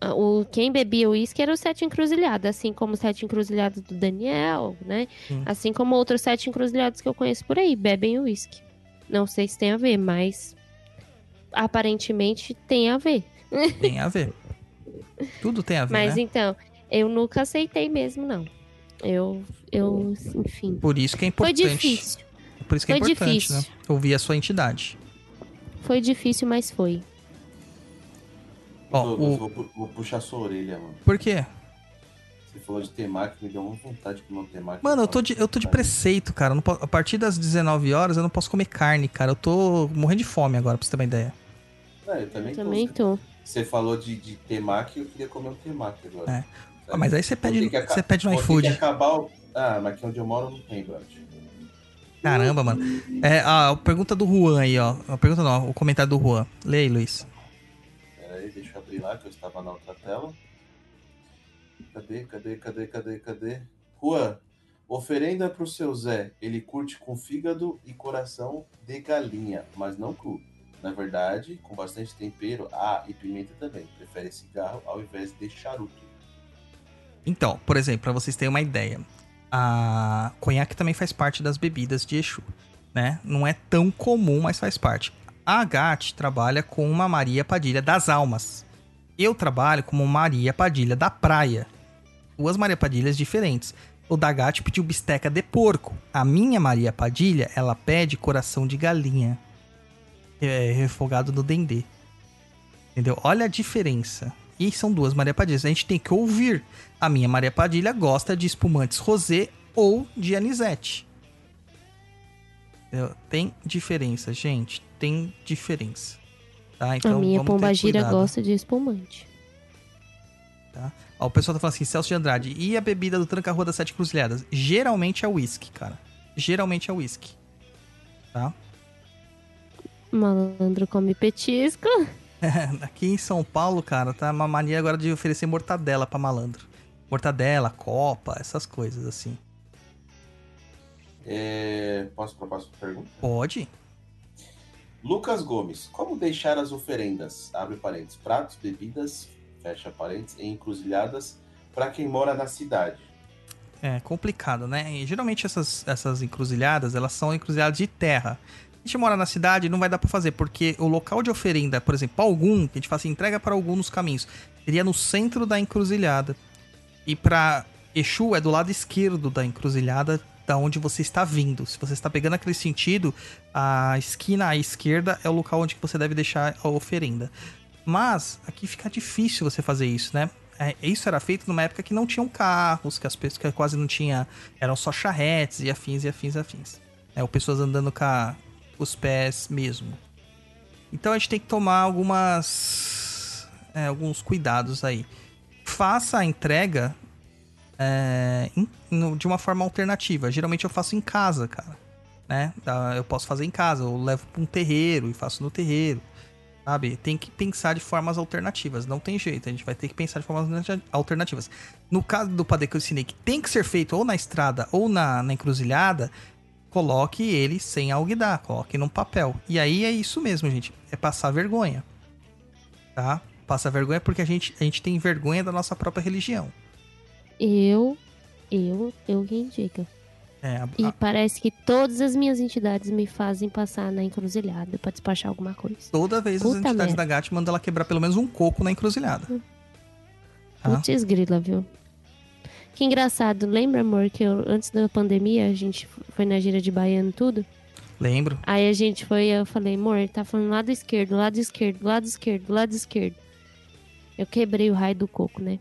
Ah, O, quem bebia uísque era o Sete Encruzilhados, assim como o Sete Encruzilhados do Daniel, né? Sim. Assim como outros Sete Encruzilhados que eu conheço por aí, bebem uísque. Não sei se tem a ver, mas aparentemente tem a ver. Tem a ver. [laughs] Tudo tem a ver, Mas né? então, eu nunca aceitei mesmo, não. Eu, eu, enfim. Por isso que é Foi importante. difícil. Por isso que é Foi importante, difícil. né? Ouvir a sua entidade. Foi difícil, mas foi. Ó, Douglas, o... vou, vou puxar sua orelha, mano. Por quê? Você falou de temaki, me deu uma vontade de não temaki. Mano, eu tô de, eu tô de preceito, cara. Eu A partir das 19 horas eu não posso comer carne, cara. Eu tô morrendo de fome agora, pra você ter uma ideia. Não, eu também, tô. Também tô. Você falou de, de temaki, eu queria comer um temaki agora. É. Ah, mas aí você pede, aca- você pede no iFood. que acabar o... Ah, mas aqui onde eu moro não tem, brother. Caramba, mano. É, a pergunta do Juan aí, ó. A pergunta não, o comentário do Juan. Lê aí, Luiz. Pera aí, deixa eu abrir lá, que eu estava na outra tela. Cadê, cadê, cadê, cadê, cadê? Juan, oferenda pro seu Zé. Ele curte com fígado e coração de galinha, mas não cru. Na verdade, com bastante tempero, ah, e pimenta também. Prefere cigarro ao invés de charuto. Então, por exemplo, pra vocês terem uma ideia, a conhaque também faz parte das bebidas de Exu, né? Não é tão comum, mas faz parte. A Agathe trabalha com uma Maria Padilha das Almas. Eu trabalho como Maria Padilha da Praia. Duas Maria Padilhas diferentes. O da Agathe pediu bisteca de porco. A minha Maria Padilha, ela pede coração de galinha. É, refogado no dendê. Entendeu? Olha a diferença. E são duas Maria Padilhas. A gente tem que ouvir. A minha Maria Padilha gosta de espumantes rosé ou de anisete. Entendeu? Tem diferença, gente. Tem diferença. Tá? Então, a minha pombagira gosta de espumante. Ó, o pessoal tá falando assim, Celso de Andrade. E a bebida do Tranca-Rua das Sete Cruzilhadas? Geralmente é whisky, cara. Geralmente é whisky. Tá? Malandro come petisco. [laughs] Aqui em São Paulo, cara, tá uma mania agora de oferecer mortadela pra malandro. Mortadela, copa, essas coisas assim. É... Posso para a próxima pergunta? Pode? Lucas Gomes, como deixar as oferendas, abre parênteses, pratos, bebidas, fecha parênteses, em encruzilhadas para quem mora na cidade. É complicado, né? E geralmente essas, essas encruzilhadas, elas são encruzilhadas de terra. A gente mora na cidade, não vai dar pra fazer, porque o local de oferenda, por exemplo, algum, que a gente fala assim, entrega para algum nos caminhos, seria no centro da encruzilhada. E pra Exu é do lado esquerdo da encruzilhada, da onde você está vindo. Se você está pegando aquele sentido, a esquina à esquerda é o local onde você deve deixar a oferenda. Mas aqui fica difícil você fazer isso, né? É, isso era feito numa época que não tinham carros, que as pessoas que quase não tinha, eram só charretes e afins e afins e afins. É, ou pessoas andando com a- os pés mesmo. Então a gente tem que tomar algumas é, alguns cuidados aí. Faça a entrega é, em- no- de uma forma alternativa. Geralmente eu faço em casa, cara. Né? Eu posso fazer em casa, eu levo para um terreiro e faço no terreiro. Sabe? Tem que pensar de formas alternativas. Não tem jeito. A gente vai ter que pensar de formas alterna- alternativas. No caso do padê que que tem que ser feito ou na estrada ou na, na encruzilhada, coloque ele sem alguidar. Coloque num papel. E aí é isso mesmo, gente. É passar vergonha. Tá? Passar vergonha porque a gente, a gente tem vergonha da nossa própria religião. Eu, eu, eu que indico. É, a- E parece que todas as minhas entidades me fazem passar na encruzilhada pra despachar alguma coisa. toda vez as Puta entidades merda. da GAT mandam ela quebrar pelo menos um coco na encruzilhada. Tá? Putz grila, viu? Que engraçado. Lembra, amor, que eu- antes da pandemia a gente foi na gira de baiano e tudo? Lembro. Aí a gente foi, eu falei, amor, ele tá falando lado esquerdo, lado esquerdo, lado esquerdo, lado esquerdo. Eu quebrei o raio do coco, né?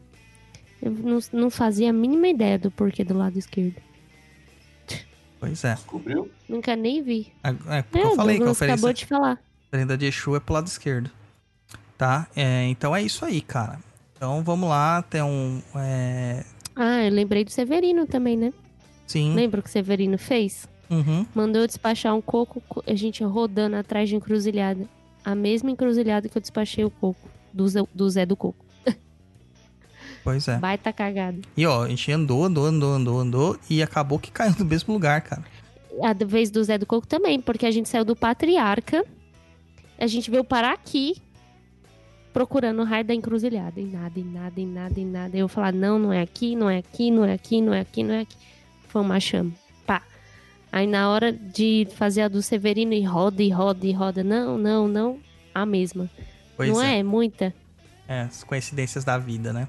Eu não, não fazia a mínima ideia do porquê do lado esquerdo. Pois é. Descobriu? Nunca nem vi. É, é porque É, eu falei que a acabou de falar. oferenda de Exu é pro lado esquerdo. Tá? É, então é isso aí, cara. Então vamos lá, tem um. É... Ah, eu lembrei do Severino também, né? Sim. Lembra o que o Severino fez? Uhum. Mandou eu despachar um coco, co- a gente rodando atrás de encruzilhada. A mesma encruzilhada que eu despachei o coco. Do Zé do, Zé do Coco. [laughs] Pois é. Baita cagada. E ó, a gente andou, andou, andou, andou, andou e acabou que caiu no mesmo lugar, cara. A vez do Zé do Coco também, porque a gente saiu do Patriarca. A gente veio parar aqui procurando o raio da encruzilhada. E nada, e nada, e nada, e nada. Eu falar, não, não é aqui, não é aqui, não é aqui, não é aqui, não é aqui. Foi uma chama. Pá. Aí na hora de fazer a do Severino e roda, e roda, e roda. Não, não, não. A mesma. Pois não é. é? Muita. É, as coincidências da vida, né?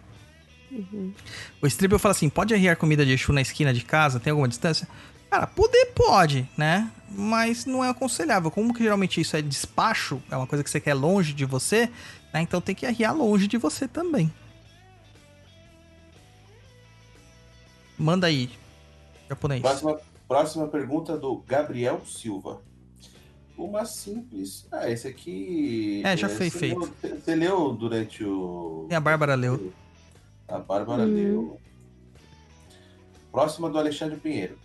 Uhum. O Stribble fala assim: pode arriar comida de Exu na esquina de casa? Tem alguma distância? Cara, poder pode, né? Mas não é aconselhável. Como que geralmente isso é despacho, é uma coisa que você quer longe de você, né? Então tem que arriar longe de você também. Manda aí, japonês. Próxima, próxima pergunta do Gabriel Silva. Uma simples. Ah, esse aqui. É, já foi você feito. leu- Você leu durante o. E a Bárbara leu. A Bárbara Hum. leu. Próxima do Alexandre Pinheiro.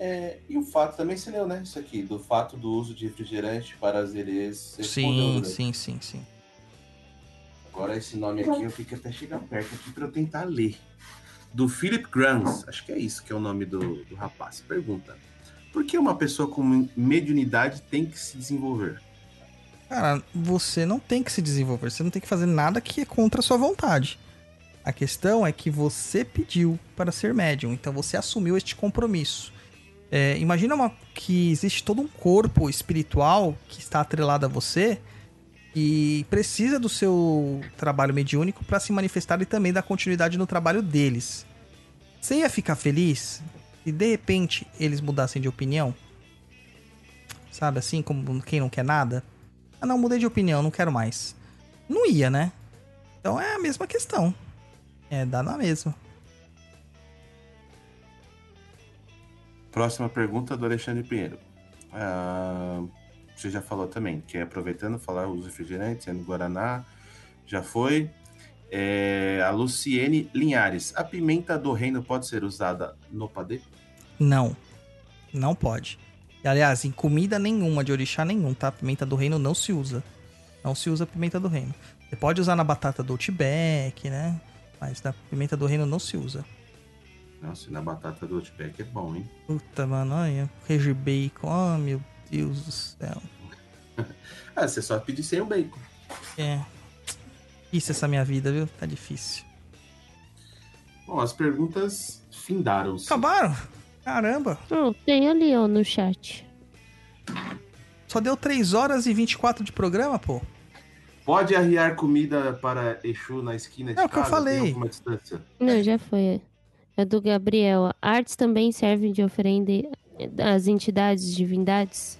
É, e o fato também você leu, né? Isso aqui, do fato do uso de refrigerante para azerês. Você respondeu Sim, sim, sim, sim. Agora esse nome aqui eu que até chegar perto aqui para eu tentar ler. Do Philip Grans, acho que é isso que é o nome do, do rapaz. Pergunta: Por que uma pessoa com mediunidade tem que se desenvolver? Cara, você não tem que se desenvolver, você não tem que fazer nada que é contra a sua vontade. A questão é que você pediu para ser médium, então você assumiu este compromisso. É, imagina uma- que existe todo um corpo espiritual que está atrelado a você e precisa do seu trabalho mediúnico para se manifestar e também dar continuidade no trabalho deles. Você ia ficar feliz se de repente eles mudassem de opinião? Sabe assim, como quem não quer nada? Ah, não, mudei de opinião, não quero mais. Não ia, né? Então é a mesma questão. É, dá na mesma. Próxima pergunta do Alexandre Pinheiro. Ah, você já falou também, que é aproveitando falar os refrigerantes, é no Guaraná, já foi. É, a Luciene Linhares. A pimenta do reino pode ser usada no padê? Não. Não pode. Aliás, em comida nenhuma, de orixá nenhum, tá? Pimenta do reino não se usa. Não se usa pimenta do reino. Você pode usar na batata do Outback, né? Mas na pimenta do reino não se usa. Nossa, e na batata do Outback é bom, hein? Puta, mano, olha. Queijo bacon, oh meu Deus do céu. [laughs] Ah, você só pedir sem o bacon. É. Isso essa minha vida, viu? Tá difícil. Bom, as perguntas findaram-se. Acabaram? Caramba. Oh, tem ali, ó, no chat. Só deu 3 horas e 24 de programa, pô. Pode arriar comida para Exu na esquina de É o que eu casa? falei. Tem alguma distância? Não, já foi. É do Gabriel. Artes também servem de oferenda às entidades, divindades?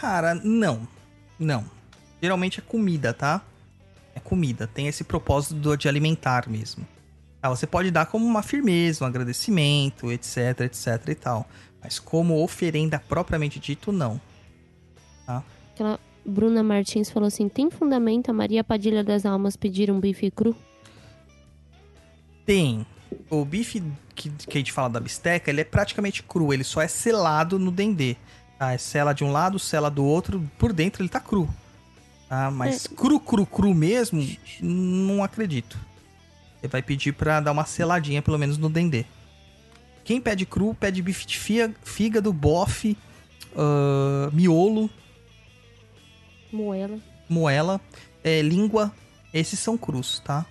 Cara, não. Não. Geralmente é comida, tá? É comida. Tem esse propósito do- de alimentar mesmo. Ah, você pode dar como uma firmeza, um agradecimento, etc, etc e tal. Mas como oferenda propriamente dito, não. Aquela Bruna Martins falou assim: tem fundamento a Maria Padilha das Almas pedir um bife cru? Tem. O bife que, que a gente fala da bisteca, ele é praticamente cru. Ele só é selado no dendê. Tá? É sela de um lado, sela do outro. Por dentro ele tá cru. Tá? Mas cru, cru, cru mesmo, não acredito. Ele vai pedir pra dar uma seladinha, pelo menos no dendê. Quem pede cru, pede bife de fígado, bofe, ah, miolo, Moela. moela, é, língua. Esses são crus, tá?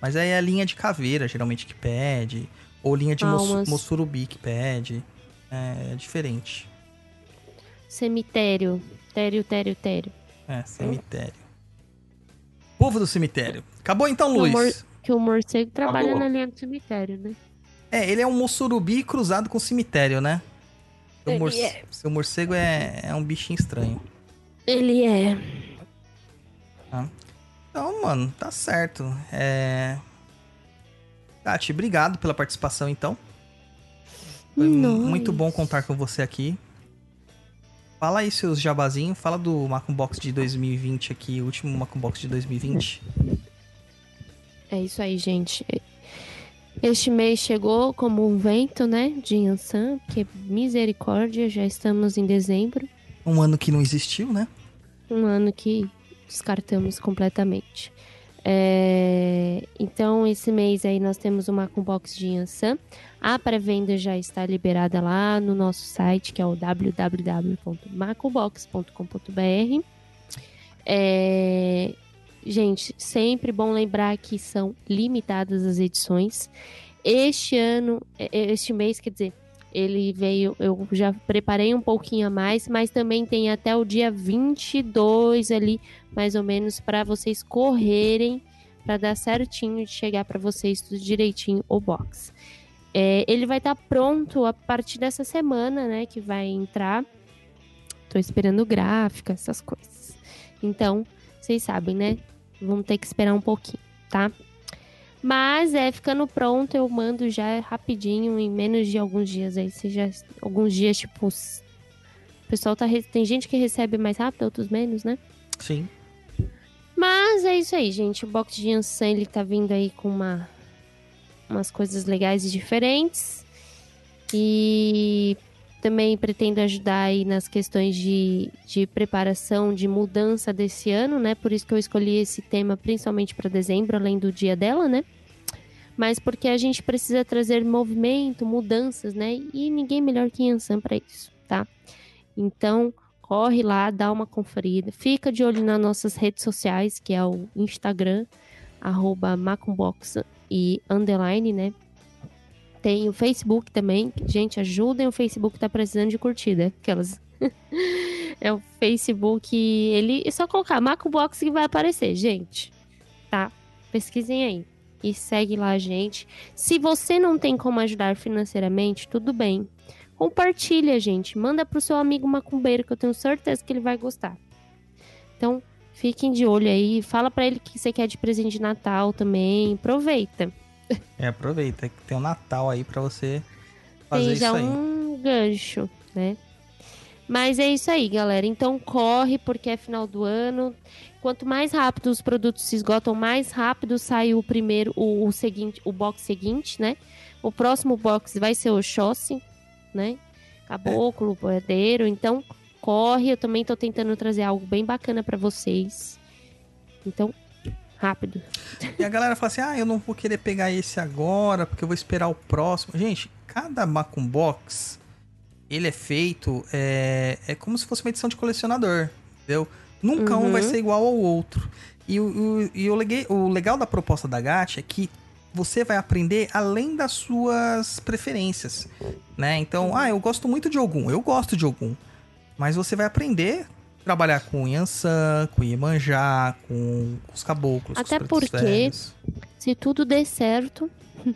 Mas aí é a linha de caveira, geralmente, que pede. Ou linha de mos- Almas. mossurubi que pede. É, é diferente. Cemitério. Tério, tério, tério. É, cemitério. Povo do cemitério. Acabou então, Que o Luiz? mor- Que o morcego trabalha Acabou. na linha do cemitério, né? É, ele é um mossurubi cruzado com cemitério, né? Mor- é. seu morcego é, é um bichinho estranho. Ele é. Então, mano, tá certo. É. Tati, obrigado pela participação, então. Foi muito bom contar com você aqui. Fala aí seus jabazinhos. Fala do Macumbox de 2020 aqui, o último Macumbox de 2020. É isso aí, gente. Este mês chegou como um vento, né? De Yansan, que misericórdia, já estamos em dezembro. Um ano que não existiu, né? Um ano que descartamos completamente. É, Então, esse mês aí nós temos o Macumbox de Yansan. A pré-venda já está liberada lá no nosso site, que é o www.macumbox.com.br. É, Gente, sempre bom lembrar que são limitadas as edições. Este ano, é, é, este mês, quer dizer, ele veio, eu já preparei um pouquinho a mais, mas também tem até o dia 22 ali, mais ou menos, para vocês correrem, para dar certinho de chegar para vocês tudo direitinho o box. É, ele vai estar pronto a partir dessa semana, né, que vai entrar. Tô esperando gráfica, essas coisas. Então, vocês sabem, né? Vamos ter que esperar um pouquinho, tá? Mas é, ficando pronto, eu mando já rapidinho, em menos de alguns dias aí. Já, alguns dias, tipo. O pessoal tá. Tem gente que recebe mais rápido, outros menos, né? Sim. Mas é isso aí, gente. O box de Yansan, ele tá vindo aí com uma, umas coisas legais e diferentes. E também pretendo ajudar aí nas questões de, de preparação, de mudança desse ano, né? Por isso que eu escolhi esse tema principalmente para dezembro, além do dia dela, né? Mas porque a gente precisa trazer movimento, mudanças, né? E ninguém melhor que Yansan para isso, tá? Então, corre lá, dá uma conferida. Fica de olho nas nossas redes sociais, que é o Instagram, arroba Macumbox e underline, né? Tem o Facebook também. Gente, ajudem, o Facebook tá precisando de curtida. Aquelas. [laughs] é o Facebook, ele. É só colocar Macumbox que vai aparecer, gente. Tá? Pesquisem aí. E segue lá a gente. Se você não tem como ajudar financeiramente, tudo bem. Compartilha, gente. Manda pro seu amigo macumbeiro, que eu tenho certeza que ele vai gostar. Então, fiquem de olho aí. Fala pra ele que você quer de presente de Natal também. Aproveita. É, aproveita que tem o Natal aí pra você fazer Tem isso já aí. um gancho, né? Mas é isso aí, galera. Então corre, porque é final do ano. Quanto mais rápido os produtos se esgotam, mais rápido sai o primeiro, o, o seguinte, o box seguinte, né? O próximo box vai ser o Xossi, né? Caboclo, boiadeiro. Então corre. Eu também tô tentando trazer algo bem bacana pra vocês. Então, rápido. E a galera fala assim: ah, eu não vou querer pegar esse agora, porque eu vou esperar o próximo. Gente, cada Macum Box, ele é feito, é, é como se fosse uma edição de colecionador, entendeu? Nunca um Uhum. vai ser igual ao outro. E, o, e o, o legal da proposta da Gacha é que você vai aprender além das suas preferências, né? Então, ah, eu gosto muito de Ogum, eu gosto de Ogum. Mas você vai aprender trabalhar com Yansan, com Iemanjá, com os caboclos, Até com os porque-. Se tudo der certo, [laughs]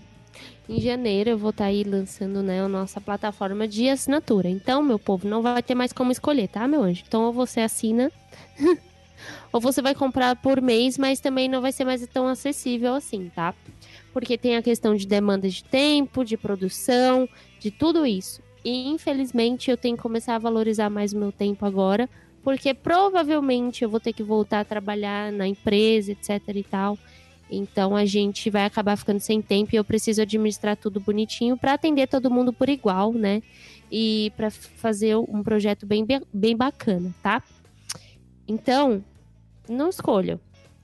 em janeiro eu vou estar aí lançando né, a nossa plataforma de assinatura. Então, meu povo, não vai ter mais como escolher, tá, meu anjo? Então, ou você assina, [laughs] ou você vai comprar por mês, mas também não vai ser mais tão acessível assim, tá? Porque tem a questão de demanda de tempo, de produção, de tudo isso. E infelizmente eu tenho que começar a valorizar mais o meu tempo agora, porque provavelmente eu vou ter que voltar a trabalhar na empresa, etc e tal. Então a gente vai acabar ficando sem tempo e eu preciso administrar tudo bonitinho para atender todo mundo por igual, né? E para fazer um projeto bem, bem bacana, tá? Então, não escolham.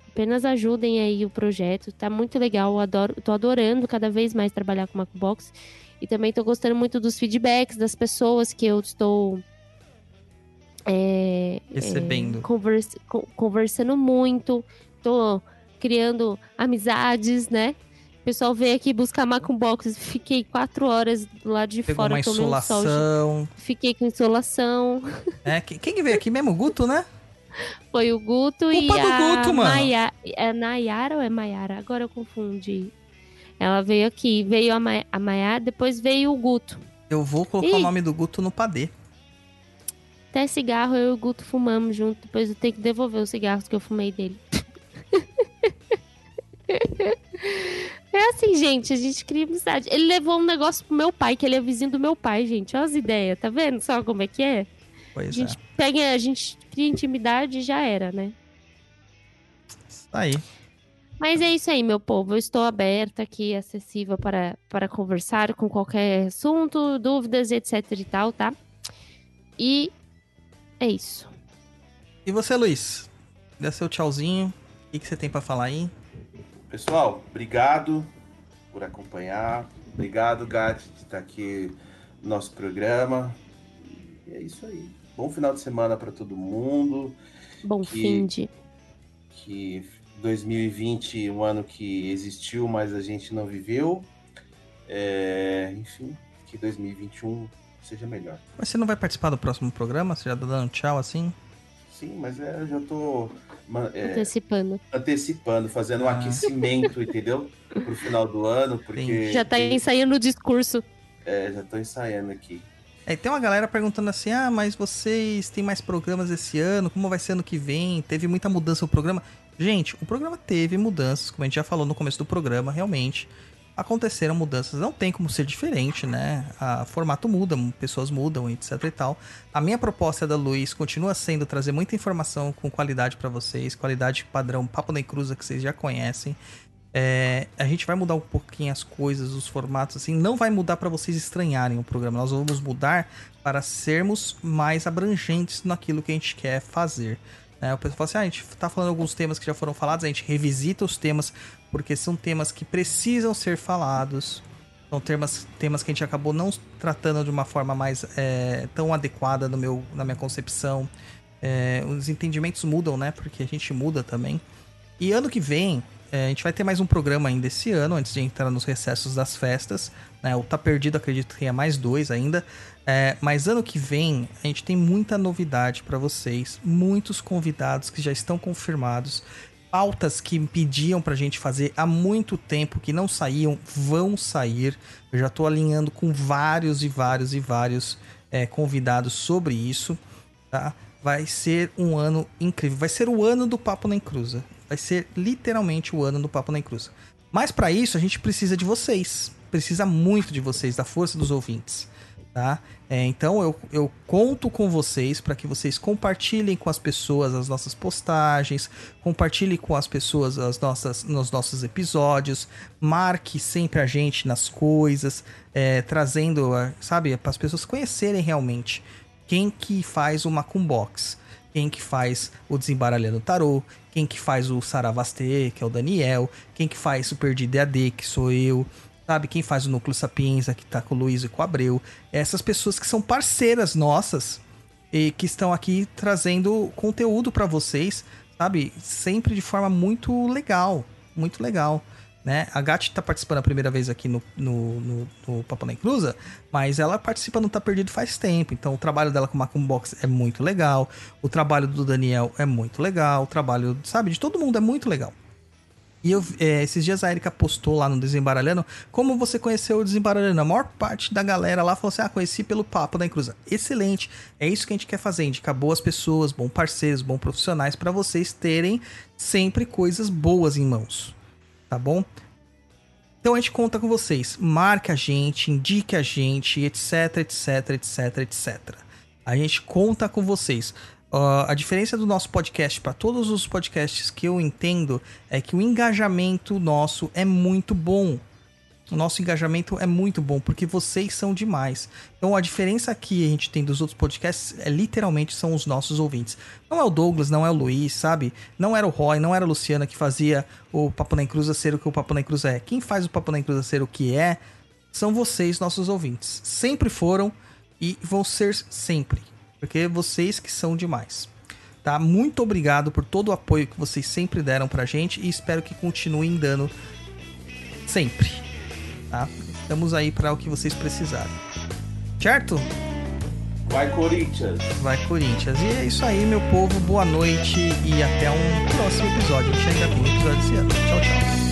Apenas ajudem aí o projeto. Tá muito legal. Eu adoro, tô adorando cada vez mais trabalhar com Macbox. E também tô gostando muito dos feedbacks das pessoas que eu estou é, Recebendo. é, convers- co- conversando muito. Tô criando amizades, né? O pessoal veio aqui buscar Macbox. Fiquei quatro horas do lado de Pegou fora uma tomando sol. insolação. Fiquei com insolação. É, quem, quem que veio aqui mesmo? O Guto, né? Foi o Guto Culpa e do a Guto, mano. Maia- É Nayara ou é Maiara? Agora eu confundi. Ela veio aqui. Veio a, Ma... a Maiara, depois veio o Guto. Eu vou colocar o nome do Guto no padê. Até cigarro eu e o Guto fumamos junto. Depois eu tenho que devolver os cigarros que eu fumei dele. [laughs] É assim, gente, a gente cria amizade. Ele levou um negócio pro meu pai, que ele é vizinho do meu pai, gente. Olha as ideias, tá vendo só como é que é? A Pois gente é. pega, a gente cria intimidade e já era, né? Tá aí. Mas é isso aí, meu povo. Eu estou aberta aqui, acessível para, para conversar com qualquer assunto, dúvidas, etc e tal, tá? E é isso. E você, Luiz? Dê seu tchauzinho. O que, que você tem pra falar aí? Pessoal, obrigado por acompanhar. Obrigado, Gatti, de estar aqui no nosso programa. E é isso aí. Bom final de semana para todo mundo. Bom Que- fim de. Que 2020 um ano que existiu, mas a gente não viveu. É, enfim, que 2021 seja melhor. Mas você não vai participar do próximo programa? Você já tá dando tchau assim? Sim, mas é, eu já tô é, Antecipando. antecipando, fazendo um Ah. aquecimento, entendeu? Pro final do ano, porque Entendi. Já tá ensaiando o discurso. é, já tô ensaiando aqui. É, tem uma galera perguntando assim: ah, mas vocês têm mais programas esse ano? Como vai ser ano que vem? Teve muita mudança no programa? Gente, o programa teve mudanças, como a gente já falou no começo do programa, realmente. Aconteceram mudanças, não tem como ser diferente, né? A formato muda, pessoas mudam, etc e tal. A minha proposta da Luiz continua sendo trazer muita informação com qualidade pra vocês, qualidade padrão Papo Nem Cruza que vocês já conhecem. É, a gente vai mudar um pouquinho as coisas, os formatos, assim, não vai mudar para vocês estranharem o programa. Nós vamos mudar para sermos mais abrangentes naquilo que a gente quer fazer. Né? O pessoal fala assim: ah, a gente tá falando alguns temas que já foram falados, a gente revisita os temas, porque são temas que precisam ser falados. São temas, temas que a gente acabou não tratando de uma forma mais é, tão adequada no meu, na minha concepção. É, os entendimentos mudam, né? Porque a gente muda também. E ano que vem, é, a gente vai ter mais um programa ainda esse ano, antes de entrar nos recessos das festas. Né? O Tá Perdido, acredito que tenha mais dois ainda. É, mas ano que vem, a gente tem muita novidade para vocês. Muitos convidados que já estão confirmados. Pautas que pediam pra gente fazer há muito tempo, que não saíam, vão sair. Eu já tô alinhando com vários e vários e vários é, convidados sobre isso, tá? Vai ser um ano incrível. Vai ser o ano do Papo Nem Cruza. Vai ser literalmente o ano do Papo Nem Cruza. Mas para isso a gente precisa de vocês. Precisa muito de vocês, da força dos ouvintes. Tá? É, então eu, eu conto com vocês para que vocês compartilhem com as pessoas as nossas postagens, compartilhem com as pessoas as nossas, nos nossos episódios, marque sempre a gente nas coisas, é, trazendo, a- sabe, para as pessoas conhecerem realmente quem que faz o Macumbox, quem que faz o Desembaralhando Tarô, quem que faz o Saravastê, que é o Daniel, quem que faz o Perdido EAD, que sou eu, sabe? Quem faz o Núcleo Sapienza, que tá com o Luiz e com o Abreu. Essas pessoas que são parceiras nossas e que estão aqui trazendo conteúdo pra vocês, sabe? Sempre de forma muito legal, muito legal. Né? A Gatti tá participando a primeira vez aqui no, no, no, no Papo na Inclusa, mas ela participa no Tá Perdido faz tempo. Então o trabalho dela com o Macum Box é muito legal. O trabalho do Daniel é muito legal. O trabalho, sabe, de todo mundo é muito legal. E eu, é, esses dias a Erika postou lá no Desembaralhando como você conheceu o Desembaralhando. A maior parte da galera lá falou assim: ah, conheci pelo Papo da Encruza. Excelente. É isso que a gente quer fazer: indicar boas pessoas, bons parceiros, bons profissionais para vocês terem sempre coisas boas em mãos. Tá bom? Então a gente conta com vocês. Marque a gente, indique a gente, etc, etc, etc, etc. A gente conta com vocês. Uh, a diferença do nosso podcast para todos os podcasts que eu entendo é que o engajamento nosso é muito bom. O nosso engajamento é muito bom porque vocês são demais. Então a diferença aqui a gente tem dos outros podcasts é literalmente são os nossos ouvintes. Não é o Douglas, não é o Luiz, sabe? Não era o Roy, não era a Luciana que fazia o Papo na Encruza ser o que o Papo na Encruza é. Quem faz o Papo na Encruza ser o que é são vocês, nossos ouvintes. Sempre foram e vão ser sempre porque vocês que são demais. Tá? Muito obrigado por todo o apoio que vocês sempre deram pra gente e espero que continuem dando sempre. Tá? Estamos aí para o que vocês precisarem. Certo? Vai Corinthians! Vai Corinthians. E é isso aí, meu povo. Boa noite e até um próximo episódio. A gente ainda tem episódio esse ano. Tchau, tchau.